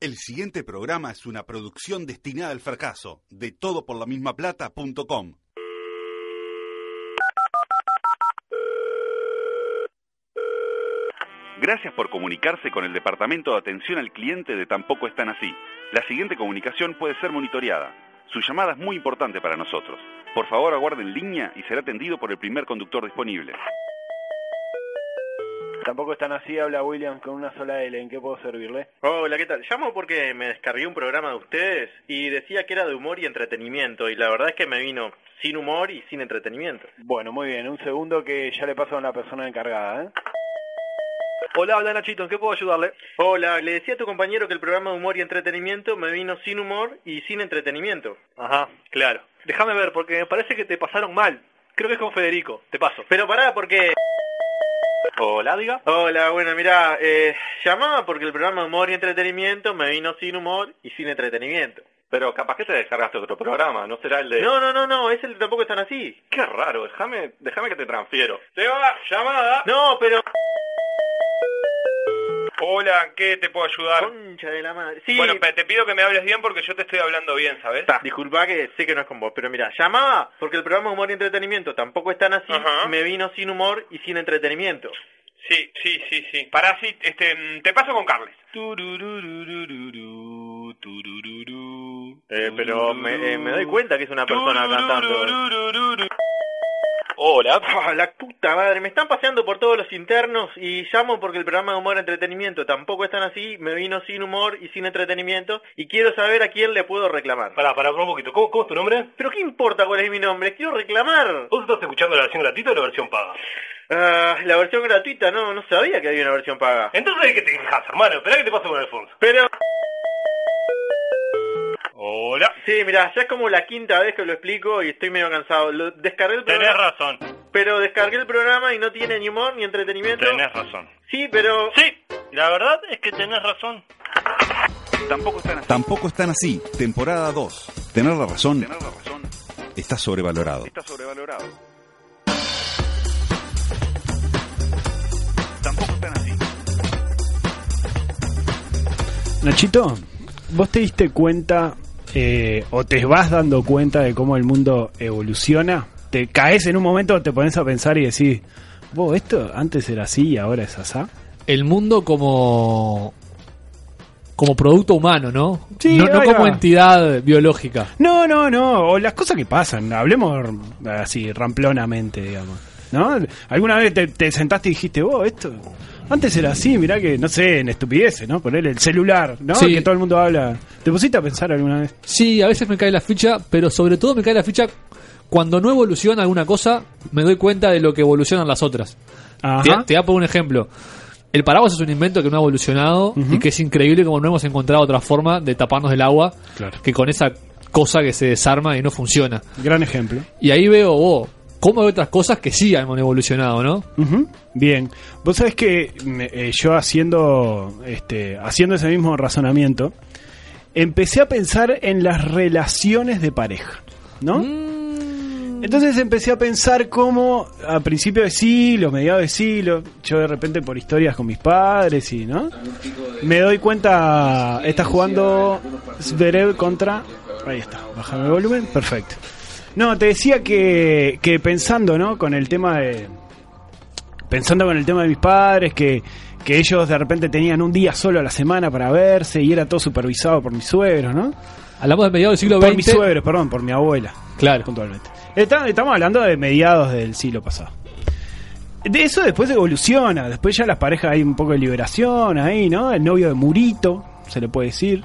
El siguiente programa es una producción destinada al fracaso de todoporlamismaplata.com. Gracias por comunicarse con el Departamento de Atención al Cliente de Tampoco Están Así. La siguiente comunicación puede ser monitoreada. Su llamada es muy importante para nosotros. Por favor, aguarde en línea y será atendido por el primer conductor disponible. Tampoco están así, habla William con una sola L. ¿En qué puedo servirle? Hola, ¿qué tal? Llamo porque me descargué un programa de ustedes y decía que era de humor y entretenimiento y la verdad es que me vino sin humor y sin entretenimiento. Bueno, muy bien. Un segundo que ya le paso a la persona encargada, ¿eh? Hola, habla Nachito, ¿en qué puedo ayudarle? Hola, le decía a tu compañero que el programa de humor y entretenimiento me vino sin humor y sin entretenimiento. Ajá, claro. Déjame ver, porque me parece que te pasaron mal. Creo que es con Federico, te paso. Pero pará, porque... Hola, diga. Hola, bueno, mira, eh, llamaba porque el programa humor y entretenimiento me vino sin humor y sin entretenimiento. Pero capaz que te descargaste otro programa, ¿no será el de...? No, no, no, no, ese tampoco están así. Qué raro, déjame, déjame que te transfiero. Te va, llamada. No, pero... Hola, ¿qué te puedo ayudar? Concha de la madre. Sí, Bueno, te pido que me hables bien porque yo te estoy hablando bien, ¿sabes? Ta, disculpa que sé que no es con vos, pero mira, llamaba porque el programa humor y entretenimiento tampoco están así, Ajá. me vino sin humor y sin entretenimiento. Sí, sí, sí, sí. Pará, sí, este, mm, te paso con Carles. Eh, pero me, eh, me doy cuenta que es una persona cantando. Hola. Ah, la puta madre, me están paseando por todos los internos y llamo porque el programa de humor y entretenimiento tampoco están así, me vino sin humor y sin entretenimiento y quiero saber a quién le puedo reclamar. Pará, pará, un poquito. ¿Cómo, cómo es tu nombre? Pero qué importa cuál es mi nombre, quiero reclamar. ¿Vos estás escuchando la versión gratuita o la versión paga? Ah, la versión gratuita, no, no sabía que había una versión paga. Entonces, ¿de qué te quejas, hermano? Esperá que te paso con Alfonso. Pero... Hola. Sí, mira, ya es como la quinta vez que lo explico y estoy medio cansado. Lo, descargué el Tenés programa, razón. pero descargué el programa y no tiene ni humor ni entretenimiento. Tenés razón. Sí, pero... Sí, la verdad es que tenés razón. Tampoco están así. Tampoco están así. Temporada 2. Tener la razón Tener la razón está sobrevalorado. está sobrevalorado. Tampoco están así. Nachito, ¿vos te diste cuenta eh, o te vas dando cuenta de cómo el mundo evoluciona? Te caes en un momento, te pones a pensar y decís, vos, esto antes era así y ahora es asá. el mundo como como producto humano, ¿no? Sí, no, como entidad biológica. No, no, no, o las cosas que pasan, hablemos así, ramplonamente, digamos. ¿No? ¿Alguna vez te, te sentaste y dijiste, vos, esto antes era así, mirá que, no sé, en estupideces, ¿no? Poner el celular, ¿no? Sí. Que todo el mundo habla. ¿Te pusiste a pensar alguna vez? Sí, a veces me cae la ficha, pero sobre todo me cae la ficha cuando no evoluciona alguna cosa, me doy cuenta de lo que evolucionan las otras. Ajá. Te, te voy a poner un ejemplo. El paraguas es un invento que no ha evolucionado y que es increíble como no hemos encontrado otra forma de taparnos del agua Claro. que con esa cosa que se desarma y no funciona. Gran ejemplo. Y ahí veo, oh, cómo hay otras cosas que sí han evolucionado, ¿no? Ujú, Bien. Vos sabés que me- eh, yo haciendo, este, haciendo ese mismo razonamiento, empecé a pensar en las relaciones de pareja, ¿no? Entonces empecé a pensar cómo a principios de siglo, mediados de siglo, yo de repente por historias con mis padres y, ¿no? Me doy cuenta, está jugando Zverev contra... Ahí está, bájame el volumen, perfecto. No, te decía que, que pensando, ¿no? Con el tema de, pensando con el tema de mis padres, que, que ellos de repente tenían un día solo a la semana para verse y era todo supervisado por mis suegros, ¿no? Hablamos de mediados del siglo por XX. mis suegros, perdón, por mi abuela, Claro. puntualmente. Estamos hablando de mediados del siglo pasado. De eso después evoluciona, después ya las parejas hay un poco de liberación ahí, ¿no? El novio de Murito, se le puede decir.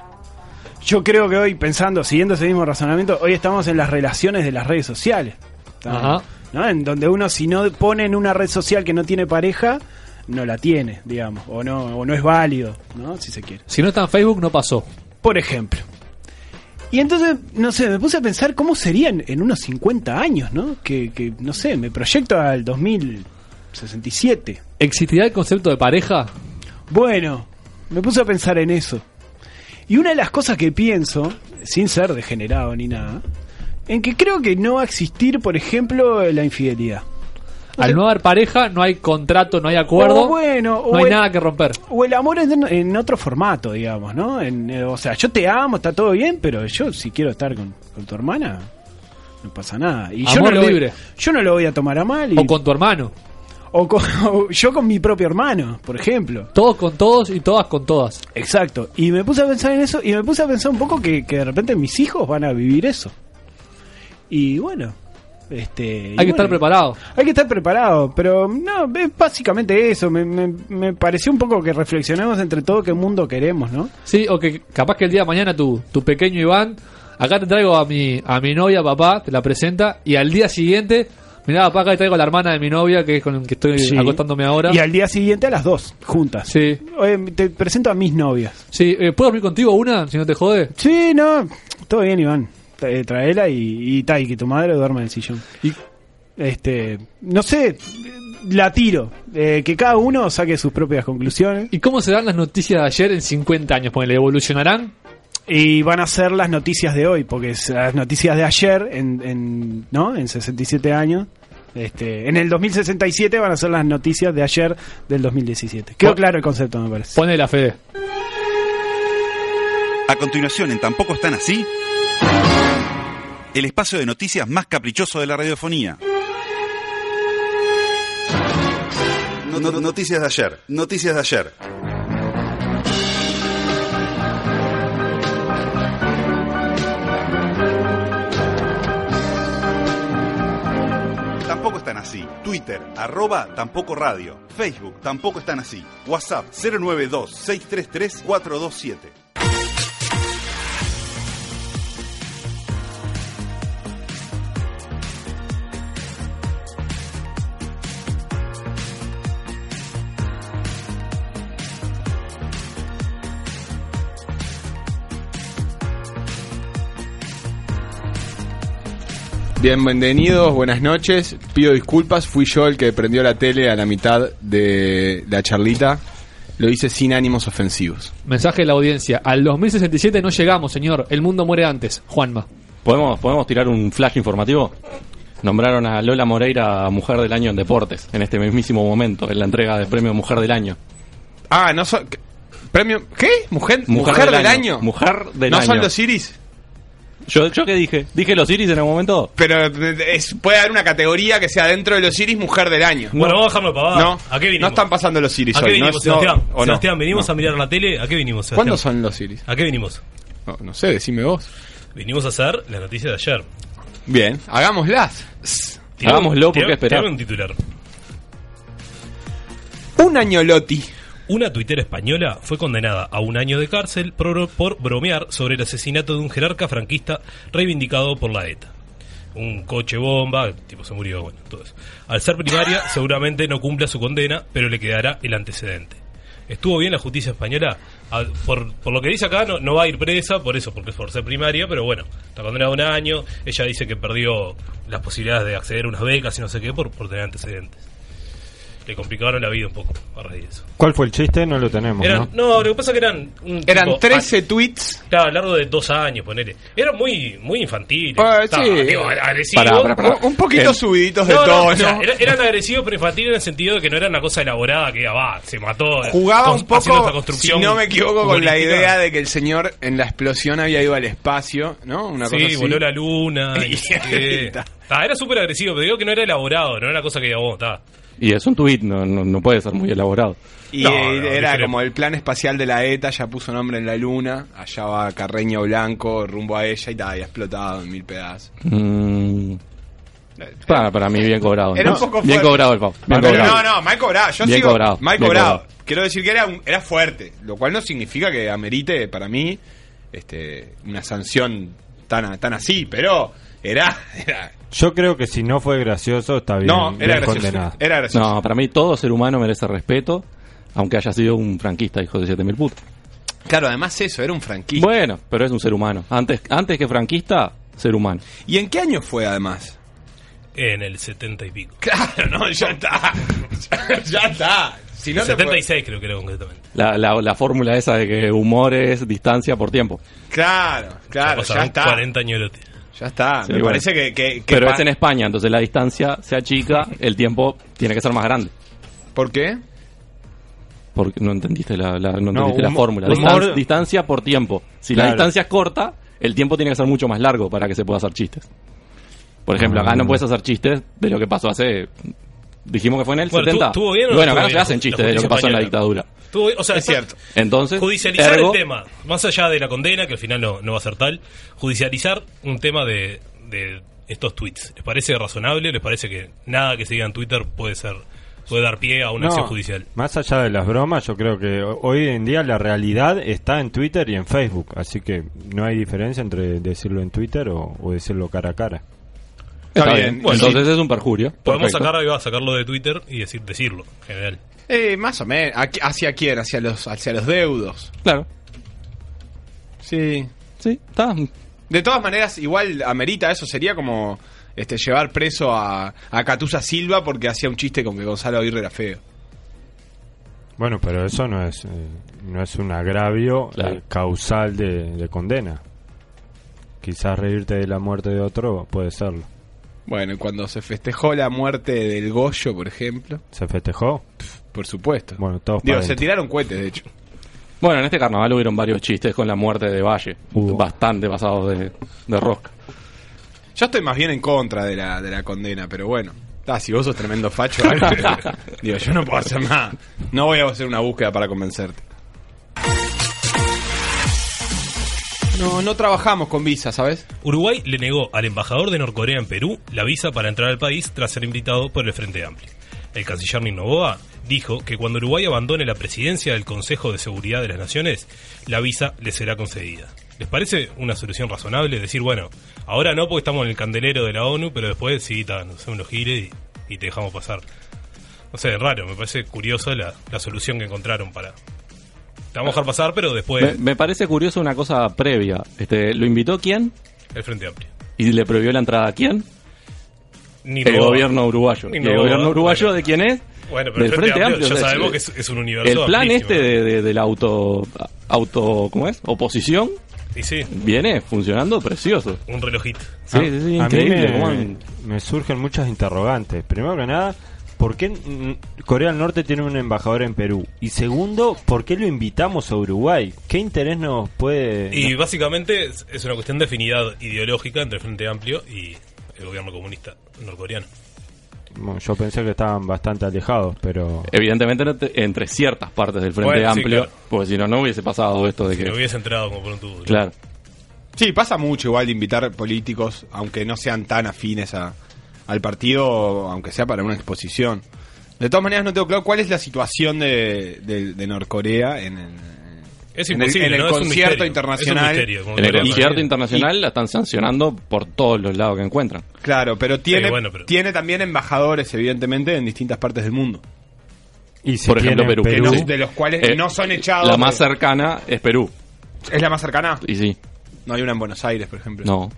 Yo creo que hoy, pensando, siguiendo ese mismo razonamiento, hoy estamos en las relaciones de las redes sociales. Ajá. ¿no? En donde uno si no pone en una red social que no tiene pareja, no la tiene, digamos, o no, o no es válido, ¿no? Si se quiere. Si no está en Facebook, no pasó. Por ejemplo. Y entonces, no sé, me puse a pensar cómo serían en unos 50 años, ¿no? Que, que no sé, me proyecto al 2067. ¿Existirá el concepto de pareja? Bueno, me puse a pensar en eso. Y una de las cosas que pienso, sin ser degenerado ni nada, en que creo que no va a existir, por ejemplo, la infidelidad. Al no haber pareja, no hay contrato, no hay acuerdo, O bueno, o no hay el- nada que romper. O el amor en, en otro formato, digamos, ¿no? En, eh, o sea, yo te amo, está todo bien, pero yo si quiero estar con, con tu hermana, no pasa nada. Y yo Amor no lo voy- libre. yo no lo voy a tomar a mal. y- O con tu hermano. O con- o yo con mi propio hermano, por ejemplo. Todos con todos y todas con todas. Exacto. Y me puse a pensar en eso y me puse a pensar un poco que, que de repente mis hijos van a vivir eso. Y bueno, este... Hay que bueno, estar preparado. Hay que estar preparado, pero no, es básicamente eso. Me, me, me pareció un poco que reflexionemos entre todo qué mundo queremos, ¿no? Sí, o que capaz que el día de mañana tu, tu pequeño Iván, acá te traigo a mi, a mi novia, papá, te la presenta, y al día siguiente, mirá, papá, acá te traigo a la hermana de mi novia, que es con la que estoy Sí. acostándome ahora. Y al día siguiente a las dos, juntas. Sí, Oye, te presento a mis novias. sí, eh, ¿puedo dormir contigo una, si no te jode? Sí, no, todo bien, Iván. Tra- Traela y, y, ta, y que tu madre duerma en el sillón. Y Este, no sé, la tiro. Eh, que cada uno saque sus propias conclusiones. ¿Y cómo serán las noticias de ayer en 50 años? Ponele, ¿evolucionarán? Y van a ser las noticias de hoy, porque las noticias de ayer, en, en, ¿no? en 67 años. Este, en el 2067 van a ser las noticias de ayer del 2017. Quedó claro el concepto, me parece. Pone la Fede. A continuación, en Tampoco están así, el espacio de noticias más caprichoso de la radiofonía. No- no- noticias de ayer, noticias de ayer. Twitter, arroba tampoco radio. Facebook, tampoco están así. WhatsApp 092-633-427. Bienvenidos, buenas noches. Pido disculpas, fui yo el que prendió la tele a la mitad de la charlita. Lo hice sin ánimos ofensivos. Mensaje de la audiencia. Al 2067 no llegamos, señor. El mundo muere antes. Juanma. ¿Podemos, ¿Podemos tirar un flash informativo? Nombraron a Lola Moreira Mujer del Año en Deportes, en este mismísimo momento, en la entrega del premio Mujer del Año. Ah, no son... ¿qué? ¿Premio? ¿Qué? ¿Mujer, mujer, del, año? Mujer del ¿No Año. son los Iris? ¿Yo, ¿Yo qué dije? ¿Dije los Iris en algún momento? Pero es- puede haber una categoría que sea dentro de los Iris Mujer del Año. Bueno, vamos a dejarlo pavada. No, ¿A qué no vinimos? están pasando los Iris ¿A qué hoy. vinimos, no, Sebastián? no, ¿o no? Sebastián, venimos No. a mirar la tele. ¿A qué vinimos, Sebastián? ¿Cuándo son los Iris? ¿A qué vinimos? No, no sé, decime vos. Vinimos a hacer la noticia de ayer. Bien, hagámoslas. Hagámoslo, ¿por qué esperar? un titular. Un año Loti. Una tuitera española fue condenada a un año de cárcel por, bromear sobre el asesinato de un jerarca franquista reivindicado por la ETA. Un coche bomba, el tipo se murió, bueno, todo eso. Al ser primaria, seguramente no cumpla su condena, pero le quedará el antecedente. ¿Estuvo bien la justicia española? A- por, por lo que dice acá, no, no va a ir presa, por eso, porque es por ser primaria, pero bueno, está condenada a un año. Ella dice que perdió las posibilidades de acceder a unas becas y no sé qué por, por tener antecedentes. Le complicaron la vida un poco a raíz de eso. ¿Cuál fue el chiste? No lo tenemos, Eran, ¿no? no, lo que pasa es que eran. un Eran tipo- 13 tweets. ah, claro, a lo largo de dos años, ponele. Eran muy, muy infantiles. Ah, Estaba, sí. digo, agresivos. Pará, pará, pará. Un, poquito subiditos de No, no, tono. o sea, era- eran agresivos pero infantiles en el sentido de que no era una cosa elaborada que va, se mató. Jugaba con- un poco, si construcción no me equivoco, con la idea de que el señor en la explosión había ido al espacio, ¿no? Una cosa Sí, así. voló la luna. y no. Está. Ah, era súper agresivo, pero digo que no era elaborado, no era una cosa que diga, vos, está. Y es un tuit, no, no, no puede ser muy elaborado. Y No, eh, no, era diferente. como el plan espacial de la ETA, ya puso nombre en la luna, allá va Carreño Blanco rumbo a ella y ta, y ha explotado en mil pedazos. Mm, para, para mí bien cobrado. Era ¿no? un poco Bien cobrado el pavo. Bien Pero cobrado. no, no, mal cobrado. Yo Bien sigo, cobrado, mal bien cobrado. cobrado. Quiero decir que era, un- era fuerte, lo cual no significa que amerite para mí este, una sanción tan, tan así, pero era, era Yo creo que si no fue gracioso, está bien, no, era bien gracioso. condenado. Era gracioso. No, para mí todo ser humano merece respeto, aunque haya sido un franquista hijo de 7000 putas. Claro, además eso, era un franquista. Bueno, pero es un ser humano. Antes, antes que franquista, ser humano. ¿Y en qué año fue además? En el 70 y pico. Claro, no, ya está. ya está. Si no te fue- 76 creo que era concretamente. La, la, la fórmula esa de que humor es distancia por tiempo. Claro, claro, ya está. 40 años de. Ya está. Sí, me bueno. parece que. que- que Pero es en España, entonces la distancia se achica, el tiempo tiene que ser más grande. ¿Por qué? Porque no entendiste la, la- no No, entendiste la fórmula. distancia por tiempo. Si la distancia es corta, el tiempo tiene que ser mucho más largo para que se pueda hacer chistes. Por ejemplo, acá Ah. no puedes hacer chistes de lo que pasó hace. Dijimos que fue en el Bueno, 70. ¿estuvo bien o no bueno, acá no se hacen chistes de lo que pasó en la dictadura. Tú- o sea, Es cierto. Entonces, judicializar ergo- el tema, más allá de la condena, que al final no, no va a ser tal, judicializar un tema de, de estos tweets. ¿Les parece razonable? ¿Les parece que nada que se diga en Twitter puede ser puede dar pie a una No, acción judicial? Más allá de las bromas, yo creo que ho- hoy en día la realidad está en Twitter y en Facebook, así que no hay diferencia entre decirlo en Twitter o, o decirlo cara a cara. Está Está bien. bien. Bueno, Entonces es un perjurio. Podemos Perfecto. sacar, ahí va, sacarlo de Twitter y decir decirlo, en general. Eh, más o menos. ¿Hacia ¿Hacia quién? Hacia los, hacia los deudos. Claro. Sí. Sí, está. De todas maneras, igual amerita eso. Sería como este llevar preso a, a Catusa Silva porque hacía un chiste con que Gonzalo Aguirre era feo. Bueno, pero eso no es, eh, no es un agravio Claro. eh, causal de, de condena. Quizás reírte de la muerte de otro puede serlo. Bueno, y cuando se festejó la muerte del Goyo, por ejemplo, ¿Se festejó? por supuesto. Bueno, todos Digo, para se adentro. tiraron cohetes, de hecho. Bueno, en este carnaval hubieron varios chistes con la muerte de Valle. Hubo. Bastante pasados de, de rosca. Yo estoy más bien en contra de la, de la condena, pero bueno. Ah, si vos sos tremendo facho, digo, yo no puedo hacer nada. No voy a hacer una búsqueda para convencerte. No, no trabajamos con visa, ¿sabes? Uruguay le negó al embajador de Norcorea en Perú la visa para entrar al país tras ser invitado por el Frente Amplio. El canciller Novoa dijo que cuando Uruguay abandone la presidencia del Consejo de Seguridad de las Naciones, la visa le será concedida. ¿Les parece una solución razonable? Decir, bueno, ahora no porque estamos en el candelero de la ONU, pero después sí, nos hacemos los gires y, te dejamos pasar. No sé, raro, me parece curioso la, la solución que encontraron para... Te vamos a dejar pasar, pero después Me, me parece curioso una cosa previa. Este, ¿Lo invitó quién? el Frente Amplio. ¿Y le prohibió la entrada a quién? Ni el gobierno uruguayo. Ni ¿Y el gobierno uruguayo bueno. de quién es? Bueno, pero Del el Frente, Frente Amplio, Amplio, ya o sea, sabemos es- que es, es un universo El plan amplísimo. este de, de- de la auto, auto, ¿cómo es? Oposición Y sí, viene funcionando precioso. un relojito. Sí, A- sí, sí, a increíble. mí me surgen muchas interrogantes. Primero que nada, ¿por qué mm, Corea del Norte tiene un embajador en Perú? Y segundo, ¿por qué lo invitamos a Uruguay? ¿Qué interés nos puede...? Y básicamente es, una cuestión de afinidad ideológica entre el Frente Amplio y el gobierno comunista norcoreano. Bueno, yo pensé que estaban bastante alejados, pero... Evidentemente entre- entre ciertas partes del Frente Bueno, sí, Amplio, claro. porque si no, no hubiese pasado esto de Si que... lo hubiese entrado como por un tubo. Claro. Sí, pasa mucho igual de invitar políticos, aunque no sean tan afines a, al partido, aunque sea para una exposición. De todas maneras, no tengo claro cuál es la situación de, de- de Norcorea en el, Es en el- imposible, en el ¿no? Es un concierto internacional. Es En el concierto internacional la están sancionando por todos los lados que encuentran. Claro, pero tiene, bueno, pero- tiene también embajadores, evidentemente, en distintas partes del mundo. Y si Por ejemplo, Perú. No- Sí. de los cuales Eh, no son echados. La más de- cercana es Perú. ¿Es la más cercana? Y sí, No hay una en Buenos Aires, por ejemplo. no.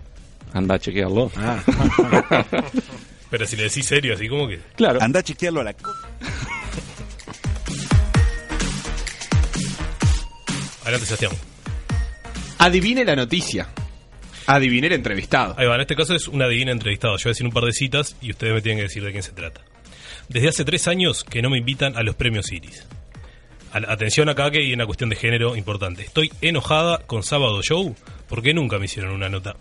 Anda a chequearlo. Ah. Pero si le decís serio, así como que... Claro. Anda a chequearlo a la... Adelante, Sebastián. Adivine la noticia. Adivine el entrevistado. Ahí va, en este caso es una divina entrevistado. Yo voy a decir un par de citas y ustedes me tienen que decir de quién se trata. Desde hace tres años que no me invitan a los premios Iris. Atención acá que hay una cuestión de género importante. Estoy enojada con Sábado Show porque nunca me hicieron una nota.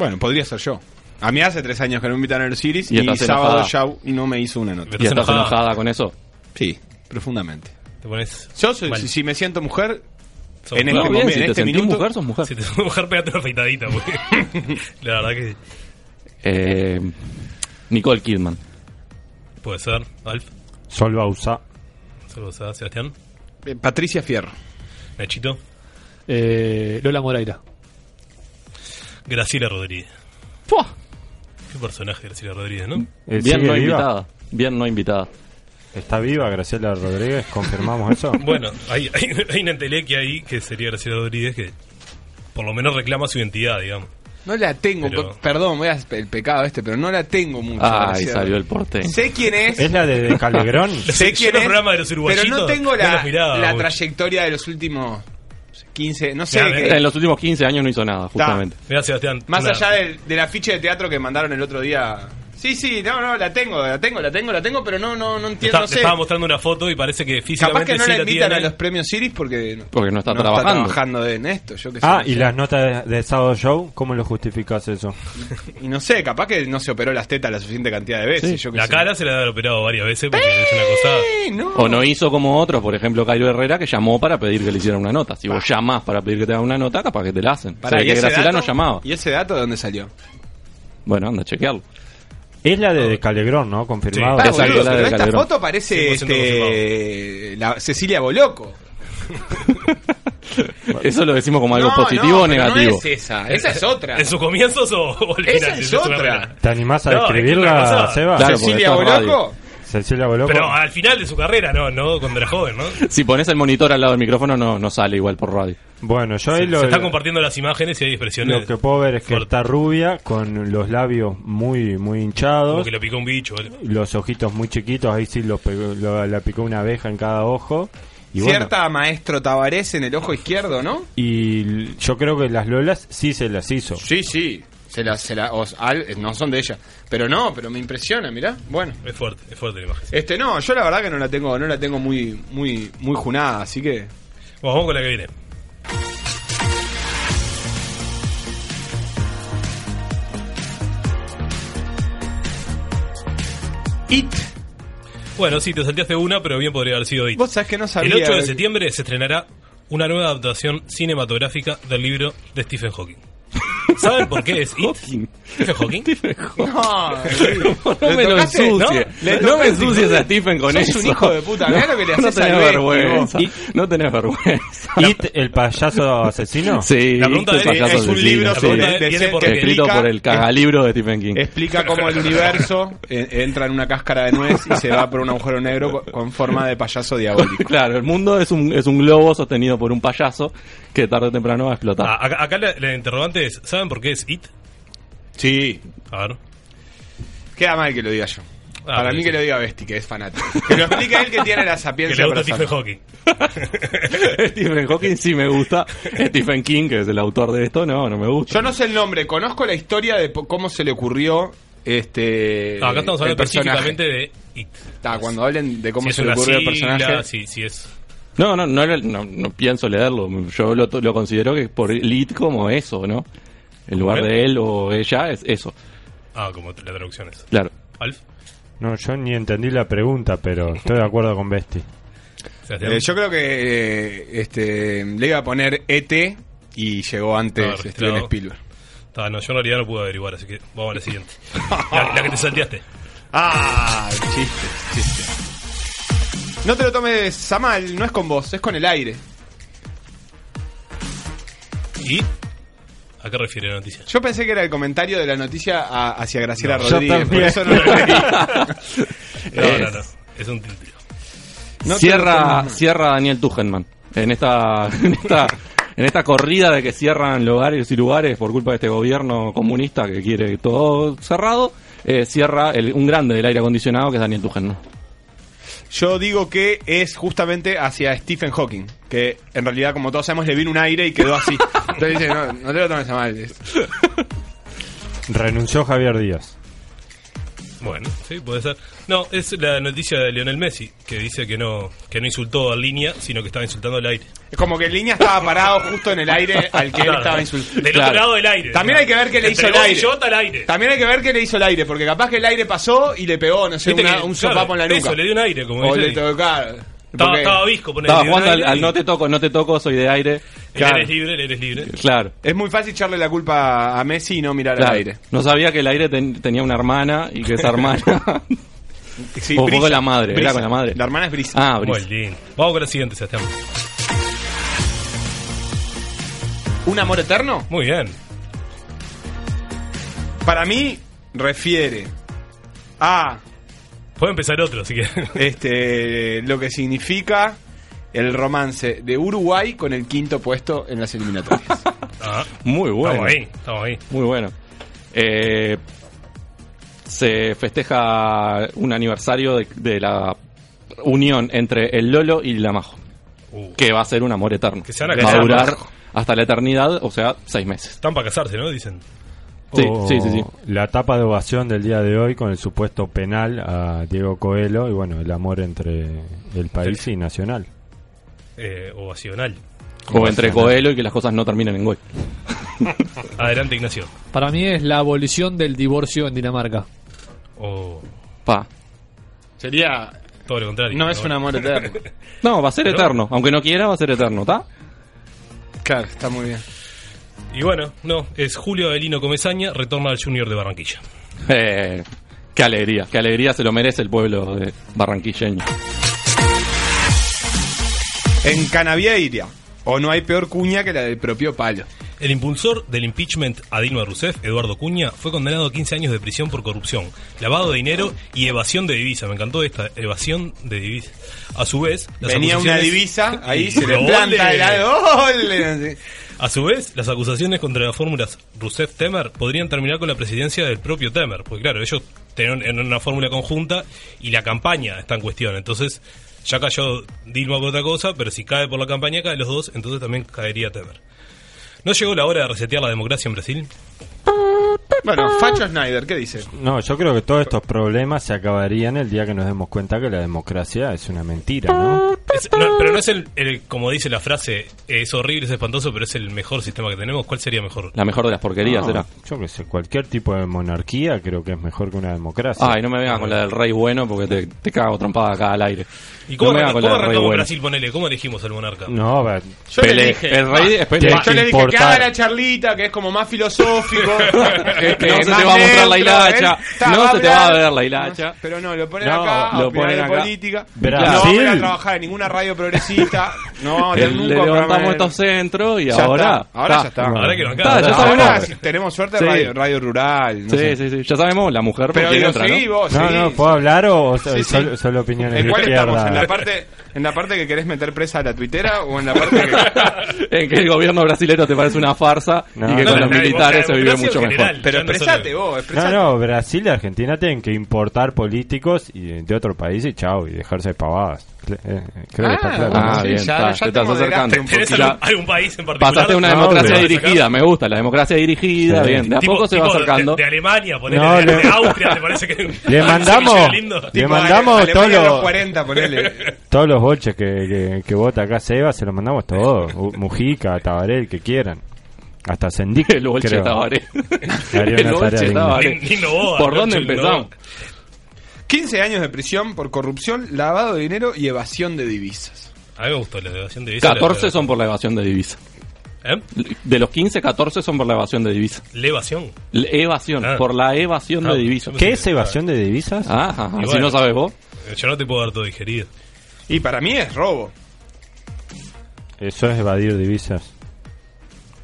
Bueno, podría ser yo. A mí hace tres años que no me invitan a el Series ¿Y y, estás sábado enojada? show y no me hizo una nota. ¿Y estás enojada con eso? Sí, profundamente. Te pones. Yo soy- mal. si, si me siento mujer, Sos en mujer. este bien, si en te este sentís minuto, mujer, sos mujer. Si te sos mujer, pegate una afeitadita, porque. la verdad que Eh, Nicole Kidman. puede ser. Alf, Sol Bausa. saludos a Sebastián. eh, Patricia Fierro. Nachito, Eh, Lola Moreira. Graciela Rodríguez. ¡Fua! Qué personaje Graciela Rodríguez, ¿no? Eh, Bien ¿sigue no viva? invitada. Bien no invitada. ¿Está viva Graciela Rodríguez? ¿Confirmamos eso? Bueno, hay, hay, hay una entelequia ahí que sería Graciela Rodríguez que por lo menos reclama su identidad, digamos. No la tengo, Pero- perdón, voy a el pecado este, pero no la tengo mucho. Ay, salió el porteño. Sé quién es. ¿Es la de, de Calegrón? sé quién es, de los pero no tengo la, miraba la trayectoria de los últimos 15, no sé. Ya, qué- En los últimos 15 años no hizo nada, justamente. Mira, Sebastián. Más una- allá del, del afiche de teatro que mandaron el otro día. Sí, sí, no, no, la tengo, la tengo, la tengo, la tengo, pero no, no, no entiendo, está- no sé. estaba mostrando una foto y parece que Capaz físicamente que no sí la invitan tiene. a los premios Siris porque Porque no está no trabajando. está trabajando en esto, yo sé. Ah, no y sé. las notas de, de Sábado Show, ¿cómo lo justificas eso? Y no sé, capaz que no se operó las tetas la suficiente cantidad de veces. Sí. yo qué La sé. cara se la debe haber operado varias veces porque es una cosa. Eh, no. O no hizo como otros, por ejemplo, Cairo Herrera, que llamó para pedir que le hicieran una nota. Si vos llamás para pedir que te hagan una nota, capaz que te la hacen. Pará, Se ve ¿y que ese Graciela no dato? llamaba. ¿Y ese dato de dónde salió? Bueno, anda a chequearlo. Es la de Calegrón, ¿no? Confirmado. Sí. Pará, Exacto, boludo, la de pero esta foto parece 100% este, la Cecilia Boloco. ¿Eso lo decimos como algo No, positivo no, o negativo? No es esa, esa es otra. ¿En sus comienzos o, Esa es otra. ¿Te animás a No, es que una describirla, cosa- Seba? Claro, Cecilia. Boloco. Cecilia Boloco. Pero al final de su carrera, no, no cuando era joven, ¿no? Si pones el monitor al lado del micrófono, no, no sale igual por radio. Bueno, yo ahí Se, lo, se están compartiendo las imágenes y hay expresiones. lo que puedo ver es que fuertes. está rubia, con los labios muy muy Como hinchados, que le picó un bicho. ¿vale? los ojitos muy chiquitos, ahí sí los pegó- lo- la picó una abeja en cada ojo. Y bueno, Cierta maestro Tabarés en el ojo izquierdo, ¿no? y yo creo que las Lolas sí se las hizo. Sí, sí. Se la, se la, os- al- no son de ella. Pero no, pero me impresiona, mirá. Bueno. Es fuerte, es fuerte la imagen. Este no, yo la verdad que no la tengo, no la tengo muy, muy, muy junada, así que. Bueno, vamos con la que viene. It. Bueno, sí, te salteaste una, pero bien podría haber sido It. Vos sabés que no sabía. El 8 de septiembre se estrenará una nueva adaptación cinematográfica del libro de Stephen Hawking. ¿Saben por qué es It? ¿Stephen Hawking? No, No me lo tocaste? ensucies. ¿No? No, me ensucies a Stephen con eso. un hijo de puta, mirá lo que le No haces tenés al vergüenza. vos. No tenés vergüenza. It, el payaso asesino. Sí, La pregunta el es- payaso es un asesino, libro sí. de- de- por. Escrito explica- por el cagalibro de Stephen King. Explica cómo el universo eh, entra en una cáscara de nuez y se va por un agujero negro co- con forma de payaso diabólico. Claro, el mundo es un, es un globo sostenido por un payaso que tarde o temprano va a explotar. Ah, acá acá la, la interrogante ¿saben por qué es It? Sí, A ver. queda mal que lo diga yo. Ah, Para mí sí. que lo diga Besti, que es fanático. Que lo explique él que tiene la Que sapiencia le gusta para Stephen. Hawking. Stephen Hawking sí me gusta. Stephen King, que es el autor de esto, no, no me gusta. Yo no sé el nombre, conozco la historia de cómo se le ocurrió este No, acá estamos el hablando personaje. específicamente de It. Ta, cuando hablen de cómo si se le ocurrió el personaje. si, si es... No, no, no, no, no pienso leerlo. Yo lo, lo considero que por lead como eso, ¿no? En lugar de él o ella es eso, Ah, como la traducción es. claro. Alf. No, yo ni entendí la pregunta, pero estoy de acuerdo con Besti. Eh, yo creo que eh, este le iba a poner ET y llegó antes Ah, Steven. Spielberg. No, yo en realidad no pude averiguar, así que vamos a la siguiente. la, la que te salteaste. Ah, chiste, chiste. No te lo tomes a mal, no es con vos, es con el aire. ¿Y? ¿A qué refiere la noticia? Yo pensé que era el comentario de la noticia a- hacia Graciela No, yo Rodríguez, por también. eso no lo leí. No, no, no. Es un título. No te lo cierra, mal. cierra Daniel Tuchenman. En esta, en esta, en esta corrida de que cierran lugares y lugares por culpa de este gobierno comunista que quiere todo cerrado, eh, cierra el- un grande del aire acondicionado que es Daniel Tuchenman. Yo digo que es justamente hacia Stephen Hawking, que en realidad, como todos sabemos, le vino un aire y quedó así. Entonces dice, no, no te lo tomes a mal. Renunció Javier Díaz. Bueno, sí, puede ser. No, es la noticia de Lionel Messi, que dice que no que no insultó a línea, sino que estaba insultando al aire. Es como que línea estaba parado justo en el aire al que él estaba insultando. Del otro lado del aire. También hay que ver qué le hizo el aire. al aire. También hay que ver qué le hizo el aire, porque capaz que el aire pasó y le pegó, no sé, una- un sopapo en la nuca. Eso, le dio un aire, como o dice. le tocó. Estaba, estaba visco, ponele, Estaba jugando al, no te toco, no te toco, soy de aire. El Claro. eres libre, el eres libre. Claro. Es muy fácil echarle la culpa a Messi y no mirar claro. al aire. No sabía que el aire ten- tenía una hermana y que esa hermana. Sí, O Brisa. con la madre, era Brisa. con la madre. La hermana es Brisa. ah, Muy lindo. Vamos con la siguiente, Sebastián. ¿Un amor eterno? Muy bien. Para mí, refiere a Puede empezar otro, así que. este lo que significa el romance de Uruguay con el quinto puesto en las eliminatorias. Ah, Muy bueno. Estamos ahí, estamos ahí. Muy bueno. Eh, se festeja un aniversario de, de la unión entre el Lolo y la Majo. Uh. que va a ser un amor eterno. Que se van a va a durar hasta la eternidad, o sea, seis meses. Están para casarse, ¿no? Dicen. Sí, O sí, sí, sí. La etapa de ovación del día de hoy con el supuesto penal a Diego Coelho y bueno, el amor entre el país y Nacional. Eh, ovacional. O entre Coelho y que las cosas no terminen en gol. Adelante, Ignacio. Para mí es la abolición del divorcio en Dinamarca. O Pa. Sería. todo lo contrario. No es un amor eterno. No, va a ser Pero- eterno. Aunque no quiera, va a ser eterno, ¿está? Claro, está muy bien. Y bueno, no, es Julio Avelino Comezaña, retorna al Junior de Barranquilla. Eh, qué alegría, qué alegría se lo merece el pueblo de barranquilleño. En Canavieira. O no hay peor cuña que la del propio palo. El impulsor del impeachment a Dilma Rousseff, Eduardo Cuña, fue condenado a 15 años de prisión por corrupción, lavado de dinero y evasión de divisa. Me encantó esta, evasión de divisa. A su vez, las Venía una acusaciones- divisa, ahí se le planta el. A su vez, las acusaciones contra las fórmulas Rousseff-Temer podrían terminar con la presidencia del propio Temer, porque claro, ellos tenían en una fórmula conjunta y la campaña está en cuestión. Entonces, ya cayó Dilma por otra cosa, pero si cae por la campaña, cae los dos, entonces también caería Temer. ¿No llegó la hora de resetear la democracia en Brasil? Bueno, Facho Schneider, ¿qué dice? No, yo creo que todos estos problemas se acabarían el día que nos demos cuenta que la democracia es una mentira, ¿no? Es- no, pero no es el, el- como dice la frase, es horrible, es espantoso, pero es el mejor sistema que tenemos. ¿Cuál sería mejor? La mejor de las porquerías No, será. Yo que sé, cualquier tipo de monarquía creo que es mejor que una democracia. Ay, no me vengas con la del rey bueno porque te, te cago trompada acá al aire. ¿Y cómo, no me arranca- cómo la del rey arrancamos bueno. Brasil? Ponele, ¿cómo elegimos al monarca? No, a ver, Yo le dije, el rey después yo le dije que haga la charlita, que es como más filosófico. que que no se te va a mostrar la hilacha. No se te va a ver la hilacha. Pero no, lo ponen No, acá, lo ponen acá. política. Brasil. No vamos a ir a trabajar en ninguna radio progresista. No vamos a tener Le nunca levantamos estos centros y Ya ahora. está, ahora ya está. Ahora que ya sabemos. si tenemos suerte, Sí. radio, radio rural. no Sí, sé. sí, sí. Ya sabemos, la mujer Pero ¿no? vos, no, ¿puedo hablar o solo, opiniones ¿En de cuál izquierda? estamos? ¿En la, parte, ¿En la parte que querés meter presa a la tuitera o en la parte que... En que el gobierno brasileño te parece una farsa No. y que No, con los militares se vive mucho mejor. Pero no expresate solo- vos, No, expresate. no, Brasil y Argentina tienen que importar políticos y de otro país y chao, y dejarse de pavadas. Cle- eh, creo que está Ah, claro. Ah, Sí, bien, ya- está, ya te te estás acercando. un ¿Tenés Ya algún, algún país en particular? Pasaste a una No, democracia pero- dirigida, me gusta, la democracia dirigida, Sí. bien, de a poco se va acercando. De, de Alemania, ponele, No, de, le- de Austria, ¿te parece que Le un mandamos- lindo? le mandamos todos los- los 40, ponele. Todos los bolches que, que, que vota acá Seba se los mandamos todos. Mujica, Tabaré, el que quieran. Hasta Sendic, El bolche. Tabaré. El bolche. Tabaré. ¿Por no, dónde empezamos? 15 años de prisión por corrupción, lavado de dinero y evasión de divisas. A mí me gustó la evasión de divisa. 14 son por la evasión de divisa. ¿Eh? De los 15, 14 son por la evasión de divisa. La evasión. La evasión, Ah. por la evasión Ah, de divisa. yo ¿Qué es evasión de divisas? Ah, ajá, si no sabes vos. Yo no te puedo dar todo digerido. Y para mí es robo. Eso es evadir divisas.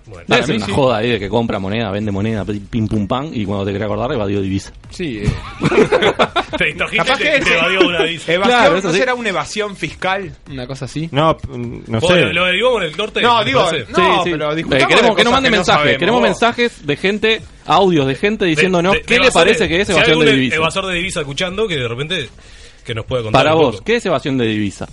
Bueno, una sí. joda ahí de que compra moneda, vende moneda, pim pum pam, y cuando te querés acordar, evadió divisa. Sí. eh. te distrajiste y que te, te evadió una divisa. Evasión, Claro, eso ¿no sí. será una evasión fiscal? Una cosa así. No, no sé. Lo, lo averiguamos con el corte. No, ¿te digo? No, pero discutamos Eh, queremos de que nos manden que mensajes, sabemos. queremos mensajes de gente, audios de gente diciéndonos De- de- qué de le parece que es Si hay evasión de divisa. evasor de divisa escuchando, que de repente que nos pueda contar. Para vos. ¿qué es evasión de divisa?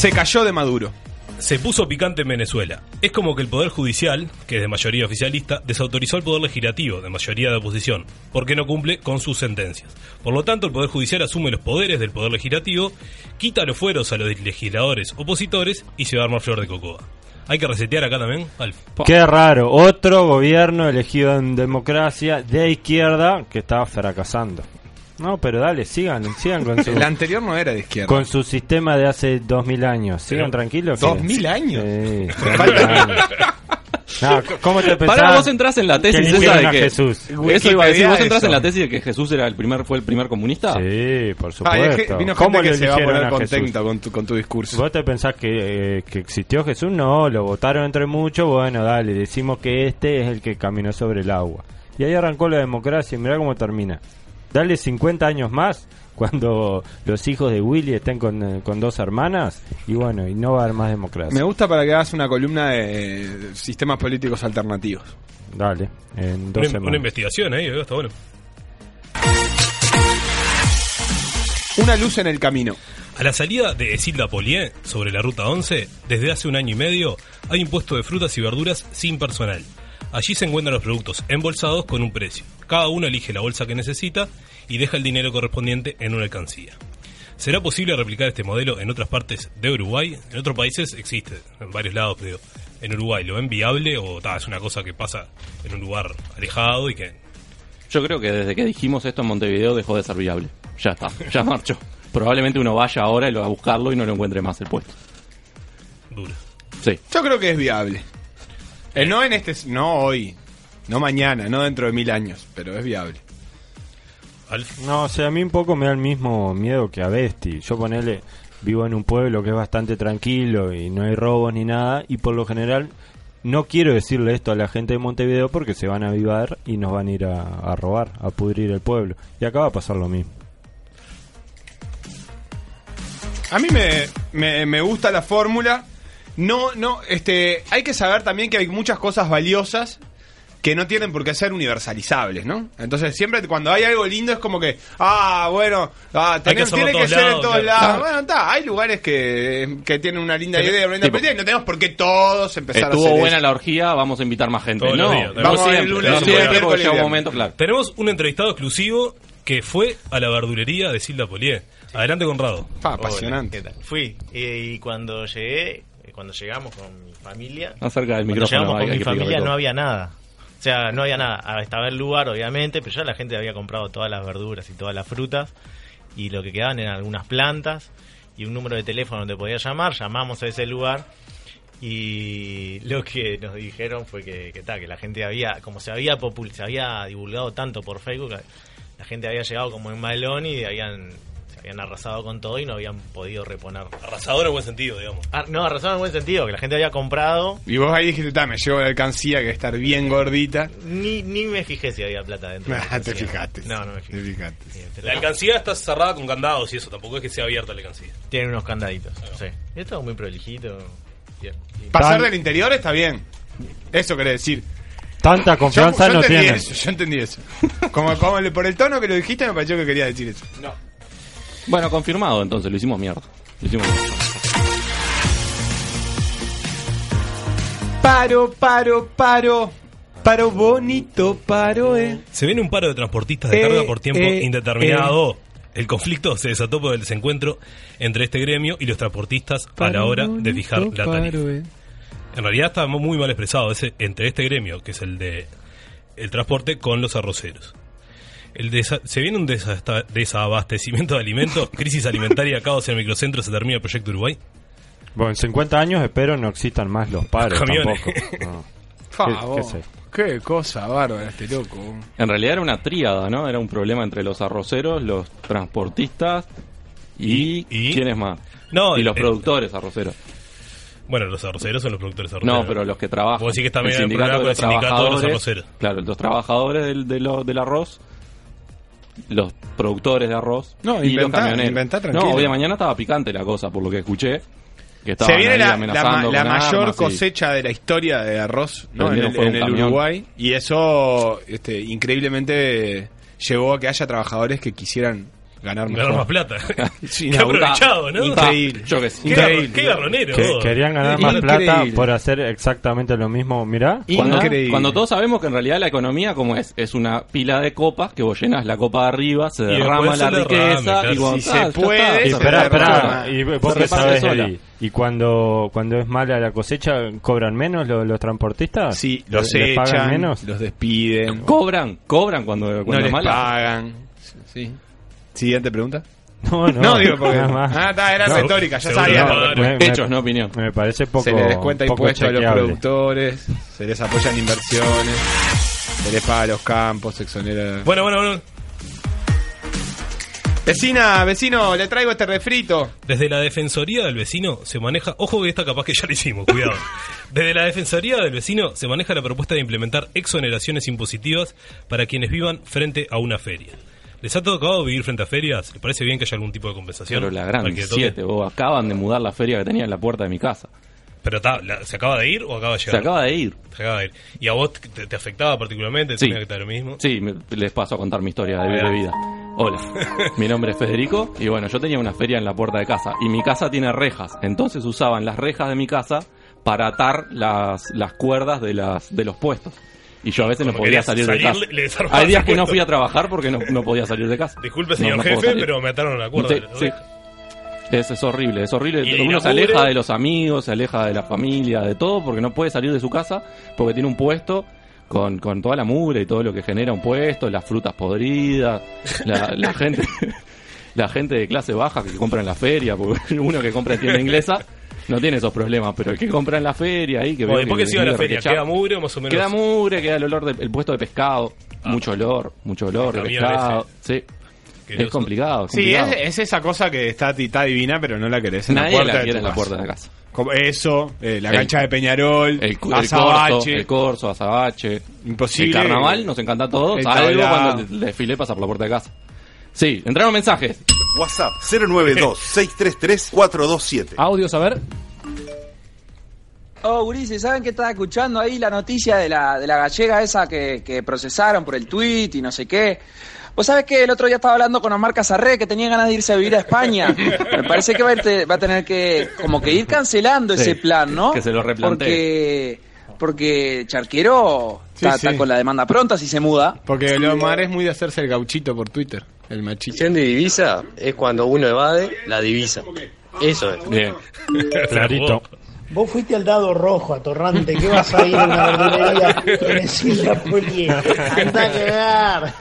Se cayó de Maduro. Se puso picante en Venezuela. Es como que el Poder Judicial, que es de mayoría oficialista, desautorizó al Poder Legislativo, de mayoría de oposición, porque no cumple con sus sentencias. Por lo tanto, el Poder Judicial asume los poderes del Poder Legislativo, quita los fueros a los legisladores opositores y se va a armar flor de cocoa. Hay que resetear acá también, Alf. Qué raro. Otro gobierno elegido en democracia de izquierda que está fracasando. No, pero dale, sigan, sigan con su, El anterior no era de izquierda. con su sistema de hace dos mil años. Sigan Pero- tranquilos. que- ¿Dos mil años? Sí, años. No, ¿Cómo te pensás? Para vos entras en la tesis esa de que Jesús. Eso iba a decir, vos entras eso. en la tesis de que Jesús era el primer fue el primer comunista. Sí, por Ah, y es supuesto. que vino ¿Cómo gente lo que se va a poner a Jesús? contenta con tu, con tu discurso. ¿Vos te pensás que, eh, que existió Jesús? No, lo votaron entre muchos. Bueno, dale, decimos que este es el que caminó sobre el agua. Y ahí arrancó la democracia y mirá cómo termina. Dale 50 años más cuando los hijos de Willy estén con, eh, con dos hermanas y bueno, y no va a haber más democracia. Me gusta para que hagas una columna de sistemas políticos alternativos. Dale, en dos Una, semanas. una investigación ahí, está bueno. Una luz en el camino. A la salida de Esilda Polié, sobre la ruta 11, desde hace un año y medio, hay un puesto de frutas y verduras sin personal. Allí se encuentran los productos embolsados con un precio. Cada uno elige la bolsa que necesita y deja el dinero correspondiente en una alcancía. ¿Será posible replicar este modelo en otras partes de Uruguay? En otros países existe, en varios lados, pero en Uruguay lo ven viable o ta, es una cosa que pasa en un lugar alejado y que Yo creo que desde que dijimos esto en Montevideo dejó de ser viable. Ya está, ya marchó. Probablemente uno vaya ahora y lo va a buscarlo y no lo encuentre más el puesto. dura. Sí. Yo creo que es viable. Eh, no en este, no hoy, no mañana, no dentro de mil años, pero es viable. No, o sea, a mí un poco me da el mismo miedo que a Besti. Yo ponele, vivo en un pueblo que es bastante tranquilo y no hay robos ni nada, y por lo general no quiero decirle esto a la gente de Montevideo porque se van a avivar y nos van a ir a, a robar, a pudrir el pueblo. Y acá va a pasar lo mismo. A mí me, me, me gusta la fórmula. No, no, este, hay que saber también que hay muchas cosas valiosas que no tienen por qué ser universalizables, ¿no? Entonces siempre cuando hay algo lindo es como que, ah, bueno, ah, que tenemos- hacerlo tiene en que todos ser en lados, todos claro. lados. Claro. Bueno, está, hay lugares que, que tienen una linda idea, una linda tipo, no tenemos por qué todos empezar a Estuvo hacer buena eso. la orgía, vamos a invitar más gente. Todos no, días. Vamos el siempre, lunes, no el siempre, miércoles, porque llega un momento, claro. Tenemos un entrevistado exclusivo que fue a la verdulería de Silda Polié. Adelante, Conrado. Pa, apasionante. Hola, ¿qué tal? Fui y, y cuando llegué, eh, cuando llegamos con mi familia, Acerca del cuando micrófono. llegamos hay- con hay mi que familia no había nada. O sea, no había nada. Ah, Estaba el lugar, obviamente, pero ya la gente había comprado todas las verduras y todas las frutas y lo que quedaban eran algunas plantas y un número de teléfono donde podía llamar. Llamamos a ese lugar y lo que nos dijeron fue que, que, ta, que la gente había, como se había popul se había divulgado tanto por Facebook, la gente había llegado como en malón y habían, habían arrasado con todo y no habían podido reponer. Arrasador en buen sentido, digamos. Ah, no, arrasado en buen sentido, que la gente había comprado. Y vos ahí dijiste, "Ta, me llevo la alcancía que estar bien gordita. Ni, ni me fijé si había plata dentro. de Ah, te fijaste. No, no me Te fijé. fijaste. Sí, pero La alcancía está cerrada con candados y eso, tampoco es que sea abierta la alcancía. Tiene unos candaditos. Sí. Y esto es muy prolijito. Bien. Pasar Tan- del interior está bien. Eso querés decir. Tanta confianza yo, yo no eso, yo entendí eso. Como, como le- por el tono que lo dijiste me pareció que quería decir eso. Bueno, confirmado, entonces lo hicimos mierda. Lo hicimos mierda. Paro, paro, paro. Paro bonito, paro, eh. Se viene un paro de transportistas de Eh, carga por tiempo eh, indeterminado. El conflicto se desató por el desencuentro entre este gremio y los transportistas a la hora de fijar la tarifa. eh. En realidad está muy mal expresado ese, entre este gremio, que es el de el transporte, con los arroceros. El desa- se viene un desasta- desabastecimiento de alimentos, crisis alimentaria, caos en el microcentro, se termina el proyecto Uruguay. Bueno, en 50 años espero no existan más los paros Camiones. tampoco. No. ¿Qué- cosa bárbara este loco. En realidad era una tríada, ¿no? Era un problema entre los arroceros, los transportistas y... ¿Y? ¿Quiénes más? No, y los el- productores arroceros. Bueno, los arroceros son los productores arroceros. No, pero los que trabajan. Vos decís que también El un sindicato problema con el de los sindicato de los trabajadores- arroceros. Claro, los trabajadores del, de lo- del arroz, los productores de arroz No, y inventá, los camioneros. inventá tranquilo. no, hoy de mañana estaba picante la cosa, por lo que escuché. Que Se viene la, la, la mayor armas y- cosecha de la historia de arroz ¿no? en el, en el. Uruguay y eso este, increíblemente llevó a que haya trabajadores que quisieran ganar más plata. Qué no, aprovechado, ¿no? Increíble. Yo que sí. Qué, Increíble. qué garronero. Que- querían ganar más Increíble. plata por hacer exactamente lo mismo. Mirá, Cuando, todos sabemos que en realidad la economía, como es? Es una pila de copas que vos llenas la copa de arriba, se derrama la riqueza y cuando Si ah, se ya puede, Y se se espera, reparte espera, sola. y vos Se que reparte sabés, sola. Eli, y cuando cuando es mala la cosecha cobran menos los, los transportistas Sí, los ¿Les pagan echan, menos los despiden, Cobran, cobran cuando, no cuando les es mala. pagan. Sí. Siguiente pregunta. no no, No, digo porque. nada más. Ah, está, era No, retórica, ya sabía. Hechos, no opinión. me parece poco se les descuenta impuestos a los productores, se les apoyan inversiones, se les paga a los campos, se exonera. Bueno, bueno, bueno. Vecina, vecino, le traigo este refrito. Desde la Defensoría del Vecino se maneja, ojo que esta capaz que ya lo hicimos, cuidado. Desde la Defensoría del Vecino se maneja la propuesta de implementar exoneraciones impositivas para quienes vivan frente a una feria. ¿Les ha tocado vivir frente a ferias? ¿Les parece bien que haya algún tipo de compensación? Pero la gran? 7, vos acaban de mudar la feria que tenía en la puerta de mi casa. Pero ta, la- ¿se acaba de ir o acaba de llegar? Se acaba de ir. Se acaba de ir. ¿Y a vos te, te afectaba particularmente? Sí. ¿Tenía que lo mismo? Sí, me- les paso a contar mi historia de, de vida. Hola, mi nombre es Federico y bueno, yo tenía una feria en la puerta de casa y mi casa tiene rejas, entonces usaban las rejas de mi casa para atar las, las cuerdas de, las, de los puestos. Y yo a veces no podía salir de casa. le- le desarmabas Hay días que no fui a trabajar porque no, no podía salir de casa. Disculpe, señor no jefe, pero me ataron la cuerda. Sí, sí. Es, es horrible, es horrible. Y Uno se aleja de los amigos, se aleja de la familia, de todo, porque no puede salir de su casa, porque tiene un puesto con, con toda la mugre y todo lo que genera un puesto, las frutas podridas, la, la gente la gente de clase baja que compra en la feria, porque uno que compra en tienda inglesa no tiene esos problemas, pero el que compra en la feria ahí que se iba a la feria. ¿queda mugre más o menos? Queda mugre, queda el olor del el puesto de pescado, mucho olor, mucho olor de Ah. Pescado. Sí. Es complicado. es Sí, complicado. es, es esa cosa que está, está divina, pero no la querés en Nadie la puerta la de tu en la casa. puerta de la casa. Como eso, eh, la El- cancha de Peñarol, El, el corso, Azabache, el corso, azabache. imposible. El carnaval nos encanta todo, salvo cuando el desfile pasa por la puerta de casa. Sí, entraron mensajes. WhatsApp 092-633-427. Audios, a ver. Oh, Ulises, ¿saben que estaba escuchando ahí la noticia de la, de la gallega esa que, que procesaron por el tweet y no sé qué? Vos sabés que el otro día estaba hablando con Omar Casarré que tenía ganas de irse a vivir a España. Me parece que va a, irte- va a tener que como que ir cancelando Sí, ese plan, ¿no? que se lo replantee. Porque, porque Charquero Sí, está, sí. está con la demanda pronta si se muda. Porque el Omar es muy de hacerse el gauchito por Twitter, el machito. de divisa es cuando uno evade la divisa. Eso es. Bien. Clarito. Vos fuiste al dado rojo, atorrante. ¿Qué vas a ir a una verdulería que decís la poli? Anda a cagar.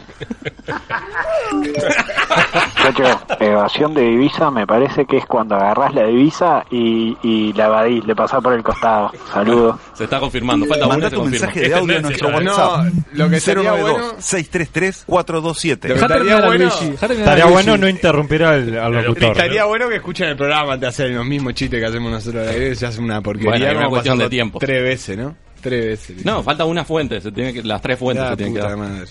Muchacho, evasión de divisa me parece que es cuando agarrás la divisa y, y la evadís, le pasás por el costado. Saludos. Se está confirmando. Falta uno, Manda se tu confirma. mensaje de audio a nuestro No, WhatsApp. lo que estaría bueno- 092-633-427. Lo que Dejá estaría terminar a bueno, Estaría bueno no interrumpir al, al locutor. estaría bueno que escuchen el programa antes de hacer los mismos chistes que hacemos nosotros al aire. Se hace una porquería. Bueno, una cuestión de tiempo. Tres veces, ¿no? Tres veces. No, falta una fuente. Se tiene que, las tres fuentes La se tienen que dar. madre.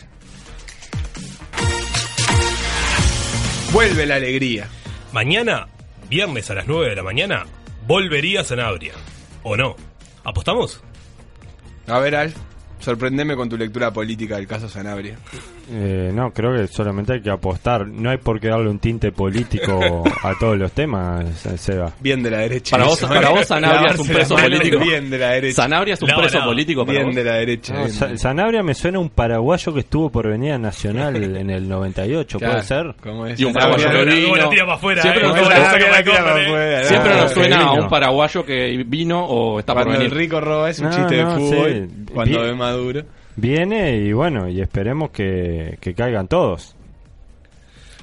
Vuelve la alegría. Mañana, viernes a las 9 de la mañana, volvería a Sanabria. ¿O no? ¿Apostamos? A ver, Al, sorprendeme con tu lectura política del caso Sanabria. Eh, no, creo que solamente hay que apostar. No hay por qué darle un tinte político a todos los temas, Seba. Bien de la derecha. Para vos, para vos Sanabria es un preso político. Bien de la derecha. Sanabria es un preso político para Bien vos. de la derecha. No, bien. Sa- Sanabria me suena a un paraguayo que estuvo por Avenida Nacional en el 98, Claro, ¿puede ser? ¿cómo es? Y un paraguayo Siempre nos suena- la saca la para tira para comer, afuera, Siempre nos suena a un paraguayo que vino o está por Cuando el venir. rico roba es un No, chiste no, de fútbol. Cuando ve Maduro. Viene y bueno, y esperemos que, que caigan todos.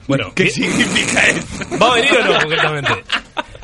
Bueno, ¿Qué ¿qué- significa eso? ¿va a venir o no concretamente?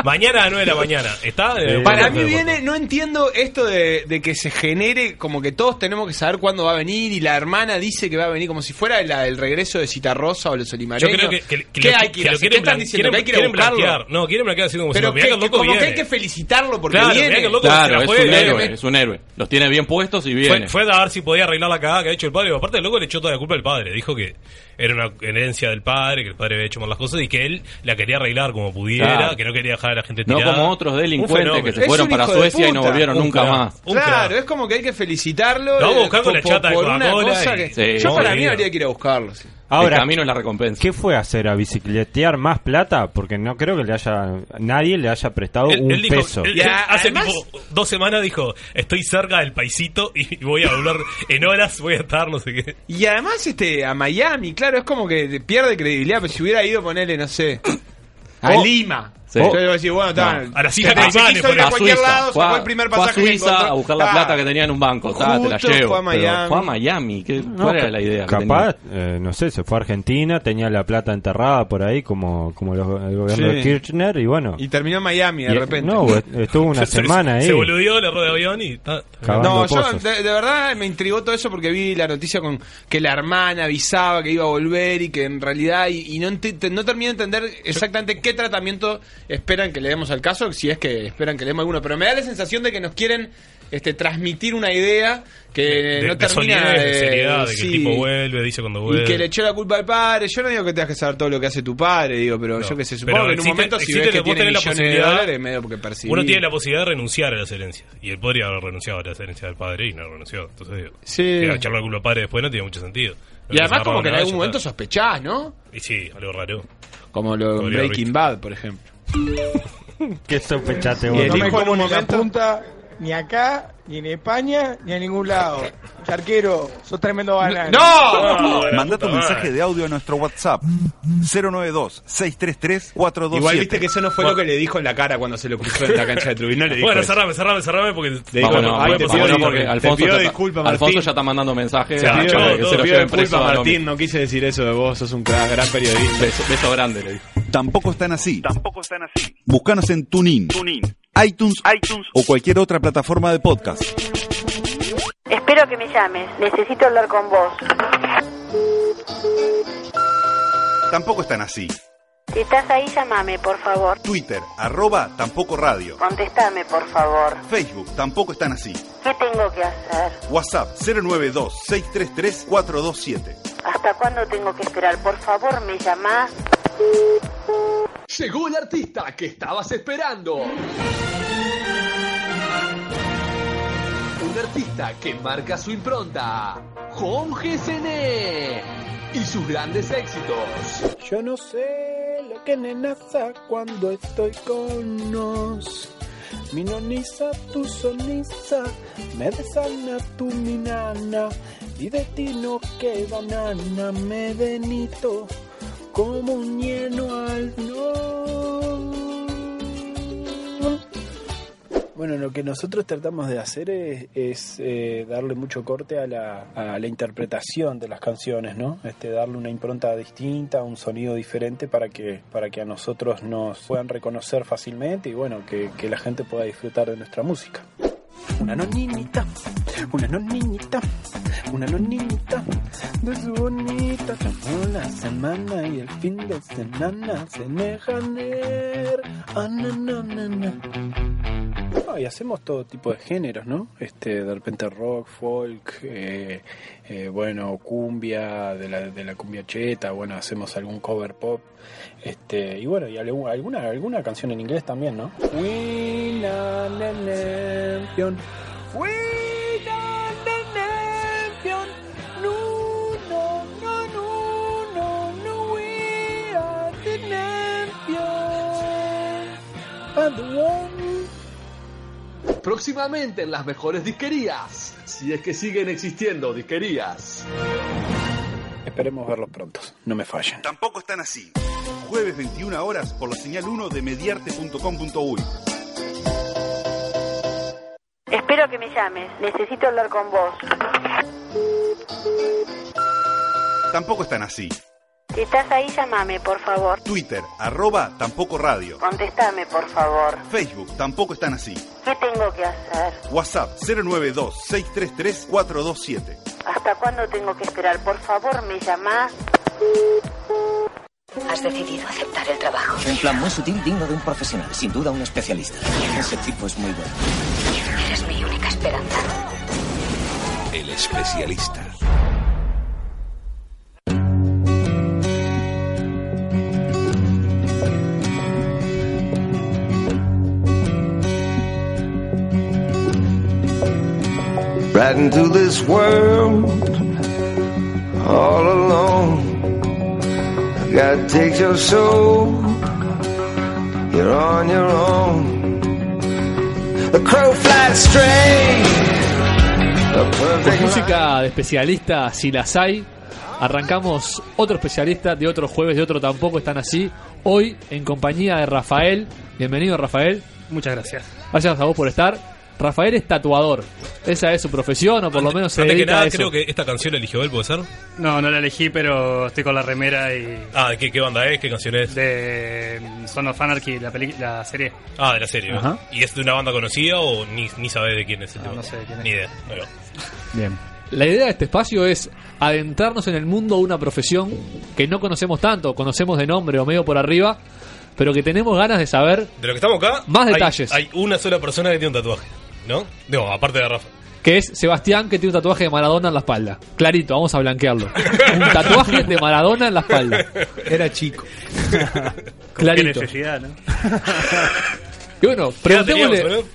Mañana a las 9 de la mañana. ¿Está? Eh, Para mí viene, no entiendo esto de, de que se genere como que todos tenemos que saber cuándo va a venir y la hermana dice que va a venir como si fuera la- el regreso de Citarrosa o los Yo olimareños. creo que, que- que ¿Qué lo, hay que ir que a lo hacer? quieren, ¿Qué están diciendo? quieren, ¿Que hay que ir a quieren buscarlo? blanquear. No, quieren blanquear así como Pero si no, que, loco como que hay que felicitarlo porque Claro, viene. loco Claro, es un viene. héroe, es un héroe. Los tiene bien puestos y Fue, viene. fue a ver si podía arreglar la cagada que ha hecho el padre. Aparte, el loco le echó toda la culpa al padre. Dijo que era una herencia del padre, que el padre había hecho mal las cosas y que él la quería arreglar como pudiera, Claro. que no quería dejar a la gente No como otros delincuentes que se fueron para Suecia y no volvieron Un nunca crack. más. Claro, es como que hay que felicitarlo. A eh, buscar con la por- chata de una Coca-Cola cosa y- que- Sí. Yo para mí habría que ir a buscarlo. sí. Ahora, el camino es la recompensa. ¿qué fue a hacer? ¿A bicicletear más plata? Porque no creo que le haya nadie le haya prestado Él, un él dijo, peso. él- Ya, él hace además- tipo dos semanas dijo, estoy cerca del paisito y voy a volver en horas, voy a estar, no sé qué. Y además este a Miami, claro, es como que pierde credibilidad, pero si hubiera ido ponerle, no sé, a Oh. Lima. Sí. Yo iba a decir, bueno, está. A las Caimanes, quiso ir por cualquier Suiza. lado, fue sacó el primer fue a pasaje que Suiza a buscar la plata que tenía en un banco. Ta, te la llevo. fue a Miami. Fue a Miami. ¿Qué, No, ¿Cuál era la idea? que Capaz, eh, no sé, se fue a Argentina, tenía la plata enterrada por ahí, como, como los- el gobierno Sí. de Kirchner, y bueno. Y terminó en Miami de y- repente. No, estuvo una Se- se- semana ahí. Se boludeó, le de avión y... ta- No, yo pozos. de, de verdad me intrigó todo eso porque vi la noticia con que la hermana avisaba que iba a volver y que en realidad y, y no no terminé de entender exactamente qué tratamiento esperan que le demos al caso, si es que esperan que le demos alguno, pero me da la sensación de que nos quieren este, transmitir una idea que de, no de termina solidez, de seriedad, de que sí. el tipo vuelve, dice cuando vuelve. Y que le echó la culpa al padre. Yo no digo que tengas que saber todo lo que hace tu padre, digo, pero No. yo que sé, supongo Pero que en un momento si ves que tiene tenés la millones de dólares, medio porque percibir. Uno tiene la posibilidad de renunciar a las herencias. Y él podría haber renunciado a las herencias del padre y no renunció. Entonces digo, Sí. echarle la culpa al padre después no tiene mucho sentido. Y además como que en algún momento sospechás, ¿no? Y sí, algo raro. Como lo Podría Breaking. Bad, por ejemplo. ¿Qué sospechaste Y vos? el No me hijo en como un ni la momento... punta, ni acá, ni en España, ni a ningún lado. Charquero, sos tremendo banana. ¡No! Manda tu mensaje de audio a nuestro WhatsApp 092-633-427. Igual viste que eso no fue lo que le dijo en la cara cuando se lo cruzó en la cancha de Trubin. No le dijo Bueno, eso. cerrame, cerrame, cerrame porque... Le digo, Vámonos, ay, te pido porque disculpas, Alfonso, te pido ya está- disculpas, Alfonso ya está mandando mensajes. Te pido, para que te se lo pido lleven preso Martín, no quise decir eso de vos, sos un gran, gran periodista. Beso, beso grande, le dijo. Tampoco están así. Tampoco están así. Búscanos en TuneIn, TuneIn, iTunes, iTunes o cualquier otra plataforma de podcast. Espero que me llames. Necesito hablar con vos. Tampoco están así. Si estás ahí, llámame, por favor. Twitter, arroba tampoco radio. Contestame, por favor. Facebook, tampoco están así. ¿Qué tengo que hacer? WhatsApp 092-633-427. ¿Hasta cuándo tengo que esperar? Por favor, me llamás. Llegó el artista que estabas esperando. Un artista que marca su impronta. Jorge Cené. Y sus grandes éxitos. Yo no sé lo que nenaza cuando estoy con nos. Mi noniza, tu sonisa, me desana tu mi nana. Y de ti no queda nana, me benito como un hieno al no. Bueno, lo que nosotros tratamos de hacer es, eh, darle mucho corte a la, interpretación de las canciones, ¿no? Este, darle una impronta distinta, un sonido diferente para que, para que a nosotros nos puedan reconocer fácilmente y bueno, que la gente pueda disfrutar de nuestra música. Una nonita, una nonita, una nonita de su bonita tomó la semana y el fin de semana se dejan ver. Ah, na, na, na. No, y hacemos todo tipo de géneros, ¿no? Este, de repente rock, folk, eh, eh, bueno, cumbia, de la, de la cumbia cheta, bueno, hacemos algún cover pop, este, y bueno, y algu- alguna, alguna canción en inglés también, ¿no? We are the champion. We are the no, no, no, no, we are the champion. And the one Próximamente en las mejores disquerías. Si es que siguen existiendo disquerías. Esperemos verlos pronto, no me fallen. Tampoco están así. Jueves 21 horas por la señal 1 de mediarte.com.uy. Espero que me llames. Necesito hablar con vos. Tampoco están así. Si estás ahí, llámame, por favor. Twitter, arroba tampoco radio. Contestame, por favor. Facebook, tampoco están así. ¿Qué tengo que hacer? WhatsApp 092-633-427. ¿Hasta cuándo tengo que esperar? Por favor, me llamás. Has decidido aceptar el trabajo. Un plan muy sutil, digno de un profesional, sin duda un especialista. Ese tipo es muy bueno. Eres mi única esperanza. El especialista. Right into this world all alone. God takes your soul, you're on your own. The crow flies straight. música de especialista, si las hay, arrancamos otro especialista de otro jueves, de otro tampoco están así. Hoy en compañía de Rafael. Bienvenido, Rafael. Muchas gracias. Gracias a vos por estar. Rafael es tatuador. Esa es su profesión, o por lo menos se Antes que dedica nada, a eso. creo que esta canción la eligió él, ¿puede ser? No, no la elegí, pero estoy con la remera y. Ah, ¿de qué, qué banda es? ¿Qué canción es? De mm, Son of Anarchy, la, peli- la serie. Ah, de la serie. Ajá. ¿Y es de una banda conocida o ni, ni sabes de quién es el No, tema? no sé de quién es. Ni idea. Bien. La idea de este espacio es adentrarnos en el mundo de una profesión que no conocemos tanto, conocemos de nombre o medio por arriba, pero que tenemos ganas de saber De lo que estamos acá, Más hay- detalles. Hay, una sola persona que tiene un tatuaje. ¿No? No, aparte de Rafa. Que es Sebastián que tiene un tatuaje de Maradona en la espalda. Clarito, vamos a blanquearlo. un tatuaje de Maradona en la espalda. Era chico. Clarito. Qué necesidad, ¿no? Y bueno, ¿Qué edad preguntémosle. teníamos?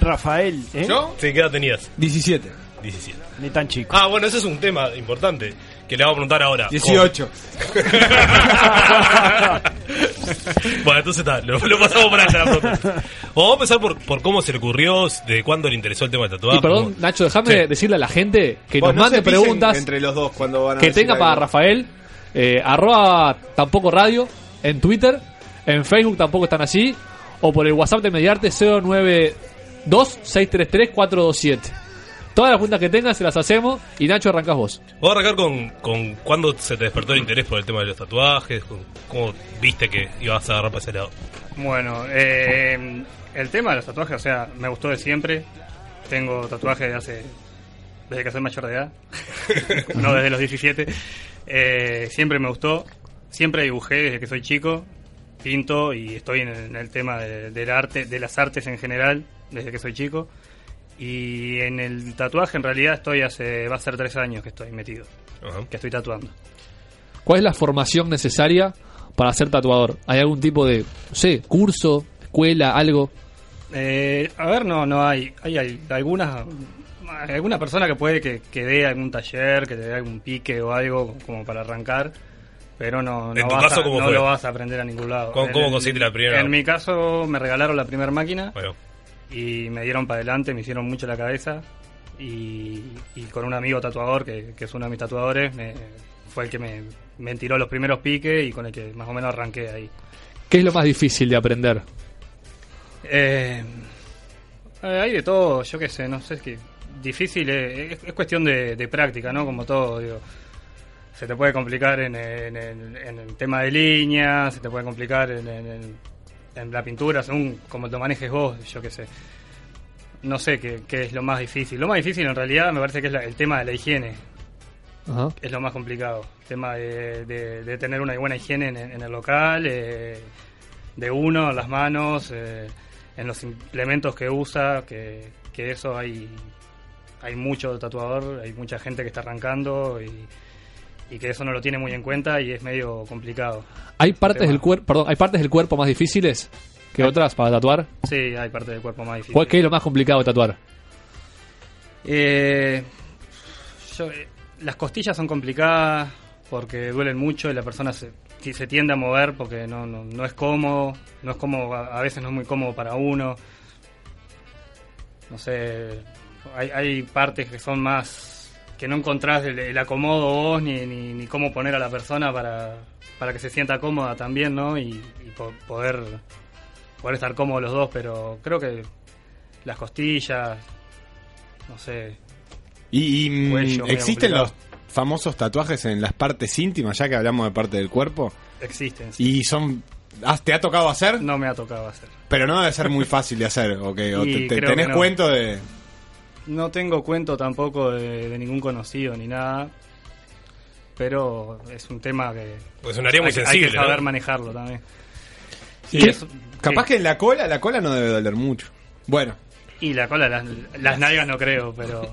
Rafael, ¿eh? ¿Yo? Sí, ¿qué edad tenías? 17. 17. Ni tan chico. Ah, bueno, ese es un tema importante que le vamos a preguntar ahora. 18. bueno, entonces está, lo, lo pasamos por allá. Vamos a empezar por, por cómo se le ocurrió, de cuándo le interesó el tema del tatuaje. Y perdón, Nacho, déjame Sí. decirle a la gente que nos no mande preguntas entre los dos cuando van a que tenga para. Rafael. Eh, arroba tampoco radio en Twitter. En Facebook tampoco están así. O por el WhatsApp de Mediarte 092-633-427. Todas las preguntas que tengan se las hacemos. Y Nacho, arrancás vos. Voy a arrancar con, con cuándo se te despertó el interés por el tema de los tatuajes, con- cómo viste que ibas a agarrar para ese lado. Bueno, eh, el tema de los tatuajes, o sea, me gustó de siempre. Tengo tatuajes de hace. desde que soy mayor de edad. no desde los 17. Eh, siempre me gustó. Siempre dibujé desde que soy chico. Pinto y estoy en el, en el tema de- del arte, de las artes en general, desde que soy chico. Y en el tatuaje, en realidad, estoy hace. va a ser tres años que estoy metido. Que estoy tatuando. ¿Cuál es la formación necesaria para ser tatuador? ¿Hay algún tipo de, no sé, curso, escuela, algo? Eh, a ver, no, no hay. Hay, hay algunas. hay alguna persona que puede que, que dé algún taller, que te dé algún pique o algo como para arrancar, pero no, En no, tu vas caso, a- ¿cómo no fue? lo vas a aprender a ningún lado. ¿Cómo- En cómo el- conseguiste la primera? En mi caso, me regalaron la primera máquina Bueno. Y me dieron para adelante, me hicieron mucho la cabeza. Y, y con un amigo tatuador, que, que es uno de mis tatuadores, me- fue el que me, me tiró los primeros piques y con el que más o menos arranqué ahí. ¿Qué es lo más difícil de aprender? Eh, eh, hay de todo, yo qué sé, no sé, es que difícil, es, es cuestión de, de práctica, ¿no? Como todo, digo. Se te puede complicar en, en- en- en el tema de líneas, se te puede complicar en, en- la pintura, según como lo manejes vos, yo qué sé. No sé qué, qué es lo más difícil. Lo más difícil en realidad me parece que es la- el tema de la higiene. Ajá. Es lo más complicado. El tema de, de- de tener una buena higiene en, en el local, eh, de uno, en las manos, eh, en los implementos que usa, que, que eso hay, hay mucho tatuador, hay mucha gente que está arrancando y, y que eso no lo tiene muy en cuenta y es medio complicado. ¿Hay partes del cuerpo, perdón, hay partes del cuerpo más difíciles que otras para tatuar? Sí, hay parte del cuerpo más difícil. ¿Cuál qué es lo más complicado de tatuar? Eh, yo, eh, las costillas son complicadas porque duelen mucho y la persona se, se tiende a mover porque no, no, no es cómodo, no es cómodo, a a veces no es muy cómodo para uno. No sé, hay, hay partes que son más que no encontrás el, el acomodo vos ni, ni, ni cómo poner a la persona para, para que se sienta cómoda también, ¿no? Y, y po- poder, poder estar cómodos los dos, pero creo que las costillas, no sé, ¿Y, y, mm, Cuello, existen los famosos tatuajes en las partes íntimas, ya que hablamos de parte del cuerpo? existen. sí. ¿Y son... ¿Te ha tocado hacer? No me ha tocado hacer. Pero no debe ser muy fácil de hacer, ¿ok? ¿O te- tenés no. cuento de...? No tengo cuento tampoco de, de ningún conocido ni nada, pero es un tema que Pues sonaría muy hay, que- hay sensible, que saber ¿no? manejarlo también. Capaz sí. que en la cola, la cola no debe doler mucho. Bueno, Y la cola, las, las nalgas no creo, pero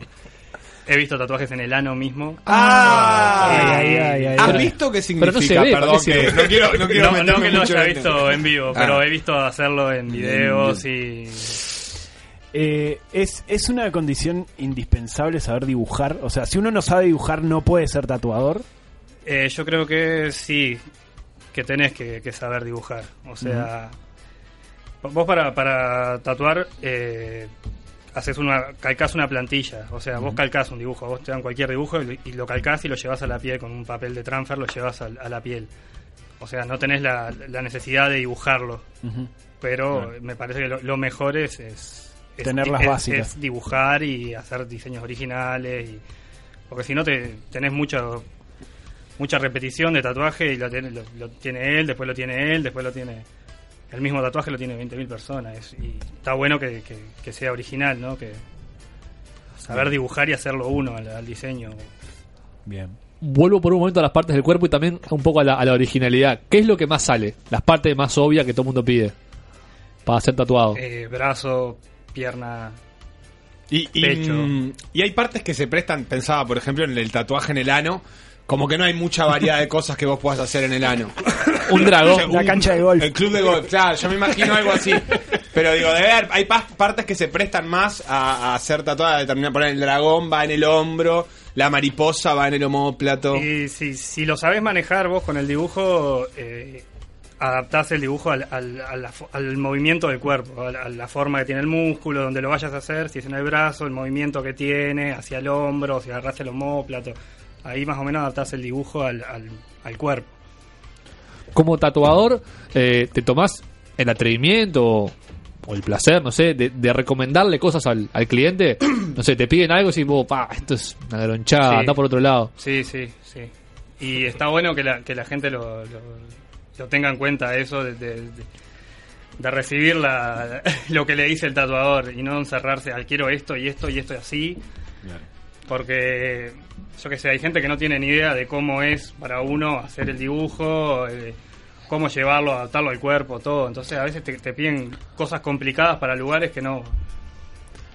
he visto tatuajes en el ano mismo. Ah, Y- ay, ay, ay, ¿Has visto qué Pero no se significa? ve, Perdón, ¿para qué que no quiero, no quiero no, no meterme que lo haya en- visto en vivo, pero Ah. he visto hacerlo en videos y... Eh, es, es una condición indispensable saber dibujar. O sea, si uno no sabe dibujar, no puede ser tatuador. Eh, yo creo que sí, que tenés que, que saber dibujar. O sea, vos para, para tatuar eh, haces una, calcás una plantilla. O sea, vos calcás un dibujo, vos te dan cualquier dibujo y, y lo calcás y lo llevas a la piel con un papel de transfer, lo llevas a, a la piel. O sea, no tenés la, la necesidad de dibujarlo. Pero me parece que lo, lo mejor es, es- es- Tener las es- básicas. es dibujar y hacer diseños originales. Y, porque si no, te, tenés mucho, mucha repetición de tatuaje y lo tiene, lo, lo tiene él, después lo tiene él, después lo tiene. El mismo tatuaje lo tiene 20.000 personas. es- y está bueno que, que- que sea original, ¿no? Que saber dibujar y hacerlo uno al, al diseño. Bien. Vuelvo por un momento a las partes del cuerpo y también un poco a la, a la originalidad. ¿Qué es lo que más sale? Las partes más obvias que todo el mundo pide para ser tatuado. Eh, brazo, pierna, Y, y, pecho. y hay partes que se prestan, pensaba por ejemplo en el tatuaje en el ano, como que no hay mucha variedad de cosas que vos puedas hacer en el ano. Un dragón. La cancha de golf. El club de golf, claro, yo me imagino algo así. Pero digo, de ver, hay pa- partes que se prestan más a, a hacer tatuadas, determinar, poner el dragón va en el hombro, la mariposa va en el homóplato. Y si, si lo sabes manejar vos con el dibujo, eh, adaptás el dibujo al, al- al movimiento del cuerpo, a la, a la forma que tiene el músculo, donde lo vayas a hacer, si es en el brazo, el movimiento que tiene, hacia el hombro, si agarras el homóplato. Ahí más o menos adaptás el dibujo al, al, al cuerpo. Como tatuador, eh, ¿te tomás el atrevimiento o, o el placer, no sé, de, de recomendarle cosas al, al cliente? No sé, te piden algo y decís, vos, pa, esto es una gronchada, Sí. anda por otro lado. Sí, sí, sí. Y está bueno que la, que la gente lo, lo, lo tenga en cuenta eso de, de, de- de recibir la, lo que le dice el tatuador y no encerrarse al quiero esto y esto y esto y así. Porque, yo que sé, hay gente que no tiene ni idea de cómo es para uno hacer el dibujo, eh, cómo llevarlo, adaptarlo al cuerpo, todo. Entonces a veces te, te piden cosas complicadas para lugares que no...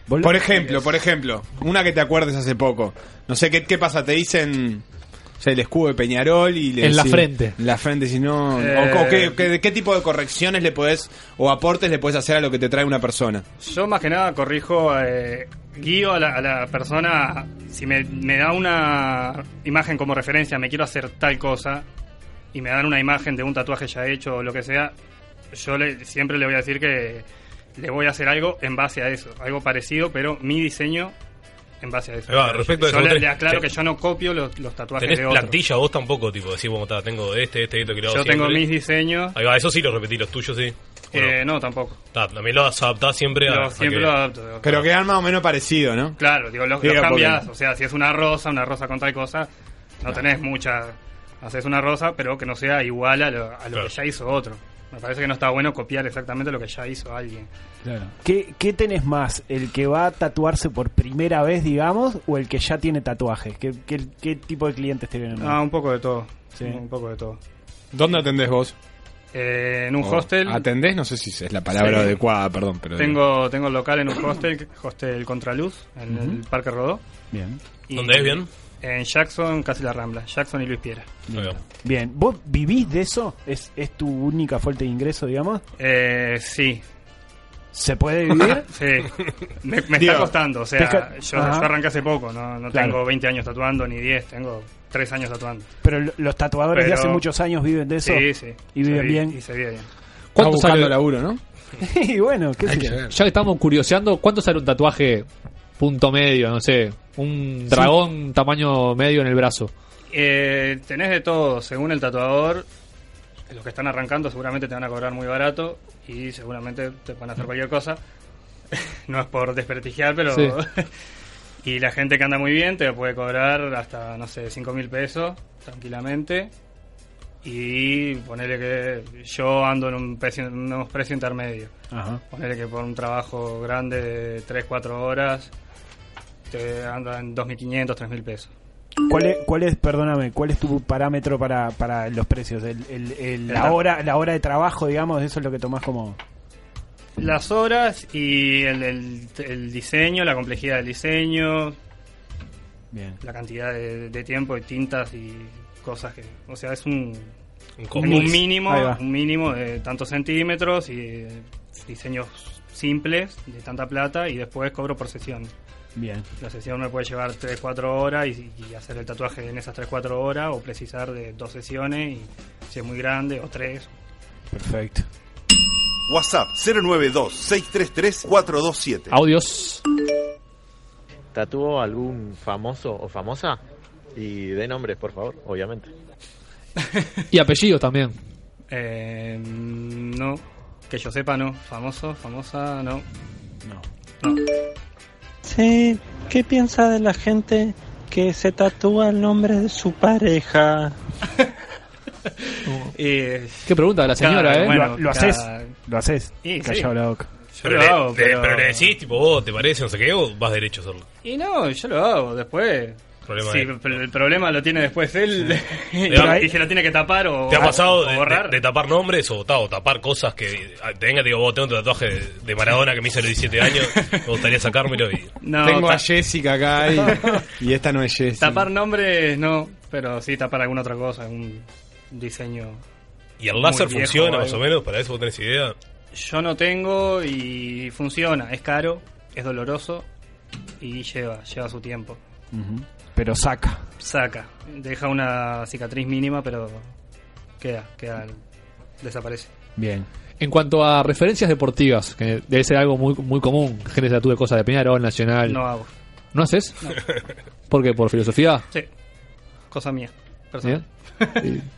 Por ejemplo, por ejemplo, una que te acuerdes hace poco. No sé, ¿qué, qué pasa? Te dicen sea, el escudo de Peñarol y le En la frente. En la frente, si no... Eh. o, o qué, qué- qué tipo de correcciones le podés, o aportes le podés hacer a lo que te trae una persona? Yo más que nada corrijo, eh, guío a la, a la persona, si me, me da una imagen como referencia, me quiero hacer tal cosa, y me dan una imagen de un tatuaje ya hecho o lo que sea, yo le, siempre le voy a decir que le voy a hacer algo en base a eso, algo parecido, pero mi diseño en base a eso. Respecto a yo eso, le, tenés- le aclaro que yo no copio los, los tatuajes ¿Tenés de otros. plantilla vos tampoco? Tipo, decís, bueno, ta, tengo este, este, esto que lo Yo tengo siempre. mis diseños. Ahí va, eso sí lo repetí, los tuyos sí. Eh, no, tampoco. Ta, también lo adaptás siempre a. Lo- a siempre que- lo adapto. Pero quedan más o menos parecido, ¿no? Claro, digo, los, los porque- cambias. O sea, si es una rosa, una rosa con tal cosa, no tenés mucha. Haces una rosa, pero que no sea igual a lo, a lo que ya hizo otro. Me parece que no está bueno copiar exactamente lo que ya hizo alguien. ¿Qué, ¿Qué tenés más? ¿El que va a tatuarse por primera vez, digamos, o el que ya tiene tatuajes? ¿Qué, qué, qué tipo de clientes te vienen? Ah, un poco de todo. Sí. Un poco de todo. ¿Dónde atendés vos? Eh, en un hostel. ¿Atendés? No sé si es la palabra Sí. adecuada, perdón. pero Tengo, tengo local en un hostel, hostel Contraluz, en el Parque Rodó. Bien. Y- ¿Dónde es, bien? En Jackson, casi la Rambla. Jackson y Luis Piera. Bien. ¿Vos vivís de eso? ¿Es, ¿Es tu única fuente de ingreso, digamos? Eh, sí. ¿Se puede vivir? sí. Me, me Digo, está costando. O sea, yo, yo arranqué hace poco. No, no Claro. tengo 20 años tatuando ni 10. Tengo 3 años tatuando. Pero lo- los tatuadores de hace muchos años viven de eso. Sí, sí. Y viven vi- bien. Y se vive bien. ¿Cuánto sale? laburo, ¿no? y bueno, qué sé yo. Ya que estamos curioseando, ¿cuánto sale un tatuaje punto medio? No sé, un dragón tamaño medio en el brazo. Eh, tenés de todo. Según el tatuador, los que están arrancando seguramente te van a cobrar muy barato. Y seguramente te van a hacer cualquier cosa. no es por desprestigiar, pero... Sí. y la gente que anda muy bien te puede cobrar hasta, no sé, 5 mil pesos tranquilamente. Y ponerle que yo ando en un precio, en unos precios intermedios. Ajá. Ponerle que por un trabajo grande de 3, 4 horas te anda en 2.500, 3.000 pesos. ¿Cuál es, cuál es, perdóname, cuál es tu parámetro para, para los precios? El, el- el- la, hora, la hora de trabajo, digamos, eso es lo que tomás como... Las horas y el, el- el diseño, la complejidad del diseño, Bien. la cantidad de, de tiempo y tintas y cosas que... O sea, es un, Un un mínimo, un mínimo de tantos centímetros y eh, diseños simples de tanta plata y después cobro por sesión. Bien. La sesión me puede llevar 3-4 horas y, y hacer el tatuaje en esas 3-4 horas o precisar de dos sesiones y si es muy grande o tres. Perfecto. WhatsApp 092-633-427. Audios. ¿Tatúo algún famoso o famosa? Y de nombres, por favor, obviamente. Y apellidos también. Eh, no, que yo sepa no. Famoso, famosa, no. No. Sí, ¿qué piensa de la gente que se tatúa el nombre de su pareja? Eh, Qué pregunta de la señora, ¿eh? bueno, ¿Lo, lo haces? ¿Lo haces? Callado sí. la boca. Yo Pero, lo le, hago, le- pero... pero le decís, tipo, vos, ¿te parece? No sé qué, o vas derecho a hacerlo. Y no, yo lo hago. Después Problema Sí, de- pero el problema lo tiene después él y, Pero- y se lo tiene que tapar o ¿Te ha pasado o de, borrar. de- de tapar nombres o, ta- o tapar cosas que ah, te venga y te digo, vos tengo un tatuaje de, de Maradona que me hice a los 17 años, me gustaría sacármelo y... No, Tengo a Jessica acá y, y esta no es Jessica. Tapar nombres no, pero sí tapar alguna otra cosa, algún diseño. ¿Y el láser viejo funciona más o menos? ¿Para eso vos tenés idea? Yo no tengo y funciona, es caro, es doloroso y lleva, lleva su tiempo. Ujú. Pero saca. Saca, deja una cicatriz mínima, pero queda, queda, desaparece. Bien. En cuanto a referencias deportivas, que debe ser algo muy muy común, gente se tatúe cosas de Peñarol, Nacional. No hago. ¿No haces? No. ¿Por qué? ¿Por filosofía? Sí, cosa mía, personal.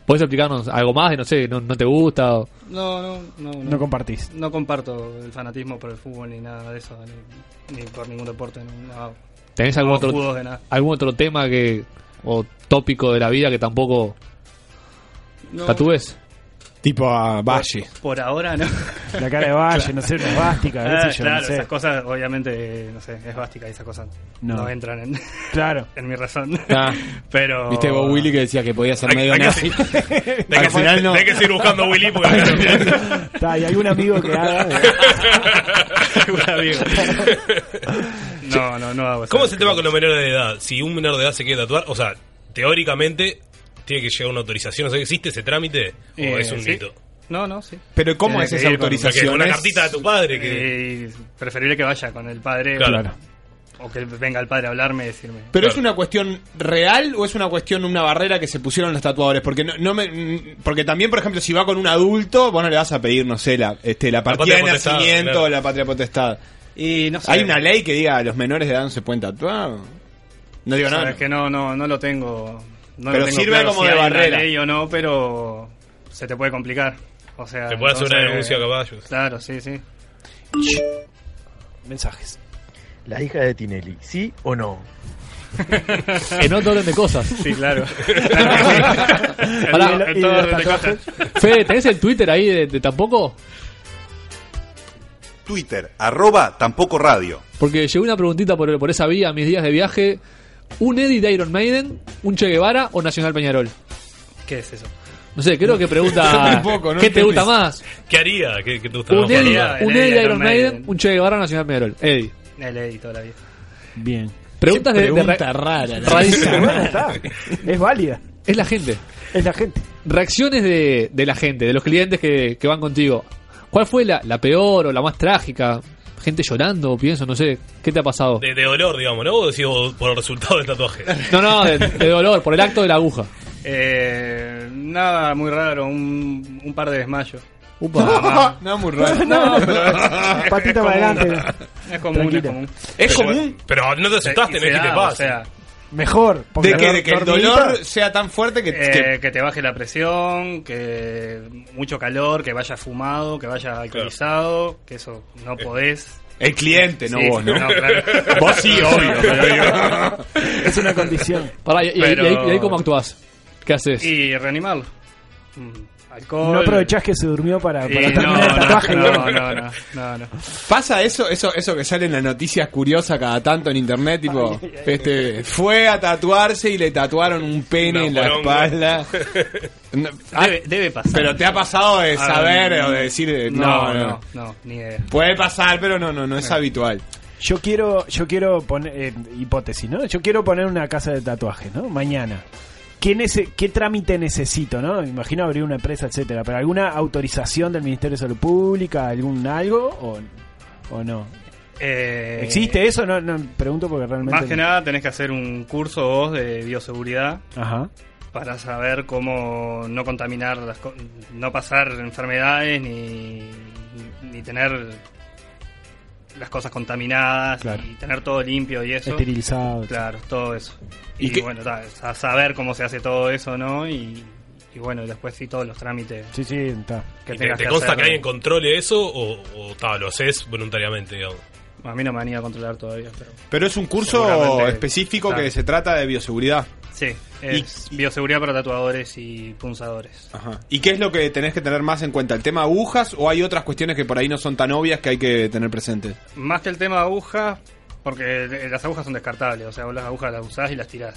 ¿Podés explicarnos algo más de, no sé, no, no te gusta? o- No, no, no, no. No compartís. No comparto el fanatismo por el fútbol ni nada de eso, ni, ni por ningún deporte. No, no hago. ¿Tenés algún otro, judos de nada. algún otro tema que o tópico de la vida que tampoco No. tatúes? Tipo a Valle. Por ahora no. La cara de Valle, no sé, una esvástica, Ah, sé yo, claro, no sé. esas cosas, obviamente, no sé, es bástica y esas cosas No. no, entran en, Claro. en mi razón. Ah. Pero. Viste vos Willy que decía que podía ser medio hay que nazi. Tenés Al que, final no. tenés que seguir buscando a Willy porque... Está, ¿Hay algún amigo que haga? Algún amigo. No, no, no hago eso. ¿Cómo es el tema con los menores de edad? Si un menor de edad se quiere tatuar, o sea, teóricamente tiene que llegar una autorización. O sea, ¿existe ese trámite o Eh, es un sí. mito? No, no, sí. Pero ¿cómo es esa ir con- autorización? Una Es- cartita de tu padre que... Eh, preferible que vaya con el padre. Claro. O que venga el padre a hablarme y decirme. ¿Pero es una cuestión real o es una cuestión, una barrera que se pusieron los tatuadores? Porque no, no me, porque también, por ejemplo, si va con un adulto, vos no le vas a pedir, no sé, la, este, la partida patria de potestad, nacimiento claro. o la patria potestad. Y no sé. ¿Hay una ley que diga los menores de edad no se pueden tatuar? No digo nada. Sabes que no, no, no lo tengo. No Pero lo tengo sirve claro como si de barrera. ley o no, pero se te puede complicar. O sea, Te puede hacer una denuncia a caballos. Claro, sí, sí. Mensajes. La hija de Tinelli, ¿sí o no? En otro orden de cosas. Sí, claro. Pará, En todo orden de cosas. Fede, ¿tenés el Twitter ahí de, de tampoco? Twitter, arroba tampoco radio. Porque llegó una preguntita por, por esa vía, mis días de viaje. ¿Un Eddie de Iron Maiden, un Che Guevara o Nacional Peñarol? ¿Qué es eso? No sé, creo que pregunta tampoco, no ¿qué te gusta más? ¿Qué haría? ¿Qué, qué te gusta Un más? Eddie, Haría un el Eddie de Iron Maiden, Maiden. un Che Guevara Nacional Peñarol. Eddie. La ley toda la vida. Bien. Preguntas de, de pregunta re- rara, la radical. Bueno, está. Es válida. Es la gente. Es la gente. Reacciones de, de la gente, de los clientes que, que van contigo. ¿Cuál fue la, la peor o la más trágica? Gente llorando, pienso, no sé. ¿Qué te ha pasado? De, de dolor, digamos, ¿no? O decís vos por el resultado del tatuaje. No, no, de, de dolor, por el acto de la aguja. Eh, nada muy raro, un, un par de desmayos. Upa. No, muy raro. No, pero es, Patita para adelante. Es común, es común. ¿Es Pero- común? Pero no te asustaste, no dijiste paz. O sea, Mejor. porque De que, de que el dolor sea tan fuerte que... eh, que- que te baje la presión, que mucho calor, que vaya fumado, que vaya alcoholizado, que eso no podés. el cliente, no Sí, vos, ¿no? claro. vos sí, obvio. pero Es una condición. Pará, y, y- Pero- y ahí, y ahí cómo actuás? ¿Qué haces? Y reanimarlo. Mm, alcohol. No aprovechás que se durmió para, para no, terminar el no, tatuaje. no, no, no, no, no. Pasa eso, eso, eso que sale en las noticias curiosas cada tanto en internet, tipo, este, fue a tatuarse y le tatuaron un pene en la espalda. Ah, Debe, debe pasar. pero te ha pasado de Ah, saber o de decir, eh, no, no, no, no, no, ni idea. Puede pasar, pero no, no, no es habitual. Yo quiero, yo quiero poner, eh, hipótesis, ¿no? Yo quiero poner una casa de tatuaje, ¿no? Mañana. ¿Qué, nece- ¿Qué trámite necesito, no? Me Imagino abrir una empresa, etcétera. Pero alguna autorización del Ministerio de Salud Pública, algún algo o, o no. Eh, ¿Existe eso? No, no, pregunto porque realmente. Más que nada tenés que hacer un curso vos de bioseguridad Ajá. para saber cómo no contaminar, las no pasar enfermedades ni, ni tener las cosas contaminadas Claro. y tener todo limpio y eso. Esterilizado. Claro, todo eso. ¿Y bueno, ta, a saber cómo se hace todo eso, ¿no? Y, y bueno, y después sí todos los trámites Sí, sí, está. que ¿Y ¿Te, tengas te que consta hacer. que alguien controle eso o, o ta, lo haces voluntariamente, digamos? A mí no me han ido a controlar todavía, pero... Pero es un curso específico claro. que se trata de bioseguridad. Sí, es bioseguridad para tatuadores y punzadores. Ajá. ¿Y qué es lo que tenés que tener más en cuenta? ¿El tema agujas o hay otras cuestiones que por ahí no son tan obvias que hay que tener presentes? Más que el tema agujas, Porque las agujas son descartables, o sea, vos las agujas las usás y las tirás.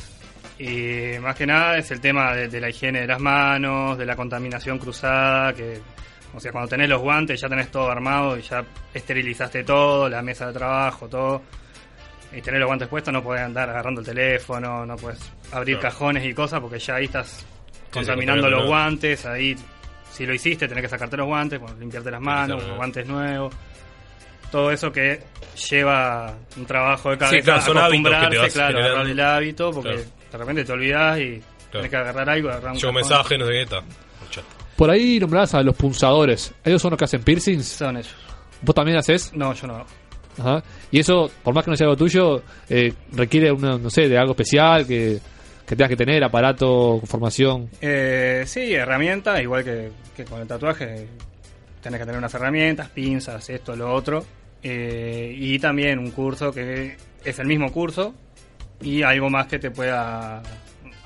Y más que nada es el tema de, de la higiene de las manos, de la contaminación cruzada, que, o sea, cuando tenés los guantes ya tenés todo armado y ya esterilizaste todo, la mesa de trabajo, todo. Y tener los guantes puestos no podés andar agarrando el teléfono, no puedes abrir Claro. cajones y cosas porque ya ahí estás sí, contaminando contaminando, los guantes, ahí si lo hiciste tenés que sacarte los guantes, bueno, limpiarte las manos, los guantes nuevos. Todo eso que lleva un trabajo de cabeza, Sí, claro, son que acostumbrarse, vas claro, generando. agarrar el hábito, porque Claro. de repente te olvidás y Claro. tenés que agarrar algo, agarrar un Llegó mensaje, no sé qué está. Por ahí nombrás a los punzadores. ¿Ellos son los que hacen piercings? Son ellos. ¿Vos también haces? No, yo no. Ajá. Y eso, por más que no sea algo tuyo, eh, requiere, una, no sé, de algo especial que, que tengas que tener, aparato, formación. Eh, sí, herramientas, igual que, que con el tatuaje. Tenés que tener unas herramientas, pinzas, esto, lo otro. Eh, y también un curso que es el mismo curso y algo más que te pueda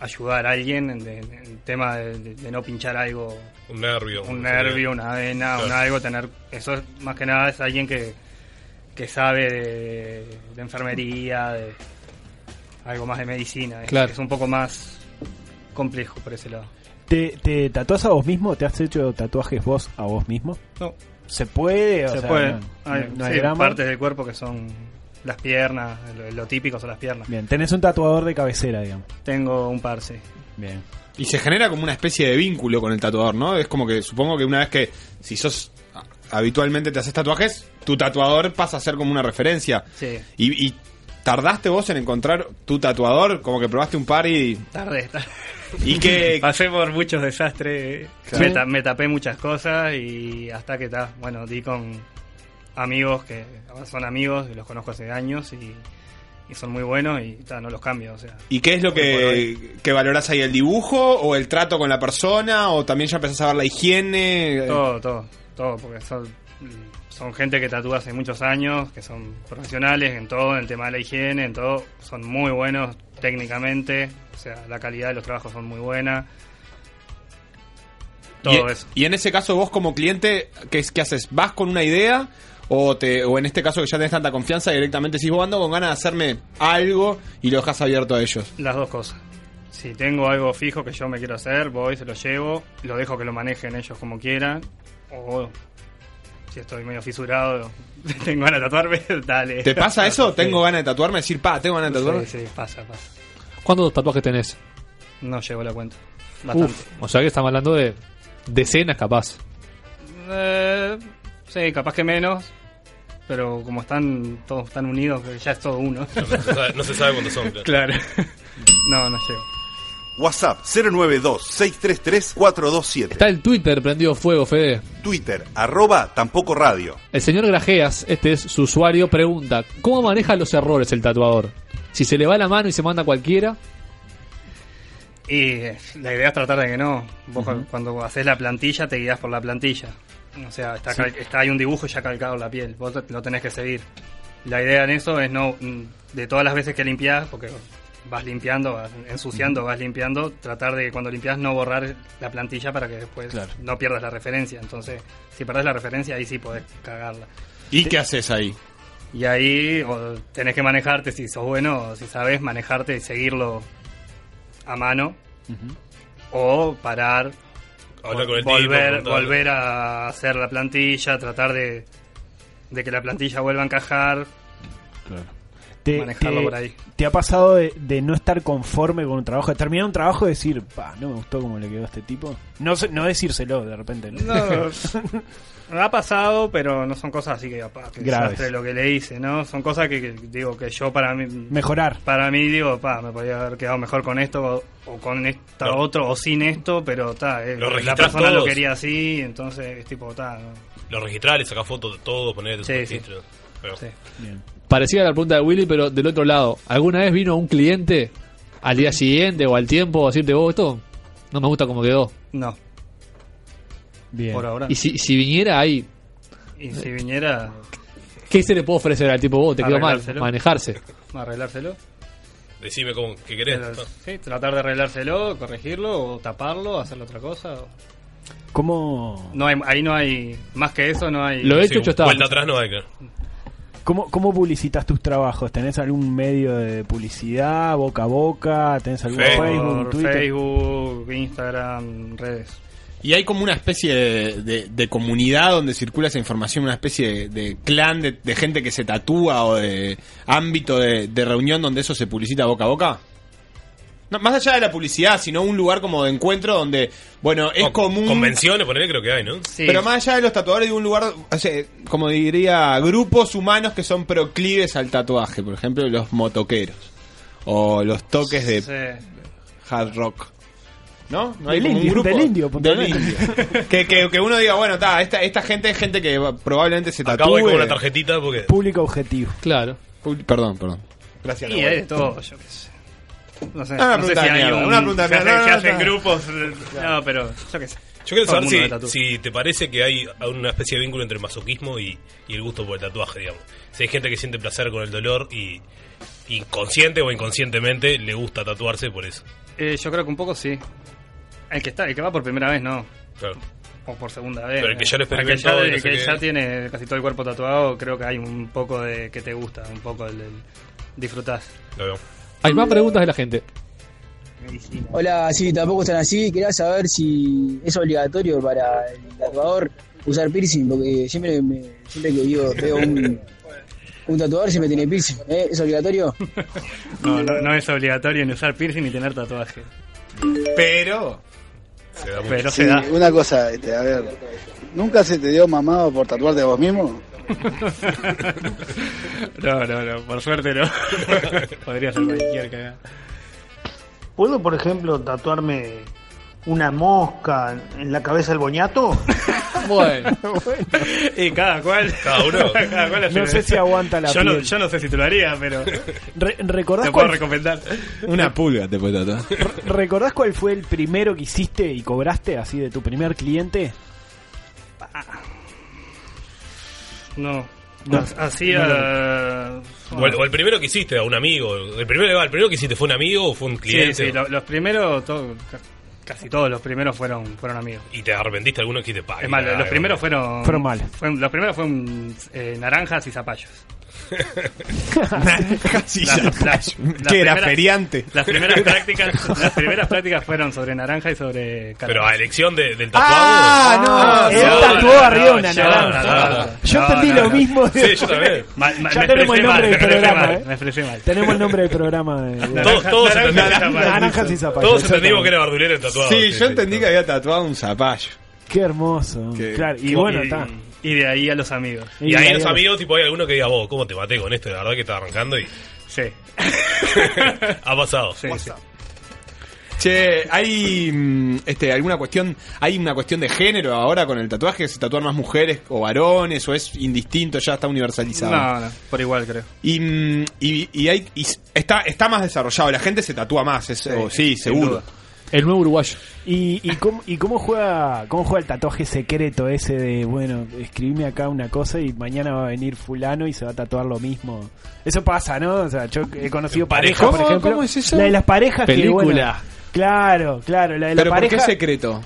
ayudar a alguien en, de- en el tema de, de- de no pinchar algo. Un nervio. Un nervio, una vena, Claro. un algo, tener... Eso es, más que nada es alguien que, que sabe de, de enfermería, de algo más de medicina. Es, Claro. es un poco más complejo por ese lado. ¿Te, ¿Te tatuás a vos mismo? ¿Te has hecho tatuajes vos a vos mismo? No. ¿Se puede? O Se sea, puede. no- hay no hay sí, partes del cuerpo que son las piernas, lo, lo típico son las piernas. Bien, tenés un tatuador de cabecera, digamos. Tengo un par, sí. Bien. Y se genera como una especie de vínculo con el tatuador, ¿no? Es como que supongo que una vez que, si sos habitualmente te haces tatuajes, tu tatuador pasa a ser como una referencia. Sí. Y, y tardaste vos en encontrar tu tatuador, como que probaste un par y... Tardé, tardé. Y que... Pasé por muchos desastres, Claro. me, ta- me tapé muchas cosas y hasta que ta, bueno, di con amigos que son amigos, los conozco hace años y, y son muy buenos y ta, no los cambio, o sea. ¿Y qué es lo que, que valorás ahí? ¿El dibujo o el trato con la persona? ¿O también ya empezás a ver la higiene? Todo, todo, todo, porque son, son gente que tatúa hace muchos años, que son profesionales en todo, en el tema de la higiene, en todo, son muy buenos técnicamente, o sea, la calidad de los trabajos son muy buena. Todo y, eso. y en ese caso vos como cliente, ¿qué, es- qué haces? ¿Vas con una idea? O, te, o en este caso que ya tenés tanta confianza directamente decís, vos ando con ganas de hacerme algo y lo dejas abierto a ellos. Las dos cosas. Si tengo algo fijo que yo me quiero hacer, voy, se lo llevo, lo dejo que lo manejen ellos como quieran. O si estoy medio fisurado, tengo ganas de tatuarme, dale. ¿Te pasa eso? Sí. ¿Tengo ganas de tatuarme? Decir, pa, tengo ganas de tatuarme. Sí, sí, pasa, pasa. ¿Cuántos tatuajes tenés? No llevo la cuenta. Bastante. Uf, o sea que estamos hablando de decenas capaz. Eh, sí, capaz que menos. Pero como están todos tan unidos, que ya es todo uno. No se sabe, no se sabe cuántos son. claro. No, no llego. WhatsApp 092-633-427. Está el Twitter prendido fuego, Fede. Twitter, arroba tampoco radio. El señor Grajeas, este es su usuario, pregunta, ¿cómo maneja los errores el tatuador? Si se le va la mano y se manda cualquiera, Y eh, la idea es tratar de que no. Vos cu- cuando haces la plantilla te guías por la plantilla. O sea, está, Sí. está hay un dibujo ya calcado en la piel. Vos lo tenés que seguir. La idea en eso es no, mm, de todas las veces que limpiás, porque vas limpiando, vas ensuciando, vas limpiando, tratar de cuando limpias no borrar la plantilla para que después Claro. no pierdas la referencia. Entonces, si perdés la referencia, ahí sí podés cagarla. ¿Y qué haces ahí? Y ahí o tenés que manejarte, si sos bueno, o si sabes manejarte y seguirlo a mano. O parar, con el volver, a hacer la plantilla, tratar de, de que la plantilla vuelva a encajar. Te, Manejarlo te- por ahí. ¿Te ha pasado de, de no estar conforme con un trabajo? De terminar un trabajo y decir, pa, no me gustó cómo le quedó a este tipo. No, no decírselo de repente. ¿no? No, me ha pasado, pero no son cosas así que, pa, que Graves. desastre lo que le hice, ¿no? Son cosas que, que digo que yo para mí... Mejorar. Para mí, digo, pa, me podría haber quedado mejor con esto o, o con esto Lo- otro o sin esto, pero ta, eh, Lo la persona lo quería así, entonces es tipo, ta, no. Lo registrás, le sacás fotos de todo, ponés tu Sí, sí. registro. Pero- parecía la pregunta de Willy, pero del otro lado, ¿alguna vez vino un cliente al día siguiente o al tiempo a decirte, vos, esto no me gusta cómo quedó? No. Bien. Por ahora. Y si, si viniera ahí, Y si viniera ¿qué se le puede ofrecer al tipo, vos, te quedó mal? Manejarse. a arreglárselo, Decime cómo, qué querés. pero, sí, tratar de arreglárselo, corregirlo o taparlo, hacerle otra cosa. o- ¿Cómo? No hay, ahí no hay, más que eso, no hay. Lo hecho, hecho está. Vuelta atrás no hay que. ¿Cómo, ¿Cómo publicitas tus trabajos? ¿Tenés algún medio de publicidad, boca a boca? ¿Tenés algún Facebook, Por Twitter? Facebook, Instagram, redes. Y hay como una especie de, de- de comunidad donde circula esa información, una especie de, de clan de, de gente que se tatúa o de ámbito de, de reunión donde eso se publicita boca a boca. No, más allá de la publicidad, sino un lugar como de encuentro donde, bueno, es común... Convenciones, ponerle creo que hay, ¿no? Pero más allá de los tatuadores, de un lugar, o sea, como diría, grupos humanos que son proclives al tatuaje. Por ejemplo, los motoqueros. O los toques de Sí. hard rock. ¿No? ¿No Del como un indio, grupo? del indio, Del indio. que, que, que uno diga, bueno, ta, esta, esta gente es gente que probablemente se tatúe. Acá voy con una tarjetita porque... Público objetivo. Claro. Perdón, perdón. Gracias. Y hay de todo, yo qué sé. No sé, Ah, una no sé pregunta si de hay mierda, un... una pregunta de se hacen- mierda. No, se no, hacen no. grupos... eh, No, pero yo qué sé. Yo quiero saber si, si te parece que hay una especie de vínculo entre el masoquismo y, y el gusto por el tatuaje, digamos. Si hay gente que siente placer con el dolor y inconsciente o inconscientemente le gusta tatuarse por eso. Eh, yo creo que un poco sí. El que está, el que va por primera vez, no. Claro. O por segunda vez. Pero el que ya lo El que experimentó ya, y no el sé que ya tiene casi todo el cuerpo tatuado, creo que hay un poco de que te gusta, un poco el, el disfrutás. Lo veo. Hay más preguntas de la gente. Hola, sí, tampoco están así. Quería saber si es obligatorio para el tatuador usar piercing, porque siempre, me, siempre que yo veo un, un tatuador siempre tiene piercing. ¿eh? ¿Es obligatorio? No, no, no es obligatorio ni usar piercing ni tener tatuaje. Pero... Pero Sí, se da. una cosa, este, a ver, ¿nunca se te dio mamado por tatuarte a vos mismo? No, no, no, por suerte no. Podría ser cualquier cagada. ¿Puedo, por ejemplo, tatuarme una mosca en la cabeza del boñato? Bueno. y cada cual. Cada uno. cada cual No sé si aguanta la yo no, yo no sé si te lo haría, pero. Re- ¿Recordás Te puedo cuál, recomendar. Una pulga te puede tatuar. ¿Recordás cuál fue el primero que hiciste y cobraste así de tu primer cliente? No. No. Ha- Hacía. O el, o el primero que hiciste a un amigo. El primero, el primero que hiciste fue un amigo o fue un cliente. Sí, sí, lo- los primeros, casi todos los primeros fueron, fueron amigos. Y te arrepentiste alguno que te pague. Es más, los primeros fueron. Fueron malos. fueron- los primeros fueron eh, naranjas y zapallos. Naranjas y Las- las- zapallos. las ¿Qué era, primeras- feriante? Las primeras prácticas, las primeras prácticas fueron sobre naranja y sobre Pero a elección de- del tatuado. Ah, no, él no, tatuó no, arriba no, una yo- naranja. no, no, Yo entendí no, lo mismo. Sí, yo también. Ma- ma- ya me tenemos el nombre mal, del programa, mal, ¿eh? me expresé mal. Tenemos el nombre del programa. Todos, Naranjas y zapallos. todos entendimos que era verdulero el tatuado. Sí, yo entendí que había tatuado un zapallo. Qué hermoso. Claro, Y- bueno, está. Y de ahí a los amigos. Y ahí los amigos, tipo, hay alguno que diga, vos, ¿cómo te maté con esto? La verdad que está arrancando y Sí. ha pasado. Sí, sí. Che, hay mm, este alguna cuestión, hay una cuestión de género ahora con el tatuaje, se tatúan más mujeres o varones o es indistinto, ya está universalizado. No, no, por igual creo. Y, mm, y, y hay y está está más desarrollado, la gente se tatúa más, eso sí, sin seguro. duda. El nuevo uruguayo. ¿Y, y, cómo, ¿Y cómo juega cómo juega el tatuaje secreto ese de, bueno, escribime acá una cosa y mañana va a venir fulano y se va a tatuar lo mismo? Eso pasa, ¿no? O sea, yo he conocido parejas, por ejemplo. ¿Cómo es eso? La de las parejas que, Película. bueno, claro, claro, la de la Pero ¿por qué pareja... secreto?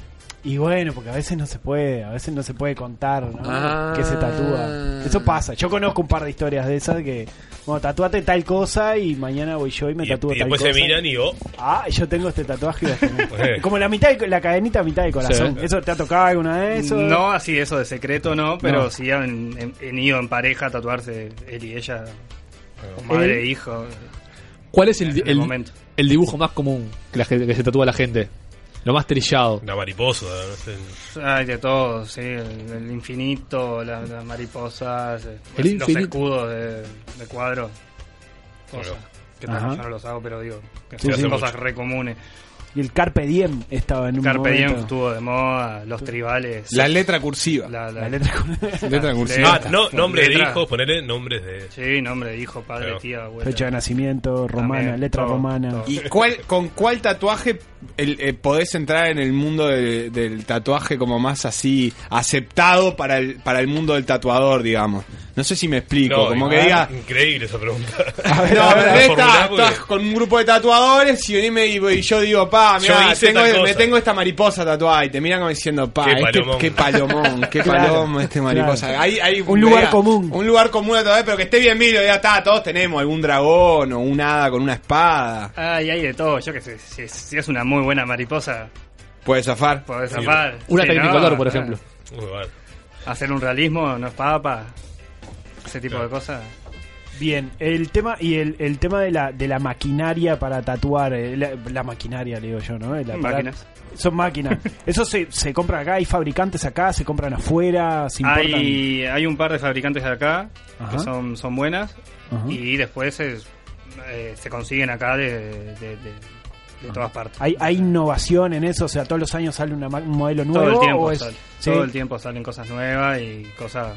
Y bueno, porque a veces no se puede, a veces no se puede contar, ¿no? Ah. Que se tatúa. Eso pasa. Yo conozco un par de historias de esas que, bueno, tatuate tal cosa y mañana voy yo y me Y, tatúo y tal después cosa. se miran y oh, Ah, yo tengo este tatuaje y. Como la mitad, de- la cadenita mitad de corazón. Sí. ¿Eso te ha tocado alguna vez? Eso? No, así eso de secreto no, pero No. sí han, han- han ido en pareja a tatuarse él y ella, madre Él. e hijo. ¿Cuál es el, el el- momento. el dibujo más común que, la gente, que se tatúa la gente? Lo más trillado. una mariposa, no sé. Hay de todo, sí, el, el infinito, la- las mariposas, eh, El los infinito. escudos de, de cuadro. Cosas que también yo no los hago, pero digo, que Sí, son sí. cosas re comunes. Y el Carpe Diem estaba en un Carpe Diem estuvo de moda, los tribales. La letra cursiva. La, la- La letra Letra cursiva. Ah, no, nombres de hijos, ponele nombres de. Sí, nombre de hijo, padre, Claro. tía, abuela. Fecha de nacimiento, romana, También, letra todo, romana. todo. ¿Y cuál, con cuál tatuaje el, eh, podés entrar en el mundo de- del tatuaje como más así aceptado para el, para el mundo del tatuador, digamos? No sé si me explico, No, como que diga... Increíble esa pregunta. No, pero Formulá esta, porque- estás con un grupo de tatuadores y venime y, y yo digo, pa, mirá, tengo, tal me tengo esta mariposa tatuada y te miran como diciendo, pa, Qué este- palomón. qué palomón, qué Claro, palomo este mariposa. claro. Hay, hay Un lugar vea, común. Un lugar común a tatuar, pero que esté bien visto, ya está, todos tenemos algún dragón o un hada con una espada. Ay, hay de todo, yo que sé, si, es- si es una muy buena mariposa, Puede zafar. podés zafar. Una Sí, no, por ejemplo. Muy bueno. Hacer un realismo no es papa, ese tipo de cosas. Bien, el tema y el, el tema de la, de la maquinaria para tatuar, eh, la, la maquinaria, le digo yo, ¿no? El aparato- Máquinas. Son máquinas. Eso se, se compra acá, hay fabricantes acá, se compran afuera, se importan. Hay, hay un par de fabricantes de acá Ajá. que son, son buenas Ajá. y después es- eh, se consiguen acá de, de, de- de todas partes. ¿Hay, hay innovación en eso, o sea, todos los años sale una un modelo nuevo. todo el tiempo o es- sale- Sí. todo el tiempo salen cosas nuevas y cosas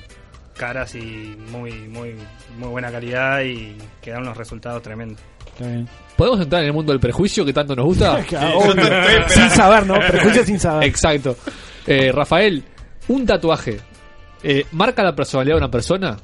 caras y muy muy muy buena calidad y que dan unos resultados tremendos. Está bien. ¿Podemos entrar en el mundo del prejuicio que tanto nos gusta? Obvio. sin saber, ¿no? Prejuicio sin saber. Exacto. Eh, Rafael, un tatuaje eh, marca la personalidad de una persona.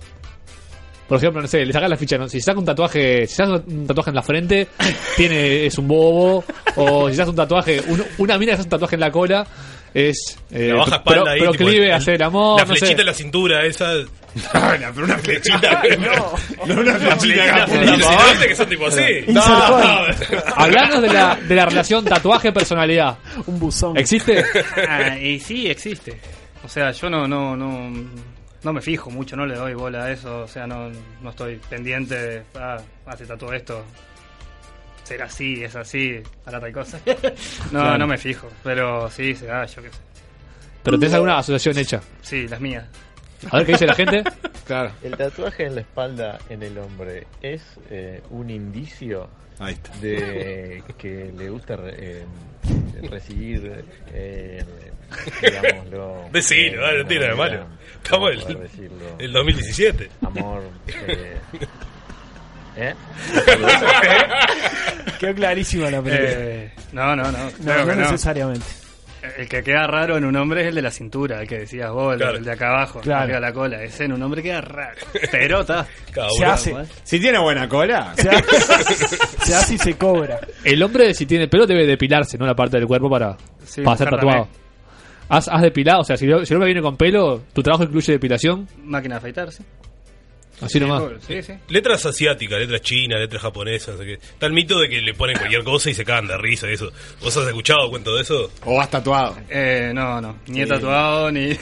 Por ejemplo, no sé, le sacas la ficha, ¿no? Si saca un tatuaje, si sacas un tatuaje en la frente, tiene, es un bobo. O si sacas un tatuaje, un- una mina que hace un tatuaje en la cola, es eh, La baja pro- espalda ahí. proclive tipo, a hacer el amor. La no sé. flechita en la cintura, esa. pero una flechita. no, no una flechita. Que flechita, apunta para ¿viste que son tipo así? No. Hablando de la, de la relación tatuaje-personalidad. Un buzón. ¿Existe? Ah, y sí existe. O sea, yo no no no no me fijo mucho, no le doy bola a eso, o sea, no, no estoy pendiente de ah, ah, te tatuó esto. Será así, es así, para tal cosa. no, Claro. no me fijo, pero sí, se da, yo qué sé. Pero tenés alguna asociación hecha. Sí, las mías. A ver qué dice la gente. Claro. El tatuaje en la espalda en el hombre es eh, un indicio Ahí está. de que le gusta re- eh, recibir, eh, digámoslo. Decilo, dale, nada de malo. Estamos en ¿cómo el, poder decirlo? el 2017. Amor. Eh, ¿eh? Quedó clarísima la película. Eh, no, no, no. no, claro no que no. necesariamente. El que queda raro en un hombre es el de la cintura, el que decías vos, el, Claro. el de acá abajo, Claro. arriba de la cola. Ese en un hombre queda raro. Pero está. Se hace. Si tiene buena cola. Se hace, se hace y se cobra. El hombre, si tiene pelo, debe depilarse, ¿no? La parte del cuerpo para, Sí, para ser mujer tatuado. también. ¿Has, has depilado? O sea, si, el- si el hombre viene con pelo, ¿tu trabajo incluye depilación? Máquina de afeitar, sí. Así nomás. Sí, sí. Letras asiáticas, letras chinas, letras japonesas, no sé qué. Está el mito de que le ponen cualquier cosa y se cagan de risa y eso. ¿Vos has escuchado cuento de eso? O has tatuado. Eh, no, no. Ni he Sí. tatuado, ni.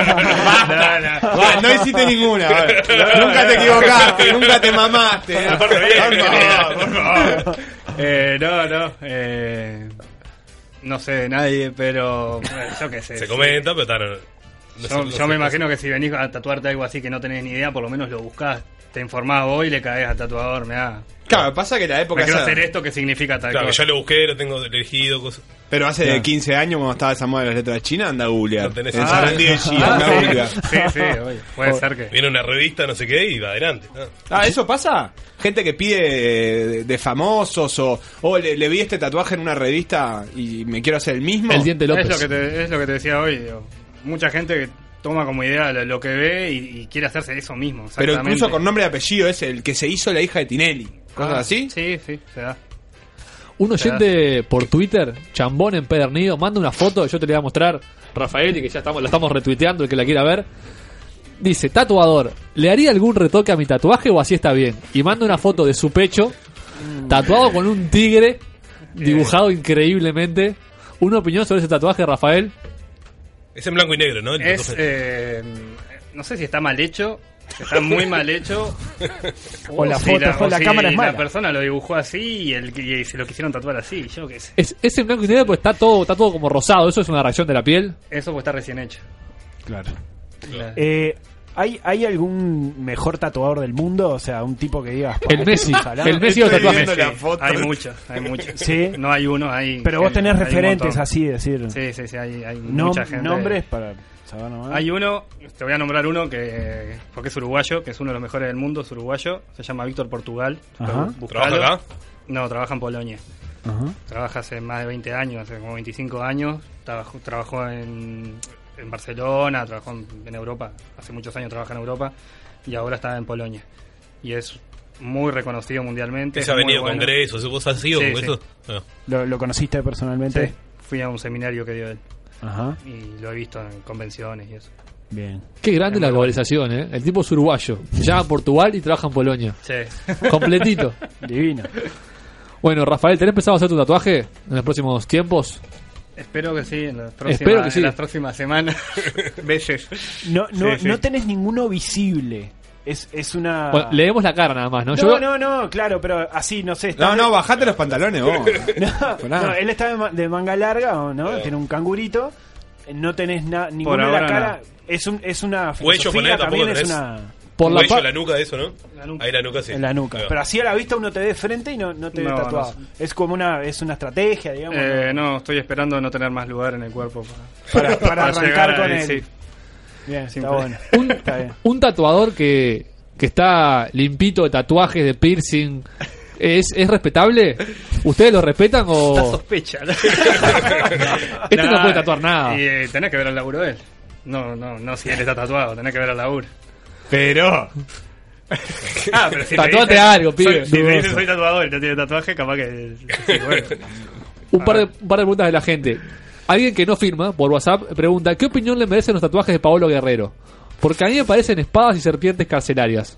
Basta. Va, no hiciste ninguna. Nunca te equivocaste, nunca te mamaste. Aparte, bien, Por favor, por favor. Eh, no, no. Eh, no sé de nadie, pero. eh, yo qué sé. Se sí. comenta, pero está. Yo, yo me imagino que si venís a tatuarte algo así que no tenés ni idea, por lo menos lo buscás, te informás vos y le caes al tatuador, mirá. Claro, pasa que la época Me quiero esa- hacer esto que significa tal Claro, que cosa. ya lo busqué, lo tengo elegido, cosas. Pero hace Claro. 15 años, cuando estaba esa moda de las letras chinas, anda a googlear. No tenés En idea. Sarandí de China, Ah, anda a sí. googlear. Sí, sí, oye, puede ser que. Viene una revista, no sé qué, y va adelante. ¿no? Ah, ¿eso pasa? Gente que pide de, de famosos o, o le, le vi este tatuaje en una revista y me quiero hacer el mismo. El diente López. Es lo, que te, es lo que te decía hoy. digo. Mucha gente que toma como idea lo, lo que ve y, y quiere hacerse eso mismo. Pero incluso con nombre y apellido es el que se hizo la hija de Tinelli. ¿Cosas Ah, así? Sí, sí, se da. Un oyente por Twitter, chambón empedernido, manda una foto, yo te la voy a mostrar, Rafael, y que ya estamos, la estamos retuiteando, el que la quiera ver. Dice, tatuador, ¿le haría algún retoque a mi tatuaje o así está bien? Y manda una foto de su pecho, tatuado con un tigre, dibujado increíblemente. ¿Una opinión sobre ese tatuaje, Rafael? Es en blanco y negro, ¿no? El Es, eh, no sé si está mal hecho, está muy mal hecho. O la si foto, o la si cámara es mala. La persona lo dibujó así y, el, y se lo quisieron tatuar así, yo qué sé. Es, es en blanco y negro, pues está todo, está todo como rosado. ¿Eso es una reacción de la piel? Eso pues está recién hecho. Claro. Claro. Eh, ¿hay, ¿Hay algún mejor tatuador del mundo? O sea, un tipo que digas... El "Pa, Messi. salado". El Messi o tatuaje. Hay muchos, hay muchos. Sí. No hay uno, hay. Pero vos tenés hay referentes así, decir... Sí, sí, sí, hay, hay Nom- mucha gente. Nombres para saber nomás. Hay uno, te voy a nombrar uno que, porque es uruguayo, que es uno de los mejores del mundo, es uruguayo, se llama Víctor Portugal. ¿Trabaja acá? No, trabaja en Polonia. Ajá. Trabaja hace más de 20 años, hace como 25 años. Trabajó, trabajó en, en Barcelona, trabajó en, en Europa, hace muchos años trabaja en Europa y ahora está en Polonia. Y es muy reconocido mundialmente. ¿Se ha venido a bueno. congresos? ¿Vos has ido Sí, con sí. eso? Ah. ¿Lo, lo conociste personalmente? Sí, fui a un seminario que dio él. Ajá. Y lo he visto en convenciones y eso. Bien. Qué grande la globalización, ¿eh? El tipo es uruguayo. Se llama Portugal y trabaja en Polonia. Sí. Completito. Divino. Bueno, Rafael, ¿tenés pensado hacer tu tatuaje en los próximos tiempos? Espero que sí, en las próximas, Espero que sí. en las próximas semanas. Veces. No, no, Sí, sí. no tenés ninguno visible. Es, es una. Bueno, leemos la cara nada más, ¿no? No, Yo- no, no, claro, pero así, no sé. No, no, bajate los pantalones vos. No, no, él está de, ma- de manga larga, ¿o ¿no? Tiene un cangurito. No tenés na, ninguna de la ahora cara. Es, un, es una Cuello, filosofía también, es tenés. una... Por la la nuca de eso, ¿no? Ahí la nuca sí. En la nuca. Pero así a la vista uno te ve de frente y no, no te ve No, tatuado. Es como una, es una estrategia, digamos. Eh, no, estoy esperando no tener más lugar en el cuerpo para, Para, para arrancar llegar con él. sí. Bien, Simple. está bueno. Un, Está bien. un tatuador que, que está limpito de tatuajes, de piercing, ¿es, ¿es respetable? ¿Ustedes lo respetan o...? Está sospecha. ¿no? Este no puede tatuar nada. Y eh, tenés que ver el laburo de él. No, no, no si él está tatuado, tenés que ver el laburo. Pero. Ah, pero si te Tatuate algo, pibe. soy- Si soy tatuador y no tiene tatuaje, capaz que. sí, bueno. Un par, de, un par de preguntas de la gente. Alguien que no firma por WhatsApp pregunta: ¿Qué opinión le merecen los tatuajes de Paolo Guerrero? Porque a mí me parecen espadas y serpientes carcelarias.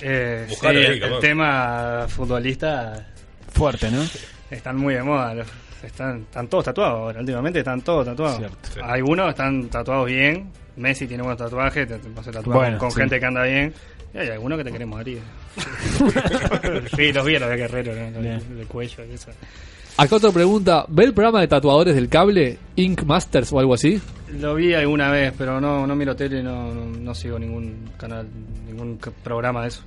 Eh, sí, Buscalo ahí, el, tema futbolista Fuerte, ¿no? están muy de moda. Están, están todos tatuados ahora, últimamente están todos tatuados. Algunos están tatuados bien. Messi tiene buenos tatuajes, te- te- se tatúa Bueno, con sí. gente que anda bien. Y hay algunos que te queremos morir. sí, los vi a los de Guerrero, ¿no? Del cuello y eso. Acá otra pregunta: ¿Ve el programa de tatuadores del cable, Ink Masters o algo así? Lo vi alguna vez, pero no, no miro tele, no, no, no sigo ningún canal, ningún programa de eso.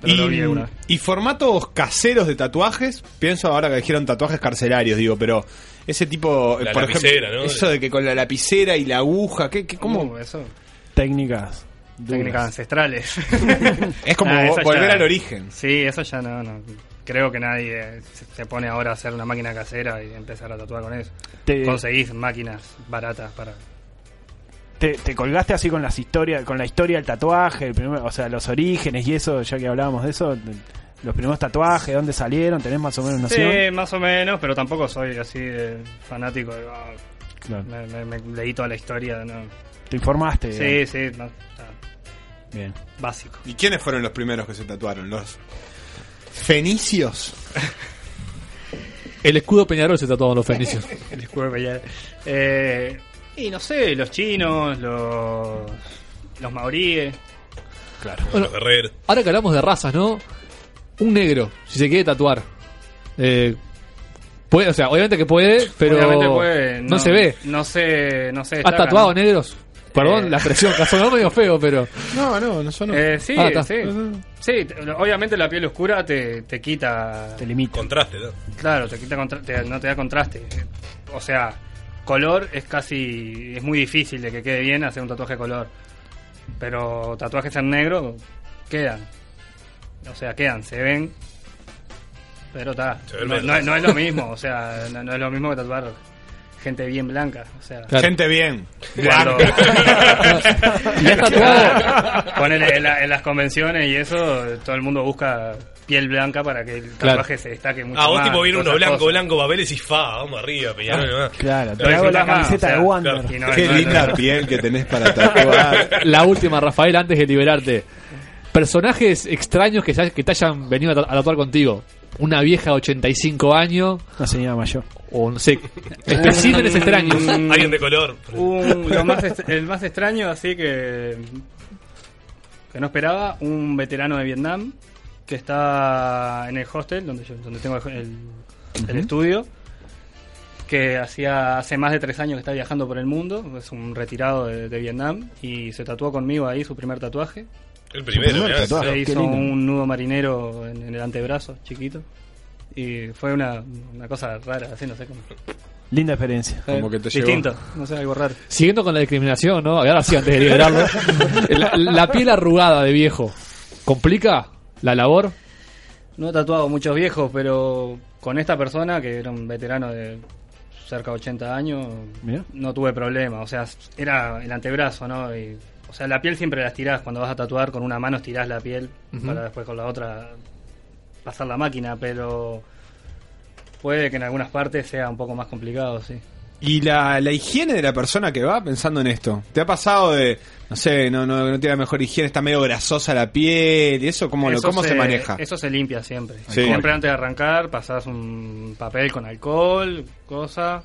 Pero lo vi alguna vez. y formatos caseros de tatuajes, pienso ahora que dijeron tatuajes carcelarios, digo, pero ese tipo, La por lapicera, ejemplo, ¿no? eso de que con la lapicera y la aguja, ¿qué, qué- cómo? Uh, eso. Técnicas. Técnicas ancestrales. Es como Nah, volver ya- al origen. Sí, eso ya no, no. Creo que nadie se- pone ahora a hacer una máquina casera y empezar a tatuar con eso. Te- Conseguís máquinas baratas para... Te, te colgaste así con las historias, con la historia del tatuaje, el primer- o sea, los orígenes y eso, ya que hablábamos de eso, los primeros tatuajes, dónde salieron, tenés más o menos noción. Sí, más o menos, pero tampoco soy así de fanático. de, ah, Claro. me, me- me leí toda la historia. No. Te informaste. Sí, sí, no, está Bien. básico. ¿Y quiénes fueron los primeros que se tatuaron? Los fenicios. El escudo Peñarol se tatuaban los fenicios. El escudo Peñarol. Eh, y no sé, los chinos, los, los maoríes. Claro. Bueno, Los guerreros. Ahora que hablamos de razas, ¿no? Un negro, si se quiere tatuar. Eh, puede, o sea, obviamente que puede, pero puede, no, se ve. No sé, no sé. ¿Has tatuado ¿no? negros? Perdón Eh. la expresión, que sonó medio feo, pero... No, no, no son. Eh, sí, Ah, sí. Sí, te- obviamente la piel oscura te, te quita. Te limita. Contraste, ¿no? Claro, te quita contra- te- no te da contraste. O sea, color es casi. Es muy difícil de que quede bien hacer un tatuaje color. Pero tatuajes en negro quedan. O sea, quedan, se ven. Pero está. No, no es- no es lo mismo, o sea, no, no es lo mismo que tatuar gente bien blanca. O sea, Claro. Gente bien. cuando-. Ponele en, la- en las convenciones y eso, todo el mundo busca piel blanca para que el Claro. tatuaje se destaque mucho Ah, vos más, tipo viene uno blanco, cosas. blanco, papel y fa, vamos arriba, Peñarol nomás. Claro, te hago la camiseta de Wander. Qué linda piel que tenés para tatuar. La última, Rafael, antes de liberarte. Personajes extraños que, se- que te hayan venido a ta- a tatuar contigo. Una vieja de 85 años, Una señora mayor. o no sé, especímenes extraños. Alguien de color. Un- lo más el más extraño, así que. que no esperaba, un veterano de Vietnam que está en el hostel donde, yo, donde tengo el, estudio. Que hacía hace más de tres años que está viajando por el mundo. Es un retirado de, de Vietnam. Y se tatuó conmigo ahí su primer tatuaje. El primero, primer mirá, tatuaje. Se hizo un nudo marinero en, en el antebrazo, chiquito. Y fue una, una cosa rara, así, no sé cómo. Linda experiencia. Como que te. Distinto, no sé, algo raro. Siguiendo con la discriminación, ¿no? Ahora sí, antes de liberarlo. La, la piel arrugada de viejo, ¿complica la labor? No he tatuado muchos viejos, pero con esta persona, que era un veterano de cerca de 80 años, no tuve problema. O sea, era el antebrazo, ¿no? Y, o sea, la piel siempre la estirás. Cuando vas a tatuar con una mano estirás la piel para después con la otra pasar la máquina, pero puede que en algunas partes sea un poco más complicado, sí. Y la, la higiene de la persona que va pensando en esto. ¿Te ha pasado de, no sé, no, no, no tiene la mejor higiene, está medio grasosa la piel y eso? ¿Cómo, Eso cómo se, maneja? Eso se limpia siempre. Sí. Siempre antes de arrancar pasás un papel con alcohol, cosa,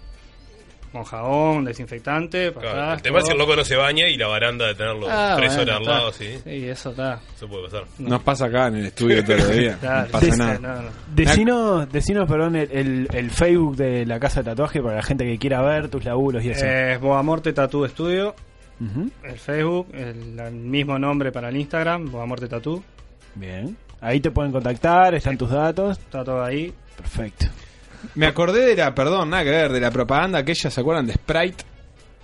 con jabón, desinfectante, Claro, pasás, el tema es que el todo. loco no se baña y la baranda de tenerlo Ah, tres bueno, horas al lado, sí. Sí, eso está. Eso puede pasar. Nos pasa acá en el estudio los días. Claro, no pasa sí, nada. no, no. Decinos, decinos, perdón, el, el- el Facebook de la casa de tatuaje para la gente que quiera ver tus laburos y eso. Es Boamorte Tattoo Studio, Ujú. el Facebook, el, el mismo nombre para el Instagram, Boamorte Tattoo. Bien. Ahí te pueden contactar, están tus datos. Está todo ahí. Perfecto. Me acordé de la, perdón, nada que ver, de la propaganda aquella, ¿se acuerdan de Sprite?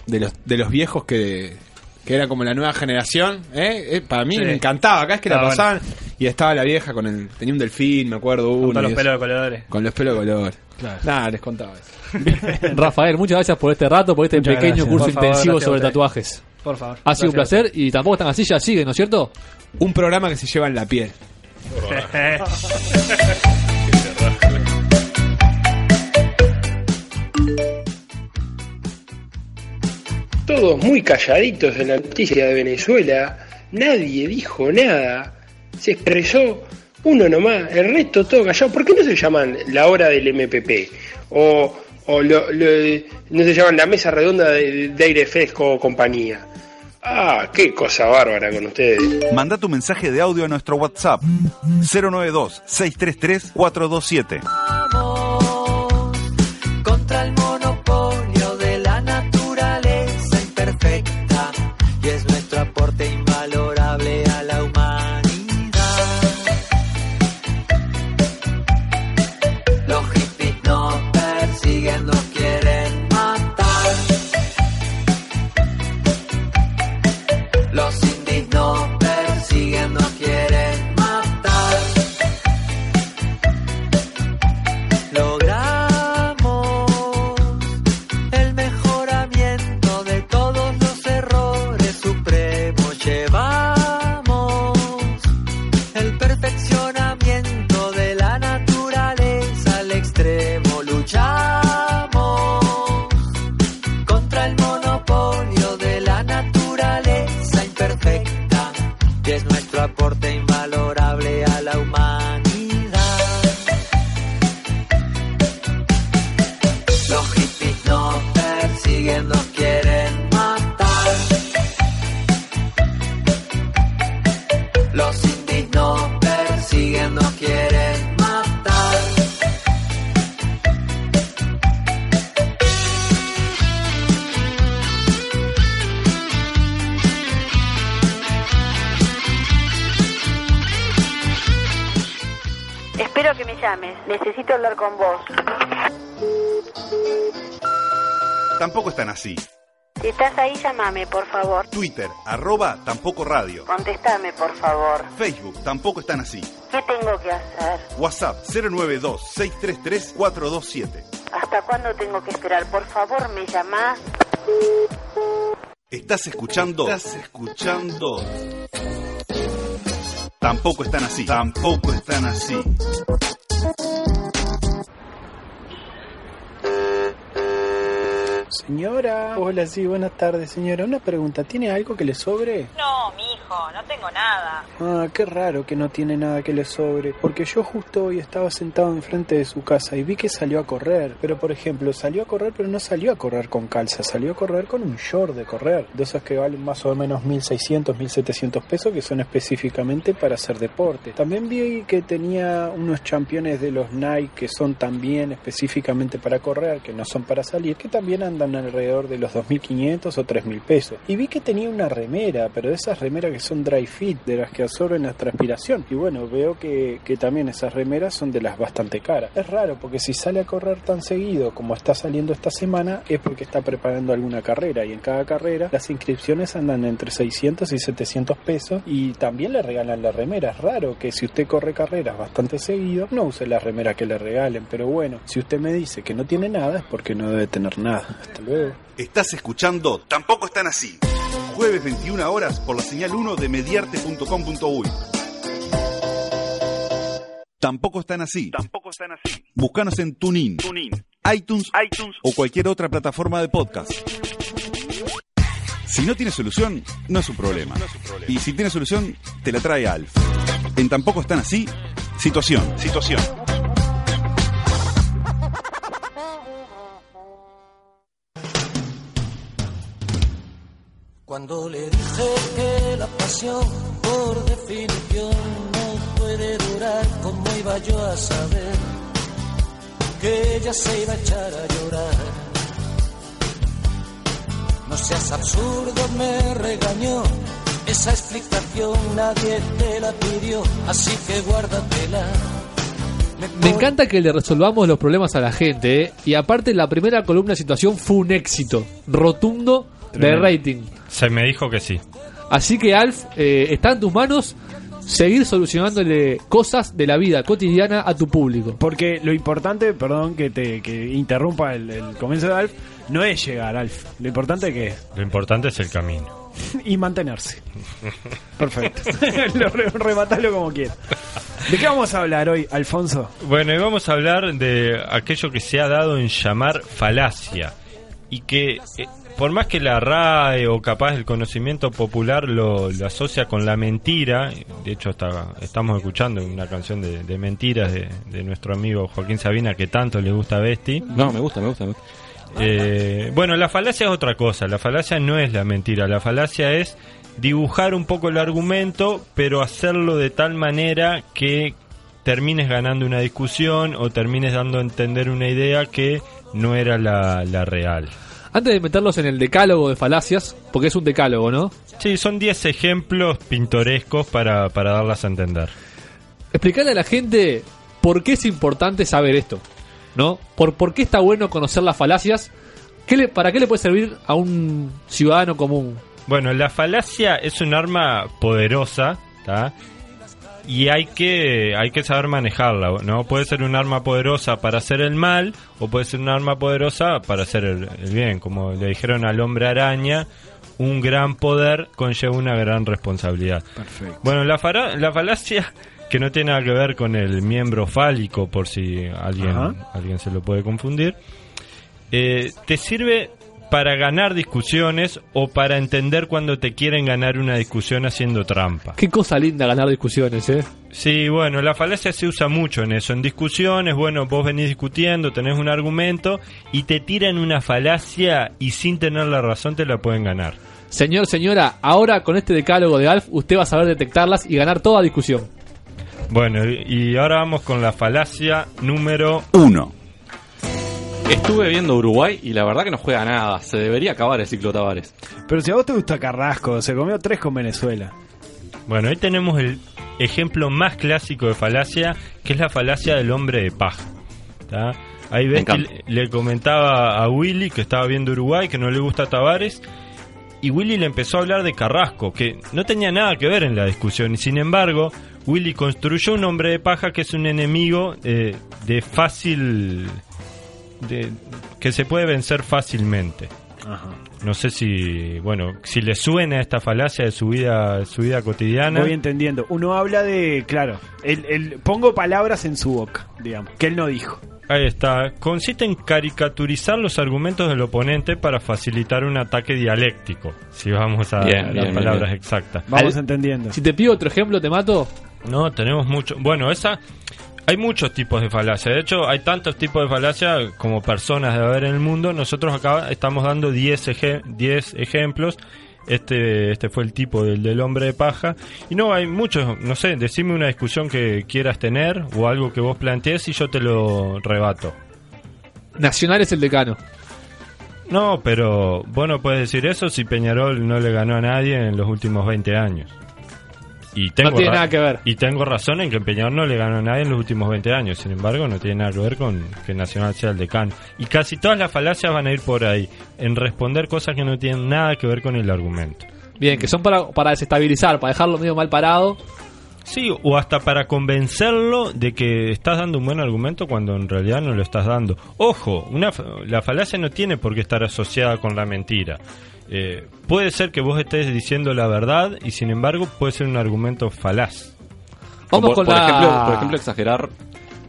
De los, de los viejos que, que era como la nueva generación. ¿eh? Eh, para mí Sí. me encantaba, acá es que la pasaban y estaba la vieja con el, tenía un delfín, me acuerdo uno. todos los y eso. pelos de colores. Con los pelos de color. Claro. Nada, les contaba eso. Rafael, muchas gracias por este rato, por este Muchas pequeño gracias. curso Por favor, intensivo gracias a sobre ustedes. tatuajes. Por favor. Ha sido un Gracias. placer y tampoco están así, ya sigue, ¿no es cierto? Un programa que se lleva en la piel. todos muy calladitos en la noticia de Venezuela, nadie dijo nada, se expresó uno nomás, el resto todo callado. ¿Por qué no se llaman la hora del MPP? O, o no se llaman la mesa redonda de, de aire fresco o compañía. Ah, qué cosa bárbara con ustedes. Manda tu mensaje de audio a nuestro WhatsApp 092 633 427. Así. Si estás ahí, llámame, por favor. Twitter, arroba tampoco radio. Contestame, por favor. Facebook, tampoco están así. ¿Qué tengo que hacer? WhatsApp 092-633-427. ¿Hasta cuándo tengo que esperar? Por favor, me llamás. Estás escuchando. Estás escuchando. Tampoco están así. Tampoco están así. Señora. Hola, sí, buenas tardes, señora. Una pregunta, ¿tiene algo que le sobre? No, mijo, no tengo nada. Ah, qué raro que no tiene nada que le sobre, porque yo justo hoy estaba sentado enfrente de su casa y vi que salió a correr, pero por ejemplo, salió a correr pero no salió a correr con calza, salió a correr con un short de correr, de esos que valen más o menos 1600, 1700 pesos que son específicamente para hacer deporte. También vi que tenía unos championes de los Nike que son también específicamente para correr, que no son para salir, que también andan alrededor de los 2500 o 3000 pesos. Y vi que tenía una remera, pero de esas remeras que son dry fit, de las que absorben la transpiración. Y bueno, veo que, que también esas remeras son de las bastante caras. Es raro porque si sale a correr tan seguido como está saliendo esta semana es porque está preparando alguna carrera y en cada carrera las inscripciones andan entre 600 y 700 pesos y también le regalan la remera. Es raro que si usted corre carreras bastante seguido no use la remera que le regalen, pero bueno, si usted me dice que no tiene nada es porque no debe tener nada. Hasta luego. Estás escuchando Tampoco están así. Jueves 21 horas por la señal 1 de mediarte.com.uy. Tampoco están así. Tampoco están así. Búscanos en TuneIn, TuneIn, iTunes, iTunes o cualquier otra plataforma de podcast. Si no tiene solución, no es un problema. Y si tiene solución, te la trae Alf. En Tampoco están así, situación. Situación. Cuando le dije que la pasión, por definición, no puede durar, ¿cómo iba yo a saber que ella se iba a echar a llorar? No seas absurdo, me regañó. Esa explicación nadie te la pidió, así que guárdatela. Me encanta que le resolvamos los problemas a la gente, ¿eh? Y aparte, la primera columna de situación fue un éxito rotundo de Tremendo. rating. Se me dijo que sí. Así que, Alf, eh, está en tus manos seguir solucionándole cosas de la vida cotidiana a tu público. Porque lo importante, perdón que te que interrumpa el, el comienzo de Alf, no es llegar, Alf. Lo importante es que es. Lo importante es el camino. y mantenerse. Perfecto. lo re- rematalo como quieras. ¿De qué vamos a hablar hoy, Alfonso? Bueno, y vamos a hablar de aquello que se ha dado en llamar falacia. Y que, eh, por más que la RAE o capaz el conocimiento popular lo, lo asocia con la mentira, de hecho hasta estamos escuchando una canción de, de mentiras de, de nuestro amigo Joaquín Sabina que tanto le gusta a Besti. No, me gusta, me gusta. Me gusta. Eh, bueno, la falacia es otra cosa. La falacia no es la mentira. La falacia es dibujar un poco el argumento, pero hacerlo de tal manera que termines ganando una discusión o termines dando a entender una idea que no era la, la real. Antes de meterlos en el decálogo de falacias, porque es un decálogo, ¿no? Sí, son 10 ejemplos pintorescos para, para darlas a entender. Explicarle a la gente por qué es importante saber esto, ¿no? Por, por qué está bueno conocer las falacias. ¿Qué le, ¿Para qué le puede servir a un ciudadano común? Bueno, la falacia es un arma poderosa, ¿tá? Y hay que, hay que saber manejarla, ¿no? Puede ser un arma poderosa para hacer el mal, o puede ser un arma poderosa para hacer el, el bien. Como le dijeron al hombre araña, un gran poder conlleva una gran responsabilidad. Perfecto. Bueno, la, fara- la falacia, que no tiene nada que ver con el miembro fálico, por si alguien, Ajá. alguien se lo puede confundir, eh, te sirve para ganar discusiones o para entender cuando te quieren ganar una discusión haciendo trampa. Qué cosa linda ganar discusiones, ¿eh? Sí, bueno, la falacia se usa mucho en eso. En discusiones, bueno, vos venís discutiendo, tenés un argumento y te tiran una falacia y sin tener la razón te la pueden ganar. Señor, señora, ahora con este decálogo de Alf, usted va a saber detectarlas y ganar toda discusión. Bueno, y y ahora vamos con la falacia número Uno. Estuve viendo Uruguay y la verdad que no juega nada. Se debería acabar el ciclo Tavares. Pero si a vos te gusta Carrasco, se comió tres con Venezuela. Bueno, ahí tenemos el ejemplo más clásico de falacia, que es la falacia del hombre de paja. ¿tá? Ahí ves que le comentaba a Willy que estaba viendo Uruguay, que no le gusta Tavares, y Willy le empezó a hablar de Carrasco, que no tenía nada que ver en la discusión, y sin embargo, Willy construyó un hombre de paja que es un enemigo eh, de fácil... De, que se puede vencer fácilmente. No sé si, bueno, si le suena esta falacia de su vida, su vida cotidiana. Voy entendiendo. Uno habla de, claro, el, el- pongo palabras en su boca, digamos, que él no dijo. Ahí está. Consiste en caricaturizar los argumentos del oponente para facilitar un ataque dialéctico. Si vamos a Bien, las bien, palabras bien. exactas. Vamos entendiendo. Si te pido otro ejemplo, te mato. No, tenemos mucho. Bueno, esa. Hay muchos tipos de falacia. De hecho, hay tantos tipos de falacia como personas de haber en el mundo. Nosotros acá estamos dando 10 eje- 10 ejemplos. Este, este fue el tipo del, del hombre de paja. Y no, hay muchos. No sé, decime una discusión que quieras tener o algo que vos plantees y yo te lo rebato. Nacional es el decano. No, pero vos no puedes decir eso si Peñarol no le ganó a nadie en los últimos 20 años. Y tengo No tiene nada que ver. Y tengo razón en que Peñarol no le ganó a nadie en los últimos 20 años. Sin embargo, no tiene nada que ver con que Nacional sea el decano. Y casi todas las falacias van a ir por ahí, en responder cosas que no tienen nada que ver con el argumento. Bien, que son para, para desestabilizar, para dejarlo medio mal parado. Sí, o hasta para convencerlo de que estás dando un buen argumento cuando en realidad no lo estás dando. Ojo, una, la falacia no tiene por qué estar asociada con la mentira. Eh, puede ser que vos estés diciendo la verdad y sin embargo puede ser un argumento falaz. Vamos por, con por la- ejemplo, por ejemplo, exagerar.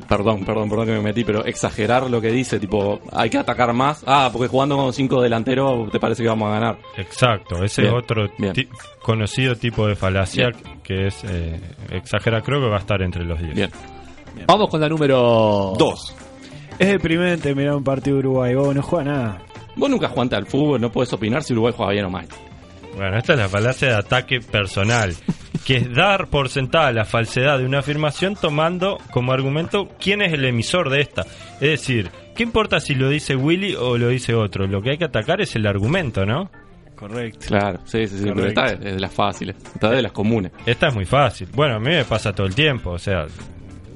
Perdón, perdón, perdón que me metí, pero exagerar lo que dice, tipo, hay que atacar más. Ah, porque jugando con cinco delanteros te parece que vamos a ganar. Exacto, ese Bien, es otro ti- conocido tipo de falacia que es eh, exagera, creo que va a estar entre los 10. Bien. Vamos con la número Dos. Es deprimente mirar un partido de Uruguay. Vos no juega nada. Vos nunca jugaste al fútbol, no podés opinar si Uruguay juega bien o mal. Bueno, esta es la falacia de ataque personal, que es dar por sentada la falsedad de una afirmación tomando como argumento quién es el emisor de esta. Es decir, ¿qué importa si lo dice Willy o lo dice otro? Lo que hay que atacar es el argumento, ¿no? Correcto. Claro, sí, sí, sí, pero esta es de las fáciles, esta es de las comunes. Esta es muy fácil. Bueno, a mí me pasa todo el tiempo, o sea,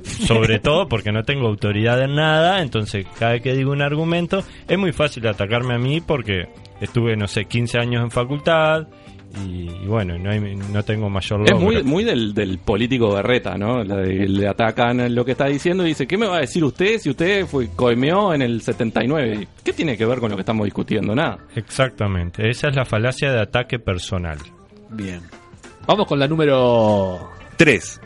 sobre todo porque no tengo autoridad en nada, entonces cada vez que digo un argumento es muy fácil atacarme a mí porque estuve, no sé, 15 años en facultad y, y bueno, no, hay- no tengo mayor Es logro. muy, muy del, del político berreta, ¿no? La de- le atacan lo que está diciendo y dice, ¿qué me va a decir usted si usted fue coimeó en el 79? ¿Qué tiene que ver con lo que estamos discutiendo? Nada. Exactamente, esa es la falacia de ataque personal. Bien. Vamos con la número 3.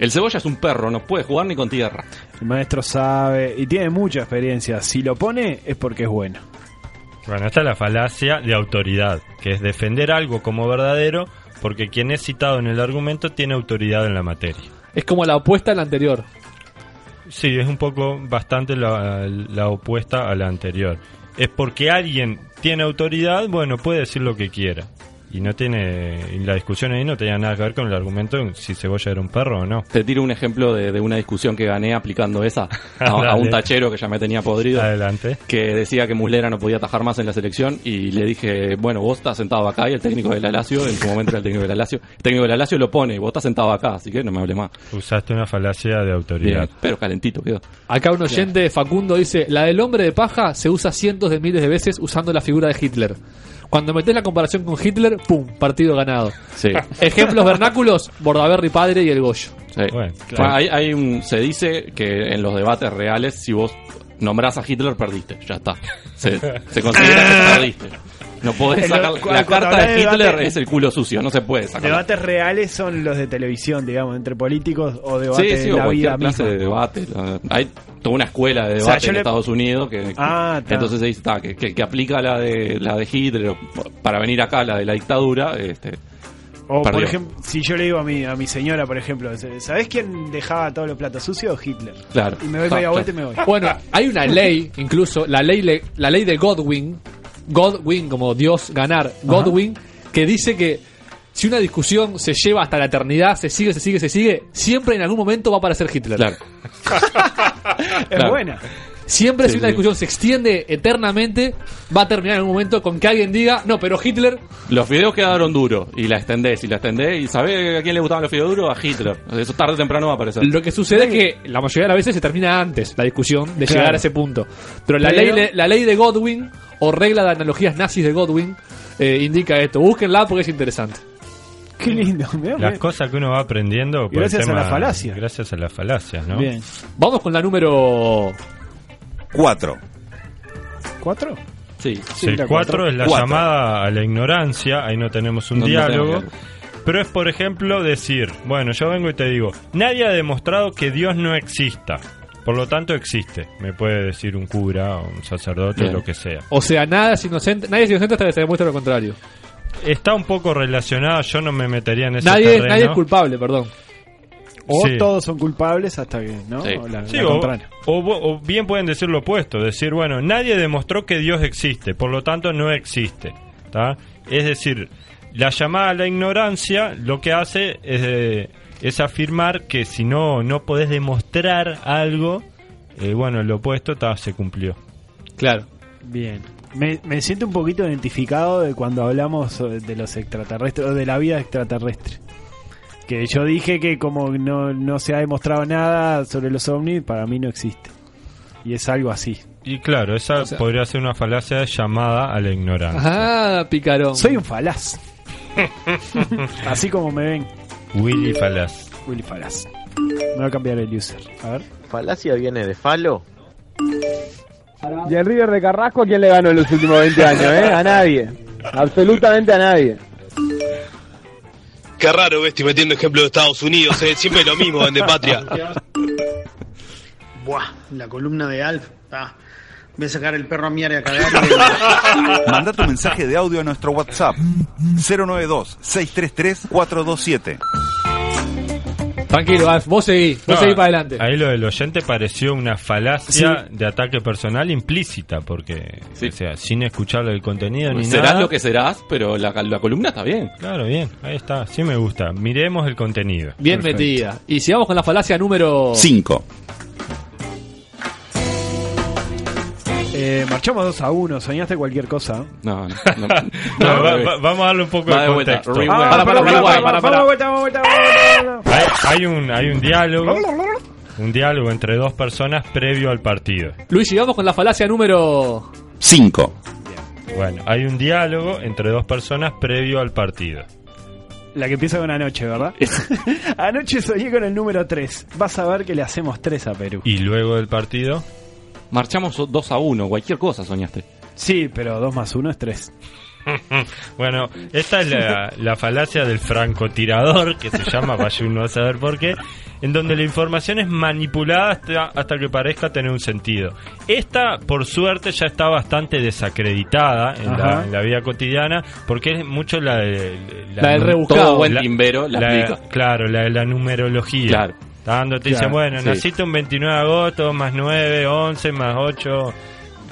El cebolla es un perro, no puede jugar ni con tierra. El maestro sabe y tiene mucha experiencia. Si lo pone es porque es bueno. Bueno, esta es la falacia de autoridad, que es defender algo como verdadero porque quien es citado en el argumento tiene autoridad en la materia. Es como la opuesta a la anterior. Sí, es un poco bastante la, la opuesta a la anterior. Es porque alguien tiene autoridad, bueno, puede decir lo que quiera. Y no tiene y la discusión ahí no tenía nada que ver con el argumento en si Cebolla era un perro o no. Te tiro un ejemplo de, de una discusión que gané aplicando esa a, un tachero que ya me tenía podrido. Adelante. Que decía que Muslera no podía atajar más en la selección y le dije, bueno, vos estás sentado acá y el técnico de la Lazio, en su momento era el técnico de la Lazio, el técnico de la Lazio lo pone y vos estás sentado acá, así que no me hable más. Usaste una falacia de autoridad. Bien, pero calentito quedó. Acá un oyente, Facundo, dice: La del hombre de paja se usa cientos de miles de veces usando la figura de Hitler. Cuando metés la comparación con Hitler, ¡pum! Partido ganado. Sí. Ejemplos vernáculos: Bordaberry padre y el Goyo. Sí. Bueno, hay, hay un, se dice que en los debates reales, si vos nombrás a Hitler, perdiste. Ya está. Se, se considera que perdiste. No podés sacar. La carta de Hitler debate- es el culo sucio, no se puede sacar. Debates reales son los de televisión, digamos, entre políticos o Sí, debates sí, de o la cualquier vida clase misma. de debate. Hay toda una escuela de O debate sea, en le- Estados Unidos que, Ah, ta. entonces se dice ta, que, que- que aplica la de la de Hitler para venir acá la de la dictadura. Este, O por ejemplo, si yo le digo a mi, a mi señora, por ejemplo, ¿sabés quién dejaba todos los platos sucios? Hitler. Claro. Y me doy media claro. vuelta y me voy. Bueno, hay una ley, incluso, la ley, le- la ley de Godwin, Godwin como Dios ganar, Godwin, que dice que si una discusión se lleva hasta la eternidad, se sigue, se sigue, se sigue, siempre en algún momento va a aparecer Hitler. Claro. Es Claro. buena. Siempre Sí, si una sí. discusión se extiende eternamente, va a terminar en algún momento con que alguien diga, no, pero Hitler Los fideos quedaron duros y la extendés y la extendés y ¿sabés a quién le gustaban los fideos duros? A Hitler. Eso tarde o temprano va a aparecer. Lo que sucede es que la mayoría de las veces se termina antes la discusión de Claro. llegar a ese punto. Pero la, Pero- Ley, de, la ley de Godwin, o regla de analogías nazis de Godwin, eh, indica esto. Búsquenla porque es interesante. Qué lindo. mirá, Las cosas que uno va aprendiendo por el gracias a tema- la falacia. Gracias a las falacias, ¿no? Bien. Vamos con la número 4. ¿Cuatro? Sí. Sí, el 4 es la Cuatro. llamada a la ignorancia, ahí no tenemos un No, no diálogo. tenemos diálogo. Pero es, por ejemplo, decir, bueno, yo vengo y te digo, nadie ha demostrado que Dios no exista. Por lo tanto, existe. Me puede decir un cura, o un sacerdote, Bien. lo que sea. O sea, nada es inocente, nadie es inocente hasta que se demuestre lo contrario. Está un poco relacionado, yo no me metería en ese Nadie, terreno. nadie es culpable, perdón. O Sí. todos son culpables hasta que, ¿no? Sí. O la, Sí, la o, bien pueden decir lo opuesto, decir, bueno, nadie demostró que Dios existe, por lo tanto no existe. ¿tá? Es decir, la llamada a la ignorancia lo que hace es, eh, es afirmar que si no, no podés demostrar algo, eh, bueno, lo opuesto ta, se cumplió. Claro. Bien. Me, me siento un poquito identificado de cuando hablamos sobre- de los extraterrestres o de la vida extraterrestre. Que yo dije que como no, no se ha demostrado nada sobre los ovnis, para mí no existe. Y es algo así. Y claro, esa sea- podría ser una falacia llamada a la ignorancia. Ah, picarón. Soy un falaz. así como me ven. Willy Falaz. Willy Falaz. Me voy a cambiar el user. A ver. ¿Falacia viene de falo? Y el River de Carrasco, ¿a quién le ganó en los últimos 20 años? ¿eh? A nadie. Absolutamente a nadie. Qué raro, Besti, metiendo ejemplo de Estados Unidos, ¿eh? siempre lo mismo en De Patria. Buah, la columna de Alf. Ah, voy a sacar el perro a miar y a cagar. Manda tu mensaje de audio a nuestro WhatsApp 092-633-427. Tranquilo, Alf, vos seguí, vos No, seguí para adelante. Ahí lo del oyente pareció una falacia de ataque personal implícita, porque, o sea, sin escucharle el contenido ni Serás nada. lo que serás, pero la, la columna está bien. Claro, bien, ahí está, sí me gusta. Miremos el contenido. Bien Perfecto. metida. Y sigamos con la falacia número 5. Eh, marchamos 2 a 1. ¿Soñaste cualquier cosa? No, no. No, va- va- vamos a darle un poco Va de vuelta, contexto. Ah, Para, para, para, vuelta. Hay, hay un, hay un diálogo, un diálogo entre dos personas previo al partido. Luis, llegamos con la falacia número 5. Bueno, hay un diálogo entre dos personas previo al partido. La que empieza con anoche, ¿verdad? anoche soñé con el número 3. Vas a ver que le hacemos 3 a Perú. Y luego del partido, Marchamos 2 a 1, cualquier cosa soñaste. Sí, pero 2 más 1 es 3. bueno, esta es la, la falacia del francotirador, que se llama, vaya uno a saber por qué, en donde la información es manipulada hasta, hasta que parezca tener un sentido. Esta, por suerte, ya está bastante desacreditada en, la, en la vida cotidiana, porque es mucho la, de- La del rebuscado. Todo buen timbero la. Claro, la de la numerología. Claro. Dando, te dice, Claro, bueno, sí. naciste un 29 de agosto, más 9, 11, más 8,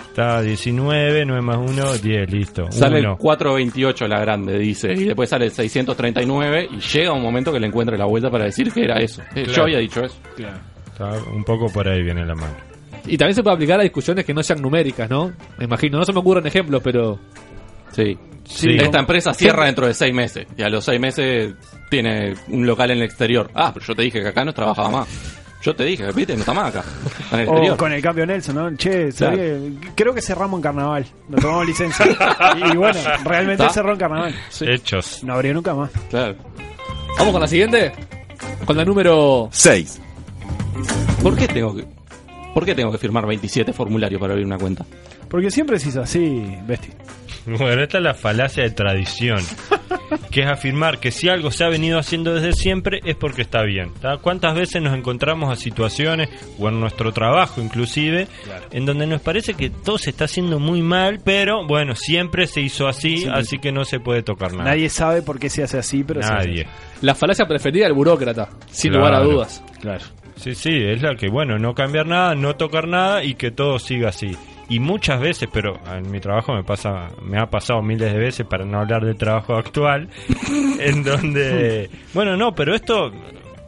está 19, 9 más 1, 10, listo. Sale Uno. el 428 la grande, dice, y después sale el 639 y llega un momento que le encuentre la vuelta para decir que era eso. Eh, Yo había dicho eso. Está un poco por ahí viene la mano. Y también se puede aplicar a discusiones que no sean numéricas, ¿no? Me imagino, no se me ocurren ejemplos, pero. Sí. Sí. Esta empresa cierra dentro de seis meses y a los seis meses tiene un local en el exterior. Ah, pero yo te dije que acá no trabajaba más. Yo te dije, viste, no está más acá. Está en el O exterior. con el cambio Nelson, ¿no? Che, Claro. creo que cerramos en carnaval. Nos tomamos licencia. y bueno, realmente ¿Está? cerró en carnaval. Hechos. No abrió nunca más. Claro. Vamos con la siguiente. Con la número 6. ¿Por qué tengo que, por qué tengo que firmar 27 formularios para abrir una cuenta? Porque siempre se hizo así, Besti. Bueno, esta es la falacia de tradición, que es afirmar que si algo se ha venido haciendo desde siempre es porque está bien. ¿tá? ¿Cuántas veces nos encontramos a situaciones, o en nuestro trabajo inclusive, en donde nos parece que todo se está haciendo muy mal, pero bueno, siempre se hizo así, Sí. así que no se puede tocar nada. Nadie sabe por qué se hace así, pero se hace Nadie. así. La falacia preferida del burócrata, sin Claro. lugar a dudas. Claro. Sí, sí, es la que, bueno, no cambiar nada, no tocar nada y que todo siga así. Y muchas veces, pero en mi trabajo me pasa, me ha pasado miles de veces para no hablar del trabajo actual, en donde, bueno, no, pero esto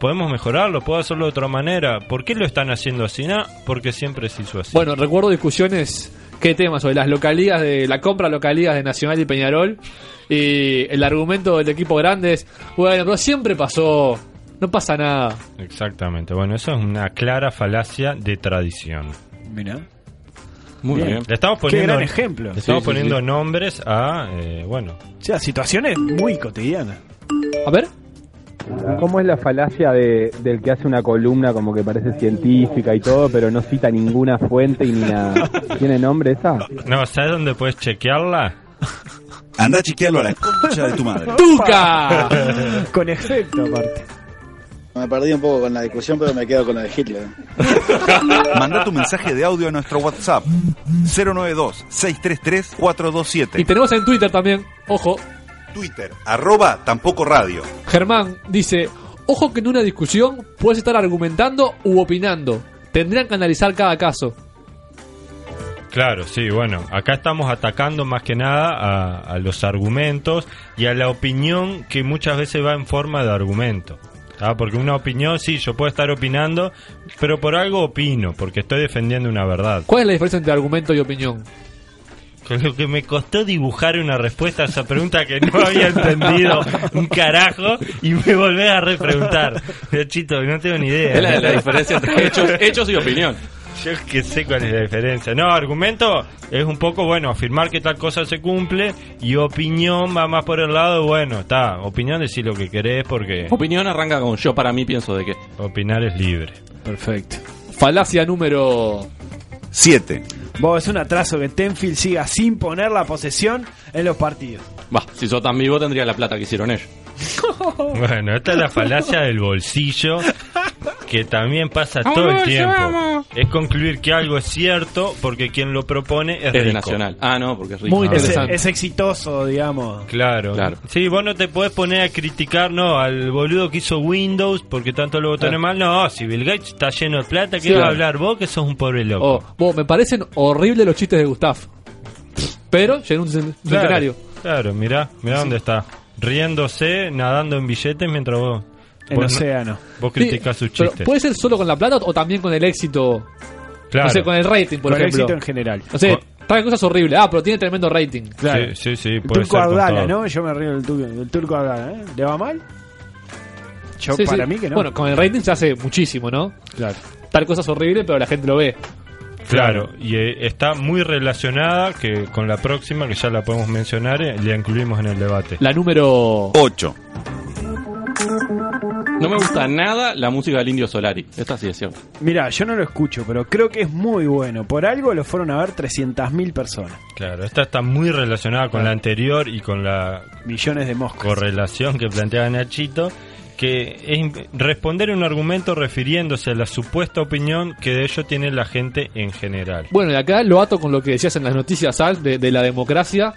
podemos mejorarlo, puedo hacerlo de otra manera. ¿Por qué lo están haciendo así? No, porque siempre se hizo así. Bueno, recuerdo discusiones, ¿qué temas? Sobre las localías de la compra de localías de Nacional y Peñarol. Y el argumento del equipo grande es, bueno, pero siempre pasó, no pasa nada. Exactamente. Bueno, eso es una clara falacia de tradición. Mira. Muy bien. Le estamos Qué poniendo, gran ejemplo. Le estamos Sí, sí, poniendo sí. nombres a, eh, bueno, O sea, situaciones muy cotidianas. A ver. ¿Cómo es la falacia de, del que hace una columna como que parece científica y todo, pero no cita ninguna fuente y ni nada? ¿Tiene nombre esa? No, ¿sabes dónde puedes chequearla? Anda a chequearlo a la concha de tu madre. ¡Tuca! Con efecto, aparte. Me perdí un poco con la discusión, pero me quedo con la de Hitler. Manda tu mensaje de audio a nuestro WhatsApp 092-633-427. Y tenemos en Twitter también, ojo, Twitter, arroba tampoco radio. Germán dice, ojo que en una discusión puedes estar argumentando u opinando. Tendrían que analizar cada caso. Claro, sí, bueno, acá estamos atacando más que nada a, a los argumentos y a la opinión que muchas veces va en forma de argumento. ¿Tá? Porque una opinión, sí, yo puedo estar opinando, pero por algo opino, porque estoy defendiendo una verdad. ¿Cuál es la diferencia entre argumento y opinión? Con lo que me costó dibujar una respuesta a esa pregunta que no había entendido un carajo y me volvés a repreguntar. Chito, no tengo ni idea. Es la, la diferencia entre hechos, hechos y opinión. Yo que sé cuál es la diferencia. No, argumento es un poco, bueno, afirmar que tal cosa se cumple y opinión va más por el lado, bueno, está, opinión decir lo que querés porque Opinión arranca con yo para mí pienso de que. opinar es libre. Perfecto. Falacia número 7. Vos, es un atraso que Tenfield siga sin poner la posesión en los partidos. Va, si sos tan vivo tendría la plata que hicieron ellos. Bueno, esta es la falacia del bolsillo que también pasa todo el tiempo. Es concluir que algo es cierto porque quien lo propone es, rico. Nacional. Ah, no, porque es rico. Muy Ah, Es, interesante. es exitoso, digamos. Claro. Claro. Sí, vos no te podés poner a criticar, no, al boludo que hizo Windows porque tanto lo botones mal. No, si Bill Gates está lleno de plata, ¿qué Sí. va a hablar vos que sos un pobre loco? Oh, vos, me parecen horribles los chistes de Gustav. Pero llega un cen- un Claro, centenario. Claro, mirá, mirá dónde está. Riéndose, nadando en billetes mientras vos... En vos océano. Vos Sí, criticás sus pero chistes. ¿Puede ser solo con la plata o también con el éxito? Claro. No sé, con el rating, por Con ejemplo. éxito en general. No sé, Con- trae cosas horribles. Ah, pero tiene tremendo rating. Claro. Sí, sí, sí, El puede turco ser todo. ¿no? Yo me río del turco, del turco Abdala, ¿eh? ¿Le va mal? Yo, Sí, para sí. mí que no. Bueno, con el rating se hace muchísimo, ¿no? claro. Tal cosa es horrible, pero la gente lo ve. Claro, y eh, está muy relacionada que con la próxima, que ya la podemos mencionar, eh, la incluimos en el debate. La número 8. No me gusta nada la música del Indio Solari. Esta sí es cierto. Mira, yo no lo escucho, pero creo que es muy bueno. Por algo lo fueron a ver 300.000 personas. Claro, esta está muy relacionada con la anterior y con la Millones de moscas. correlación que planteaba Nachito, que es responder un argumento refiriéndose a la supuesta opinión que de ello tiene la gente en general. Bueno, y acá lo ato con lo que decías en las noticias, Al, de, de la democracia.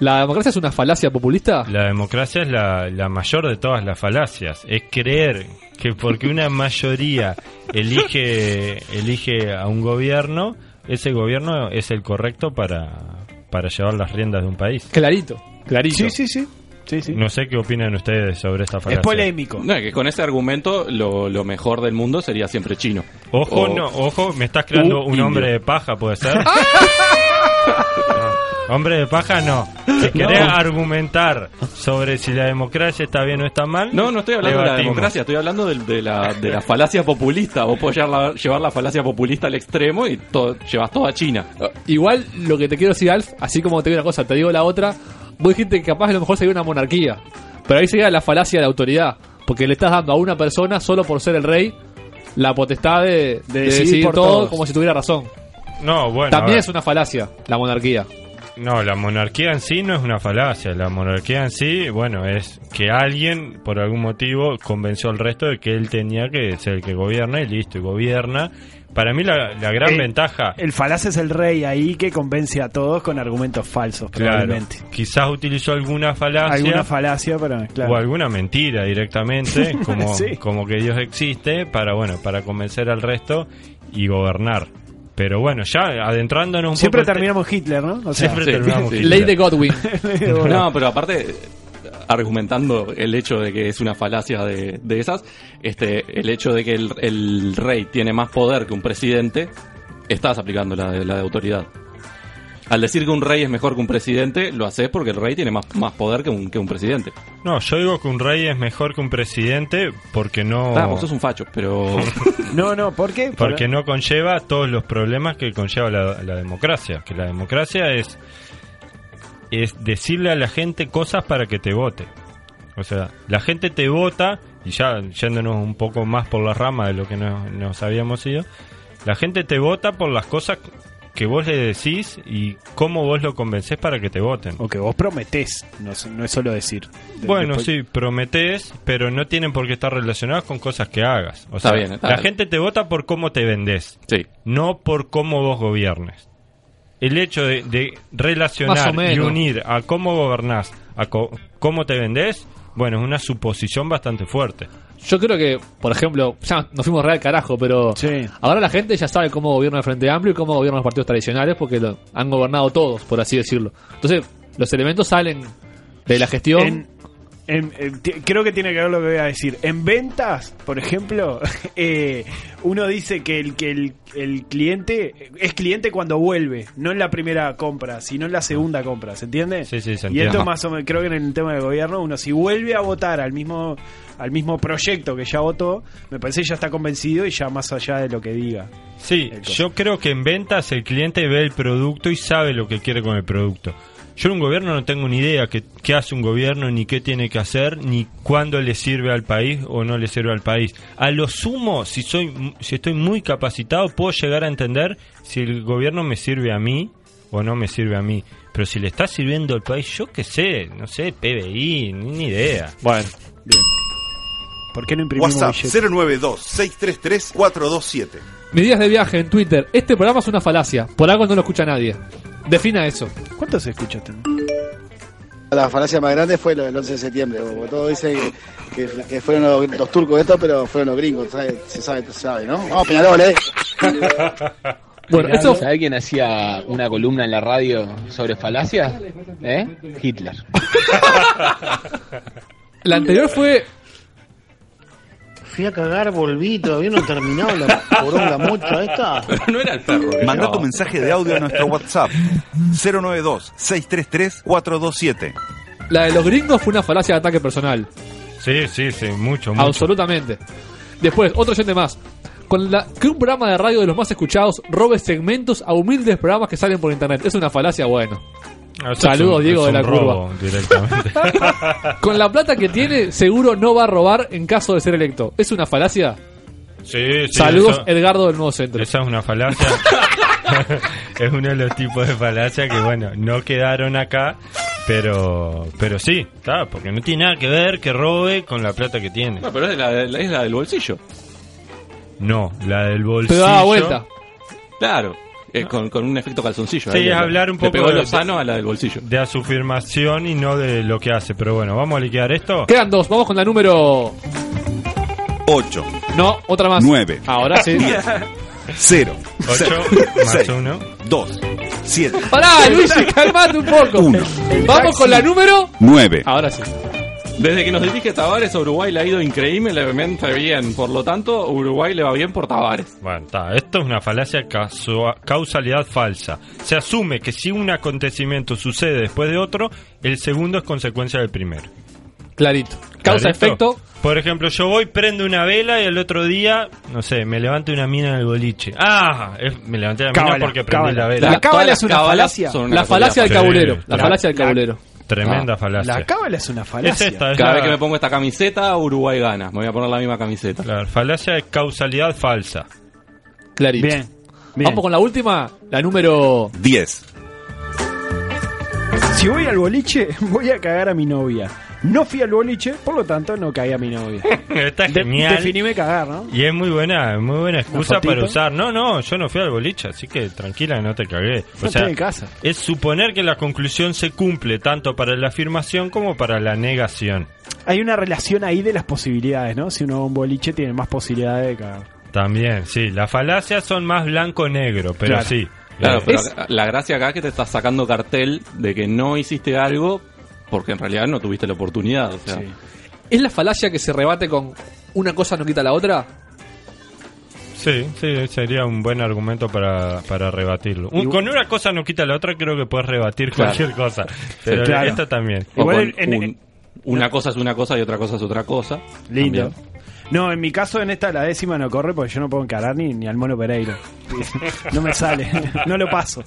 ¿La democracia es una falacia populista? La democracia es la, la mayor de todas las falacias. Es creer que porque una mayoría elige, elige a un gobierno, ese gobierno es el correcto para, para llevar las riendas de un país. Clarito, clarito. Sí, sí, sí. sí, sí. No sé qué opinan ustedes sobre esta falacia. Es polémico. No, que con ese argumento lo, lo mejor del mundo sería siempre chino. Ojo, O- no, ojo, me estás creando Uh, un indio. hombre de paja, ¿puede ser? Hombre de paja no. Si querés No. argumentar sobre si la democracia está bien o está mal, No, no estoy hablando de la democracia, estoy hablando de, de la, de la falacia populista. Vos podés llevar la, llevar la falacia populista al extremo y to- llevas todo a China. Igual lo que te quiero decir, Alf, así como te digo una cosa, te digo la otra. Vos dijiste que capaz a lo mejor sería una monarquía. Pero ahí sería la falacia de la autoridad. Porque le estás dando a una persona, solo por ser el rey, la potestad de, de decidir decidir por todo todos. como si tuviera razón. No, bueno. También es una falacia, la monarquía. No, la monarquía en sí no es una falacia. La monarquía en sí, bueno, es que alguien, por algún motivo, convenció al resto de que él tenía que ser el que gobierna y listo, y gobierna. Para mí la, la gran ventaja... El falaz es el rey ahí que convence a todos con argumentos falsos, Claro, probablemente. quizás utilizó alguna falacia Alguna falacia, pero claro. o alguna mentira directamente, como, Sí. como que Dios existe, para bueno, para convencer al resto y gobernar. Pero bueno, ya adentrándonos un Siempre poco... en te- terminamos Hitler, ¿no? O sea, Siempre Sí, terminamos sí. Hitler. Ley de Godwin. No, pero aparte, argumentando el hecho de que es una falacia de, de esas, este, el hecho de que el, el rey tiene más poder que un presidente, estás aplicando la de, la de autoridad. Al decir que un rey es mejor que un presidente, lo haces porque el rey tiene más, más poder que un, que un presidente. No, yo digo que un rey es mejor que un presidente porque no... Ah, vos sos un facho, pero... No, no, ¿por qué? Porque no conlleva todos los problemas que conlleva la, la democracia. Que la democracia es, es decirle a la gente cosas para que te vote. O sea, la gente te vota, y ya yéndonos un poco más por la rama de lo que nos, nos habíamos ido, la gente te vota por las cosas que vos le decís y cómo vos lo convencés para que te voten. O que vos prometés, no, es- no es solo decir. De- Bueno, después- sí, prometés, pero no tienen por qué estar relacionadas con cosas que hagas. O Está sea, bien, está la bien. gente te vota por cómo te vendés, Sí. no por cómo vos gobiernes. El hecho de, relacionar y unir a cómo gobernás, a co- cómo te vendés, bueno, es una suposición bastante fuerte. Yo creo que, por ejemplo, ya nos fuimos real carajo, pero ahora la gente ya sabe cómo gobierna el Frente Amplio y cómo gobiernan los partidos tradicionales porque lo han gobernado todos, por así decirlo. Entonces, los elementos salen de la gestión En- En- creo que tiene que ver lo que voy a decir. En ventas, por ejemplo, eh, uno dice que el que el, el cliente es cliente cuando vuelve, no en la primera compra, sino en la segunda compra, ¿se entiende? Sí, sí, se Y entiende. esto más o menos, creo que en el tema del gobierno, uno si vuelve a votar al mismo al mismo proyecto que ya votó, me parece que ya está convencido y ya más allá de lo que diga. Sí, yo creo que en ventas el cliente ve el producto y sabe lo que quiere con el producto. Yo en un gobierno no tengo ni idea qué, qué hace un gobierno, ni qué tiene que hacer, ni cuándo le sirve al país o no le sirve al país. A lo sumo, si, soy, si estoy muy capacitado, puedo llegar a entender si el gobierno me sirve a mí o no me sirve a mí. Pero si le está sirviendo al país, yo qué sé, no sé, PBI, ni, ni idea. Bueno, bien. ¿Por qué no imprimimos WhatsApp billetes? 092-633-427. Mis días de viaje en Twitter. Este programa es una falacia. Por algo no lo escucha nadie. Defina eso. ¿Cuánto se escucha? este? La falacia más grande fue lo del 11 de septiembre, porque todos dicen que, que- que fueron los, los turcos estos, pero fueron los gringos, ¿sabe? se sabe, se sabe, ¿no? Vamos, Peñarol, ¿eh? Bueno, eso... ¿Sabe quién hacía una columna en la radio sobre falacias? ¿Eh? Hitler. La anterior fue. Fui a cagar, volví, todavía no he terminado la poronga mucho esta. no era el perro. Manda tu mensaje de audio a nuestro WhatsApp 092-633-427. La de los gringos fue una falacia de ataque personal. Sí, sí, sí, mucho, mucho. Absolutamente. Después, otro oyente más. Con la que un programa de radio de los más escuchados robe segmentos a humildes programas que salen por internet. Es una falacia, bueno. Ah, Saludos, Diego de la curva. robo, directamente. Con la plata que tiene, seguro no va a robar en caso de ser electo. ¿Es una falacia? Sí, sí, Saludos, eso- Edgardo del Nuevo Centro. Esa es una falacia. es uno de los tipos de falacia que, bueno, no quedaron acá, pero pero sí, está, porque no tiene nada que ver que robe con la plata que tiene. No, pero es la, la- es la del bolsillo. No, la del bolsillo. Pero da vuelta. Claro, es con, con un efecto calzoncillo. Sí, ahí, le- hablar un le poco pegó de, lo sano a la del bolsillo. de su afirmación y no de lo que hace. Pero bueno, vamos a liquidar esto. Quedan dos, vamos con la número. 8, No, otra más. 9, Ahora sí. 0, Ocho, más uno. 2, 7, Pará, Luigi, calmate un poco. Uno. Vamos con la número. 9. Ahora sí. Desde que nos dirige Tavares a Uruguay le ha ido increíblemente bien. Por lo tanto, Uruguay le va bien por Tavares. Bueno, está. Esto es una falacia causalidad falsa. Se asume que si un acontecimiento sucede después de otro, el segundo es consecuencia del primero. Clarito. Causa ¿Clarito? efecto. Por ejemplo, yo voy, prendo una vela y el otro día, no sé, me levanto una mina en el boliche. Ah, es- me levanté la mina porque prendí cábala. la vela. La cábala es una falacia. La falacia del Sí, cabulero. La la- falacia del la- cabulero. Tremenda Ah. falacia. La cábala es una falacia. Es esta, es Cada la- vez que me pongo esta camiseta, Uruguay gana. Me voy a poner la misma camiseta. la falacia de causalidad falsa. Clarito. Bien. bien. Vamos con la última, la número. 10. Si voy al boliche, voy a cagar a mi novia. No fui al boliche, por lo tanto no caí a mi novia. Está De- genial. definime cagar, ¿no? Y es muy buena, muy buena excusa para usar. No, no, yo no fui al boliche, así que tranquila, no te cagué. O No sea, en casa. es suponer que la conclusión se cumple tanto para la afirmación como para la negación. Hay una relación ahí de las posibilidades, ¿no? Si uno va a un boliche tiene más posibilidades de cagar. También, sí, las falacias son más blanco-negro, pero Claro. sí. Claro, pero Es- la gracia acá es que te estás sacando cartel de que no hiciste algo porque en realidad no tuviste la oportunidad. O sea, ¿Es la falacia que se rebate con una cosa no quita la otra? Sí, sí, sería un buen argumento para, para rebatirlo. Un- con una cosa no quita la otra, creo que puedes rebatir Claro. cualquier cosa. Pero claro. esta también. Igual en- una cosa es una cosa y otra cosa es otra cosa. Lindo. También. No, en mi caso, en esta la décima no corre porque yo no puedo encarar ni, ni al mono Pereira. No me sale, no lo paso.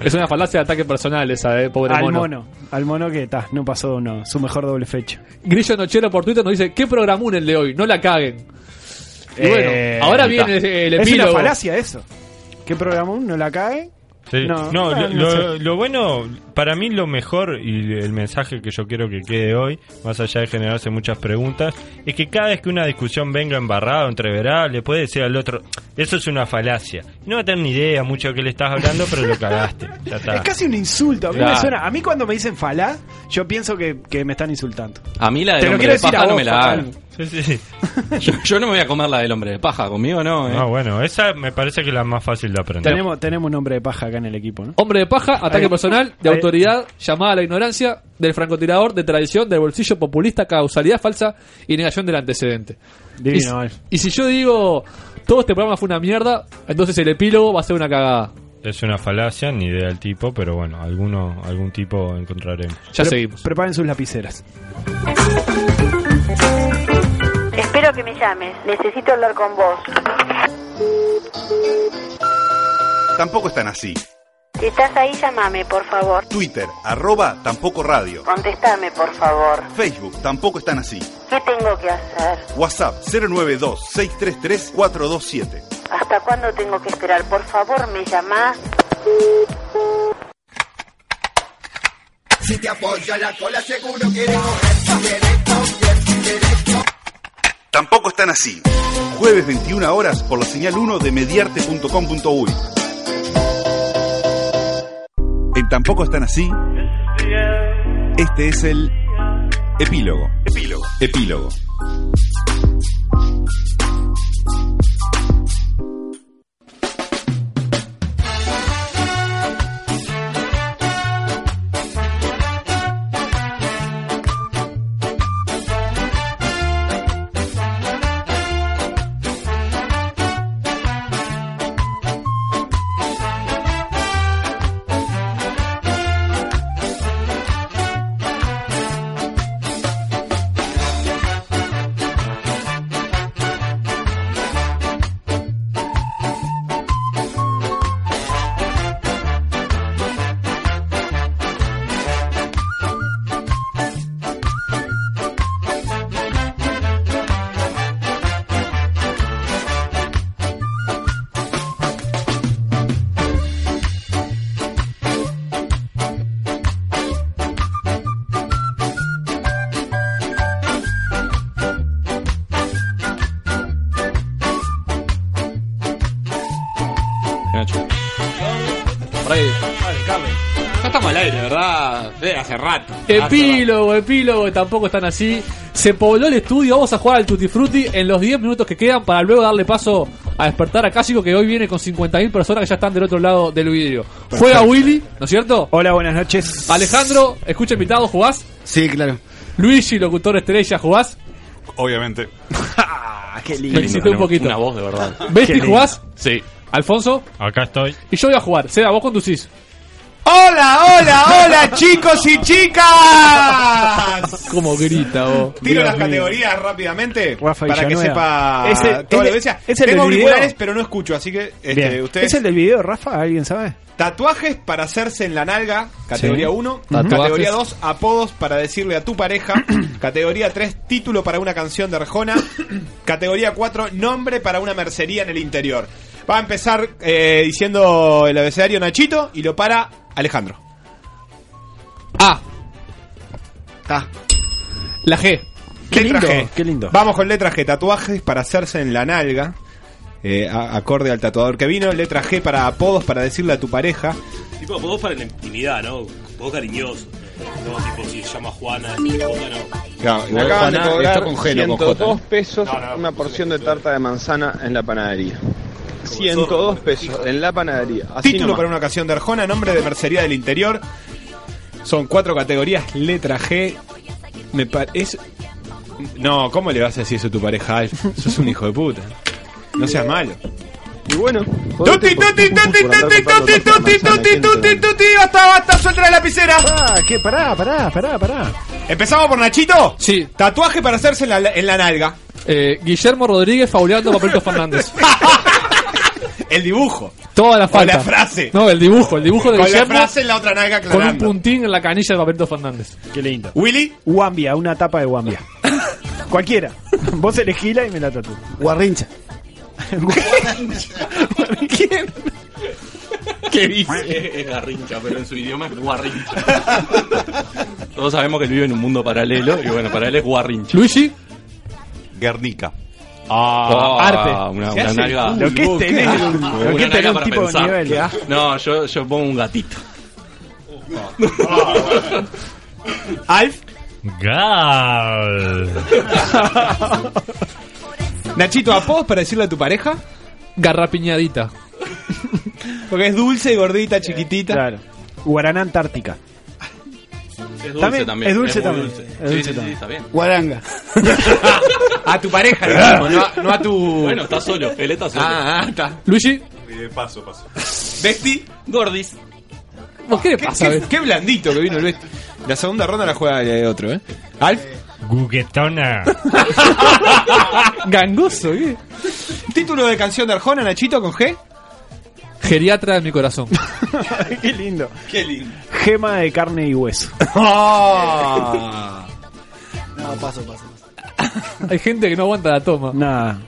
Es una falacia de ataque personal esa, eh, pobre Al mono. mono. al mono que está, no pasó uno, su mejor doble fecha. Grillo Nochero por Twitter nos dice: ¿Qué programón el de hoy? No la caguen. Y Eh, bueno, ahora viene el Es epílogo. una falacia eso. ¿Qué programa no la cae? Sí. No, No, lo, no lo- lo bueno, para mí lo mejor y el mensaje que yo quiero que quede hoy, más allá de generarse muchas preguntas, es que cada vez que una discusión venga embarrada o entreverada, le puede decir al otro, eso es una falacia. No va a tener ni idea mucho de qué le estás hablando, pero lo cagaste. Ya está. Es casi un insulto. A mí Claro. me suena. A mí cuando me dicen falá, yo pienso que, que me están insultando. A mí la Te lo hombre quiero de decir paja a no me la hagan. Sí, sí. Yo, yo no me voy a comer la del hombre de paja, conmigo no. ¿eh? Ah, bueno, esa me parece que es la más fácil de aprender. Tenemos, tenemos un hombre de paja acá en el equipo, ¿no? Hombre de paja, ataque Ahí. personal, de Ahí. autoridad, llamada a la ignorancia, del francotirador, de tradición, del bolsillo populista, causalidad falsa y negación del antecedente. Divino, y, Alf. y si yo digo, todo este programa fue una mierda, entonces el epílogo va a ser una cagada. Es una falacia, ni idea del tipo, pero bueno, alguno, algún tipo encontraremos. Ya Pre- seguimos. Preparen sus lapiceras. Espero que me llames. Necesito hablar con vos. Tampoco están así. Si estás ahí, llámame, por favor. Twitter, arroba tampoco radio. Contestame, por favor. Facebook, tampoco están así. ¿Qué tengo que hacer? WhatsApp 092-633-427. ¿Hasta cuándo tengo que esperar? Por favor, me llamás. Si te apoya la cola, seguro que eres mujer. Directo, bien, directo. Tampoco están así. Jueves 21 horas por la señal 1 de mediarte.com.uy. En Tampoco están así. Este es el epílogo. Epílogo. Epílogo. Ya estamos al aire, ¿verdad? Hace rato. Epílogo, epílogo, tampoco están así. Se pobló el estudio, vamos a jugar al Tutti Frutti en los 10 minutos que quedan para luego darle paso a despertar a Cásico que hoy viene con 50.000 personas que ya están del otro lado del vidrio. Juega Willy, ¿no es cierto? Hola, buenas noches. Alejandro, escucha invitado, ¿jugás? Sí, claro. Luigi, locutor estrella, ¿jugás? Obviamente. Ah, qué Me excité un poquito. Una voz de verdad. ¿Besti, jugás? Sí. ¿Alfonso? Acá estoy. Y yo voy a jugar. Seba, vos conducís. ¡Hola, hola, hola, chicos y chicas! ¿Cómo grita vos? Tiro Dios las mío. categorías rápidamente Rafa para que sepa toda es la de- audiencia. es el Tengo del video. auriculares, pero no escucho, así que este, ustedes. ¿Es el del video, Rafa? ¿Alguien sabe? Tatuajes para hacerse en la nalga, categoría Sí. 1. Tatuajes. Categoría 2, apodos para decirle a tu pareja. categoría 3, título para una canción de Arjona. categoría 4, nombre para una mercería en el interior. Va a empezar eh, diciendo el abecedario Nachito y lo para Alejandro. A. Ah, La G. Qué letra lindo, G. qué lindo. Vamos con letra G, tatuajes para hacerse en la nalga. eh, a- acorde al tatuador que vino. Letra G para apodos para decirle a tu pareja. Tipo, apodos para la intimidad, ¿no? Apodos cariñosos. No, tipo, si se llama Juana, Juana no. Claro, Me acaban de Juana, cobrar esto con G, no con 102 J. pesos No, no, una porción de tarta de manzana en la panadería. 102 pesos en la panadería. Así Título nomás. para una ocasión de Arjona, nombre de mercería del interior. Son cuatro categorías, letra G. Me parece. No, ¿cómo le vas a decir eso a tu pareja, Alf? Sos un hijo de puta. No seas malo. Y bueno, Tuti, tuti, tuti, tuti, tuti, tuti, tuti, tuti, tuti, basta, basta, suelta la lapicera. Ah, ¿qué? Pará, pará, pará, pará. ¿Empezamos por Nachito? Sí. Tatuaje para hacerse en la, en la nalga. Eh, Guillermo Rodríguez fauleando a Papelito Fernández. El dibujo. Toda la O falta. la frase. No, el dibujo, el dibujo de Con la Guillermo frase en la otra nalga con un aclarando. puntín en la canilla de Papelito Fernández. Qué lindo. Willy. Wambia, una tapa de Wambia. Cualquiera. Vos elegíla y me la tatúo. Guarrincha. ¿Quién? ¿Qué dice? Es garrincha, pero en su idioma es guarrincha. Todos sabemos que él vive en un mundo paralelo y bueno, para él es guarrincha. Luigi. Guernica. Ah, arte. Una, una nalga. Lo que es tener un- Una lo que es nalga tener un para tipo de nivel. Asco. No, yo, yo pongo un gatito. Alf. Gal. Nachito, ¿apodos para decirle a tu pareja? Garrapiñadita. Porque es dulce y gordita, chiquitita. Claro. Guaraná Antártica. Es dulce También, también. es dulce también. dulce. Es Sí, dulce sí, sí, también. está bien. Guaranga. A tu pareja, digamos, no, a- no a tu. Bueno, está solo. Él está solo. Ah, ah, está. Luigi, Eh, paso, paso. Besti. Gordis. ¿vos qué le ¿Qué, pasa? qué- blandito que vino el Besti. La segunda ronda la juega eh, otro, ¿eh? Alf. Guguetona. Gangoso, ¿qué? Título de canción de Arjona, Nachito, con G. Geriatra de mi corazón. Qué lindo. Qué lindo. Gema de carne y hueso. Ah. No, paso, paso. Hay gente que no aguanta la toma. Nada.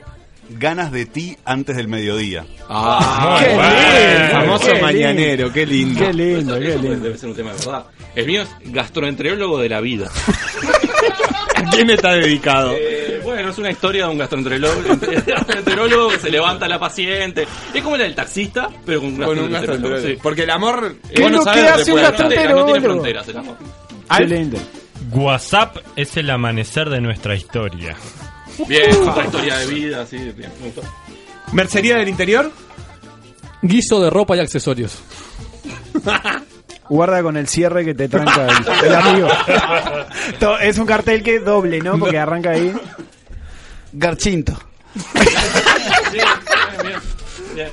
Ganas de ti antes del mediodía. Ah, Qué lindo, Famoso qué lindo. mañanero, qué lindo. Qué lindo, qué Eso lindo. Debe ser un tema de verdad. El mío es gastroenterólogo de la vida. ¿A quién está dedicado? Eh, bueno, es una historia de un gastroenterólogo, gastroenterólogo que se levanta a la paciente. Es como la del taxista, pero con un Con un gastroenterólogo. Sí. Porque el amor. Lo sabés que hace un no tiene- fronteras el amor. Lindo. WhatsApp es el amanecer de nuestra historia. Bien, otra historia de vida, sí, bien. Mercería del interior. Guiso de ropa y accesorios. Guarda con el cierre que te tranca el, el amigo. Es un cartel que es doble, ¿no? Porque arranca ahí. Garchinto.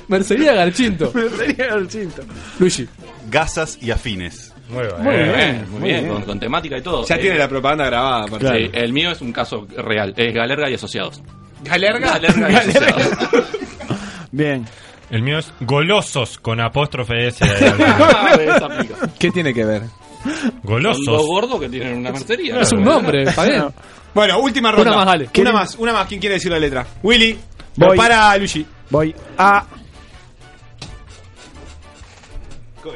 Mercería Garchinto. Sería el cinto. Luigi. Gasas y afines. Muy bien. Muy bien. Muy muy bien, bien. Con, con temática y todo. Ya Eh, tiene la propaganda grabada. aparte. sí, el mío es un caso real. Es Galerga y Asociados. ¿Galerga? Galerga y Asociados. Bien. El mío es golosos con apóstrofe S. Aplica. ¿Qué tiene que ver? Son golosos. gordos que tienen una mercería. Es un nombre. Bueno, última ronda. Una más, dale. Una más, una más. ¿Quién quiere decir la letra? Willy. Voy. Para Luigi. Voy a.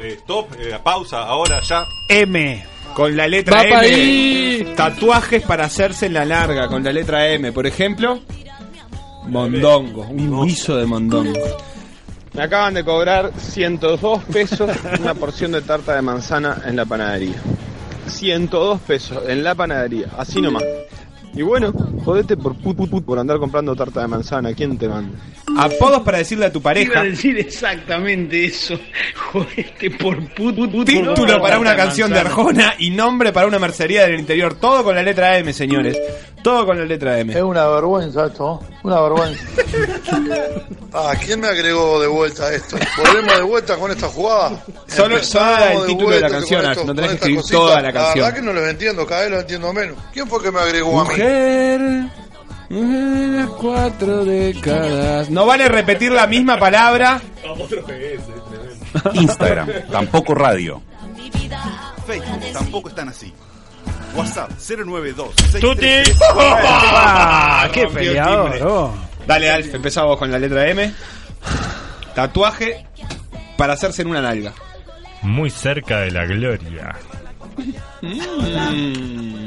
Eh, stop, eh, pausa, ahora, ya. M. Con la letra Va M. pa' ahí. Tatuajes para hacerse en la larga. Con la letra M. Por ejemplo. Mondongo. Un guiso de mondongo. Me acaban de cobrar 102 pesos una porción de tarta de manzana en la panadería. 102 pesos en la panadería, así nomás. Y bueno, jodete por put, put, put, por andar comprando tarta de manzana. ¿Quién te manda? Apodos para decirle a tu Iba pareja. a decir exactamente eso. Jodete por put, put, put, Título por para una canción de. Arjona y nombre para una mercería del interior. Todo con la letra M, señores. Todo con la letra M. Es una vergüenza esto, una vergüenza. Ah, ¿quién me agregó de vuelta a esto? ¿Volvemos de vuelta con esta jugada? Solo- solo el título de la canción, Ash, no tenés que escribir toda la canción. La verdad que no los entiendo, cada vez los entiendo menos. ¿Quién fue que me agregó a mí? Mujer. las cuatro décadas. No vale repetir la misma palabra. Instagram, tampoco radio. Facebook, tampoco están así. WhatsApp, 092 ¡Tuti! Qué peleador. oh. Dale, Alf, empezamos con la letra M. Tatuaje para hacerse en una nalga. Muy cerca de la gloria.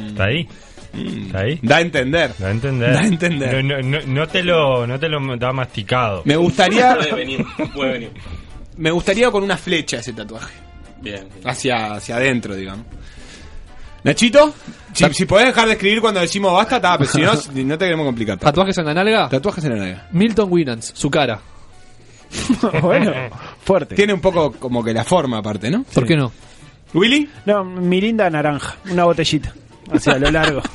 ¿Está ahí? ¿Está ahí? Da a entender. Da a entender. Da a entender. No, no, no, no te lo, no te lo da masticado. Me gustaría. Puede venir, puede venir. Me gustaría con una flecha ese tatuaje. Bien. Hacia, hacia adentro, digamos. Nachito, si, si podés dejar de escribir cuando decimos basta, está, pero si no, no te queremos complicar. ¿Tatuajes en la nalga? Tatuajes en la nalga. Milton Winans, su cara. bueno, fuerte. Tiene un poco como que la forma aparte, ¿no? ¿Por qué no? ¿Willy? No, mirinda naranja. Una botellita. Hacia lo largo.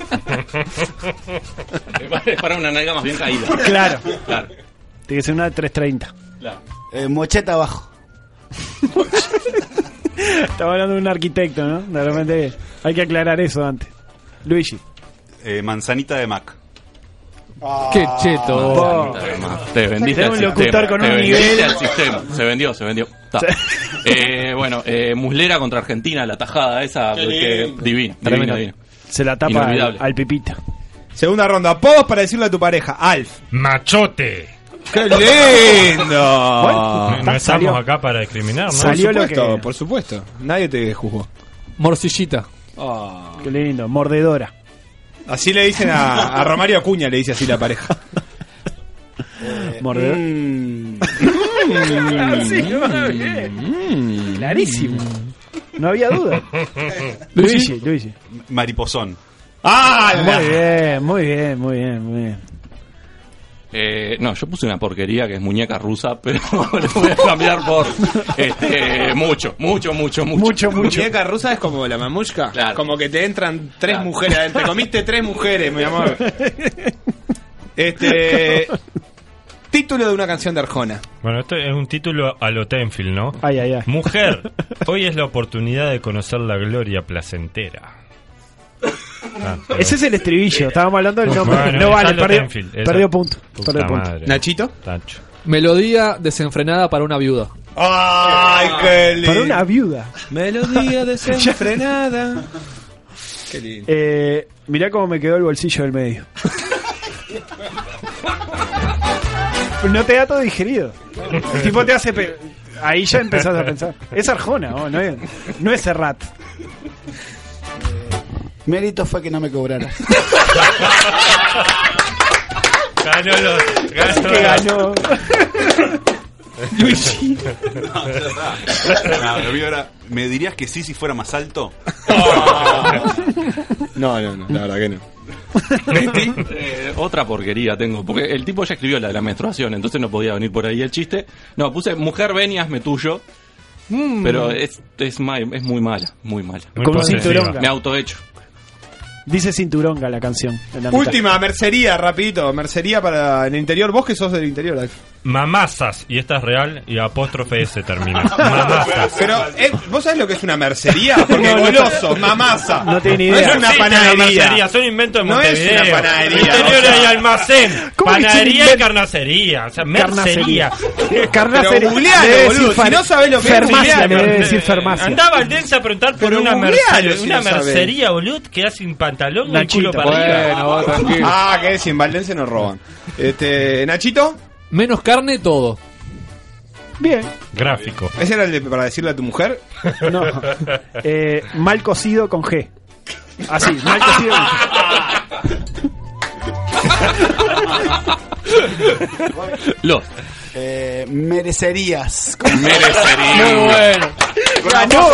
Es para una nalga más bien caída. Claro. Claro. Tiene que ser una de 330. claro. Eh, mocheta abajo. Estaba hablando de un arquitecto, ¿no? De repente hay que aclarar eso antes. Luigi. Eh, manzanita de Mac. Qué cheto. Oh. Te vendiste al sistema. con te un vendiste nivel. al sistema. Se vendió, se vendió. Ta. Eh, bueno, eh, Muslera contra Argentina, la tajada esa. Qué que- lindo. divino, Tremendo. divino, divino. Se la tapa al, pipita. Segunda ronda. Apodos para decirle a tu pareja. Alf. ¡Machote! ¡Qué lindo! No, no estamos salió. acá para discriminar, ¿no? por Salió lo supuesto, que- por supuesto. Nadie te juzgó. Morcillita. Qué lindo. Mordedora. Así le dicen a, a Romario Acuña, le dice así la pareja. Mordedora. Mm. Sí, va bien. Clarísimo. No había duda. Luigi, Luigi. Mariposón. ¡Ah! Muy bien, muy bien, muy bien, muy bien. Eh, no, yo puse una porquería que es muñeca rusa, pero le voy a cambiar por este, mucho, mucho, mucho, mucho. Muñeca rusa es como la mamushka. Como que te entran tres mujeres adentro. Te comiste tres mujeres, mi amor. Este. Título de una canción de Arjona. Bueno, esto es un título a lo Tenfield, ¿no? Ay, ay, ay. Mujer, hoy es la oportunidad de conocer la gloria placentera. Ah, pero- Ese es el estribillo, estábamos hablando del nombre. Bueno, no vale, perdió, Tenfield, perdió punto. Perdió punto. madre. ¿Nachito? Tacho. Melodía desenfrenada para una viuda. ¡Ay, qué lindo! Para una viuda. Melodía desenfrenada. Qué lindo. Eh, mirá cómo me quedó el bolsillo del medio. no te da todo digerido. El tipo te hace. pe- Ahí ya empezás a pensar. Es Arjona, oh, no, es, no es Serrat. Mérito fue que no me cobrara. Ganó los. Ganó. que ganó. Luigi. No, lo mío era, ¿me dirías que sí si fuera más alto? No, no, no, la verdad que no. Eh, otra porquería tengo, porque el tipo ya escribió la de la menstruación, entonces no podía venir por ahí el chiste. No, puse mujer ven y hazme tuyo. Mm. Pero es, es, es muy mala, muy mala. Muy posesiva. cinturón. Me autohecho. Dice cinturonga la canción. en la mitad. Última, mercería, rapidito. Mercería para el interior. Vos que sos del interior, Alf. Mamazas, y esta es real, y apóstrofe S termina. Mamazas. Pero, eh, ¿vos sabés lo que es una mercería? Porque goloso, mamasa. No tiene ni No idea. es una No panadería. mercería, son inventos de No es Montevideo. una panadería. Interior o sea. hay almacén, ¿Cómo que es un panadería y carnacería. O sea, mercería. Carnacería. Pero boludo. Si no sabés lo que es, farmacia, debe decir farmacia. Andaba al Densa a preguntar por Pero una mercería, si una no mercería, boludo, que hace sin pantalón y culo para arriba. Bueno, tranquilo. Ah, que si en Valdense nos roban. Este, Nachito. Menos carne, todo. Bien. Gráfico. ¿Ese era el de, para decirle a tu mujer? No. Eh, mal cocido con G. Así, mal cocido. Los. Eh, merecerías. Merecerías. Muy bueno. Ganó.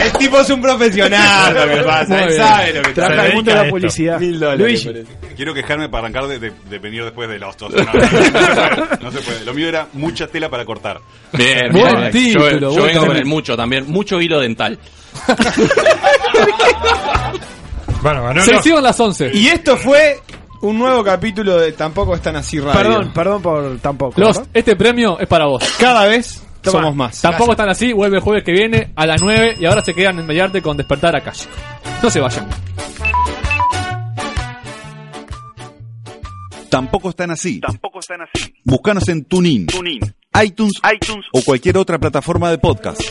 El tipo es un profesional, lo que pasa. Él bien. sabe lo que Trabaja el mundo de la publicidad. Mil dólares. Luigi. Quiero quejarme para arrancar de, de- de venir después de la ostentación. No, no, no, no se puede, no se puede. Lo mío era mucha tela para cortar. Bien, Buen bien. título, yo, yo buen vengo con título. el mucho también. Mucho hilo dental. Bueno, ganó Se los- hicieron las 11. Y esto fue un nuevo capítulo de Tampoco están así radio. Perdón, perdón por tampoco. Los, ¿no? este premio es para vos. Cada vez Toma. somos más. Tampoco están así, vuelve el jueves que viene a las 9 y ahora se quedan en Mediarte con Despertar a Calle. No se vayan. Tampoco están así. Tampoco están así. Búscanos en TuneIn, TuneIn, iTunes, iTunes o cualquier otra plataforma de podcast.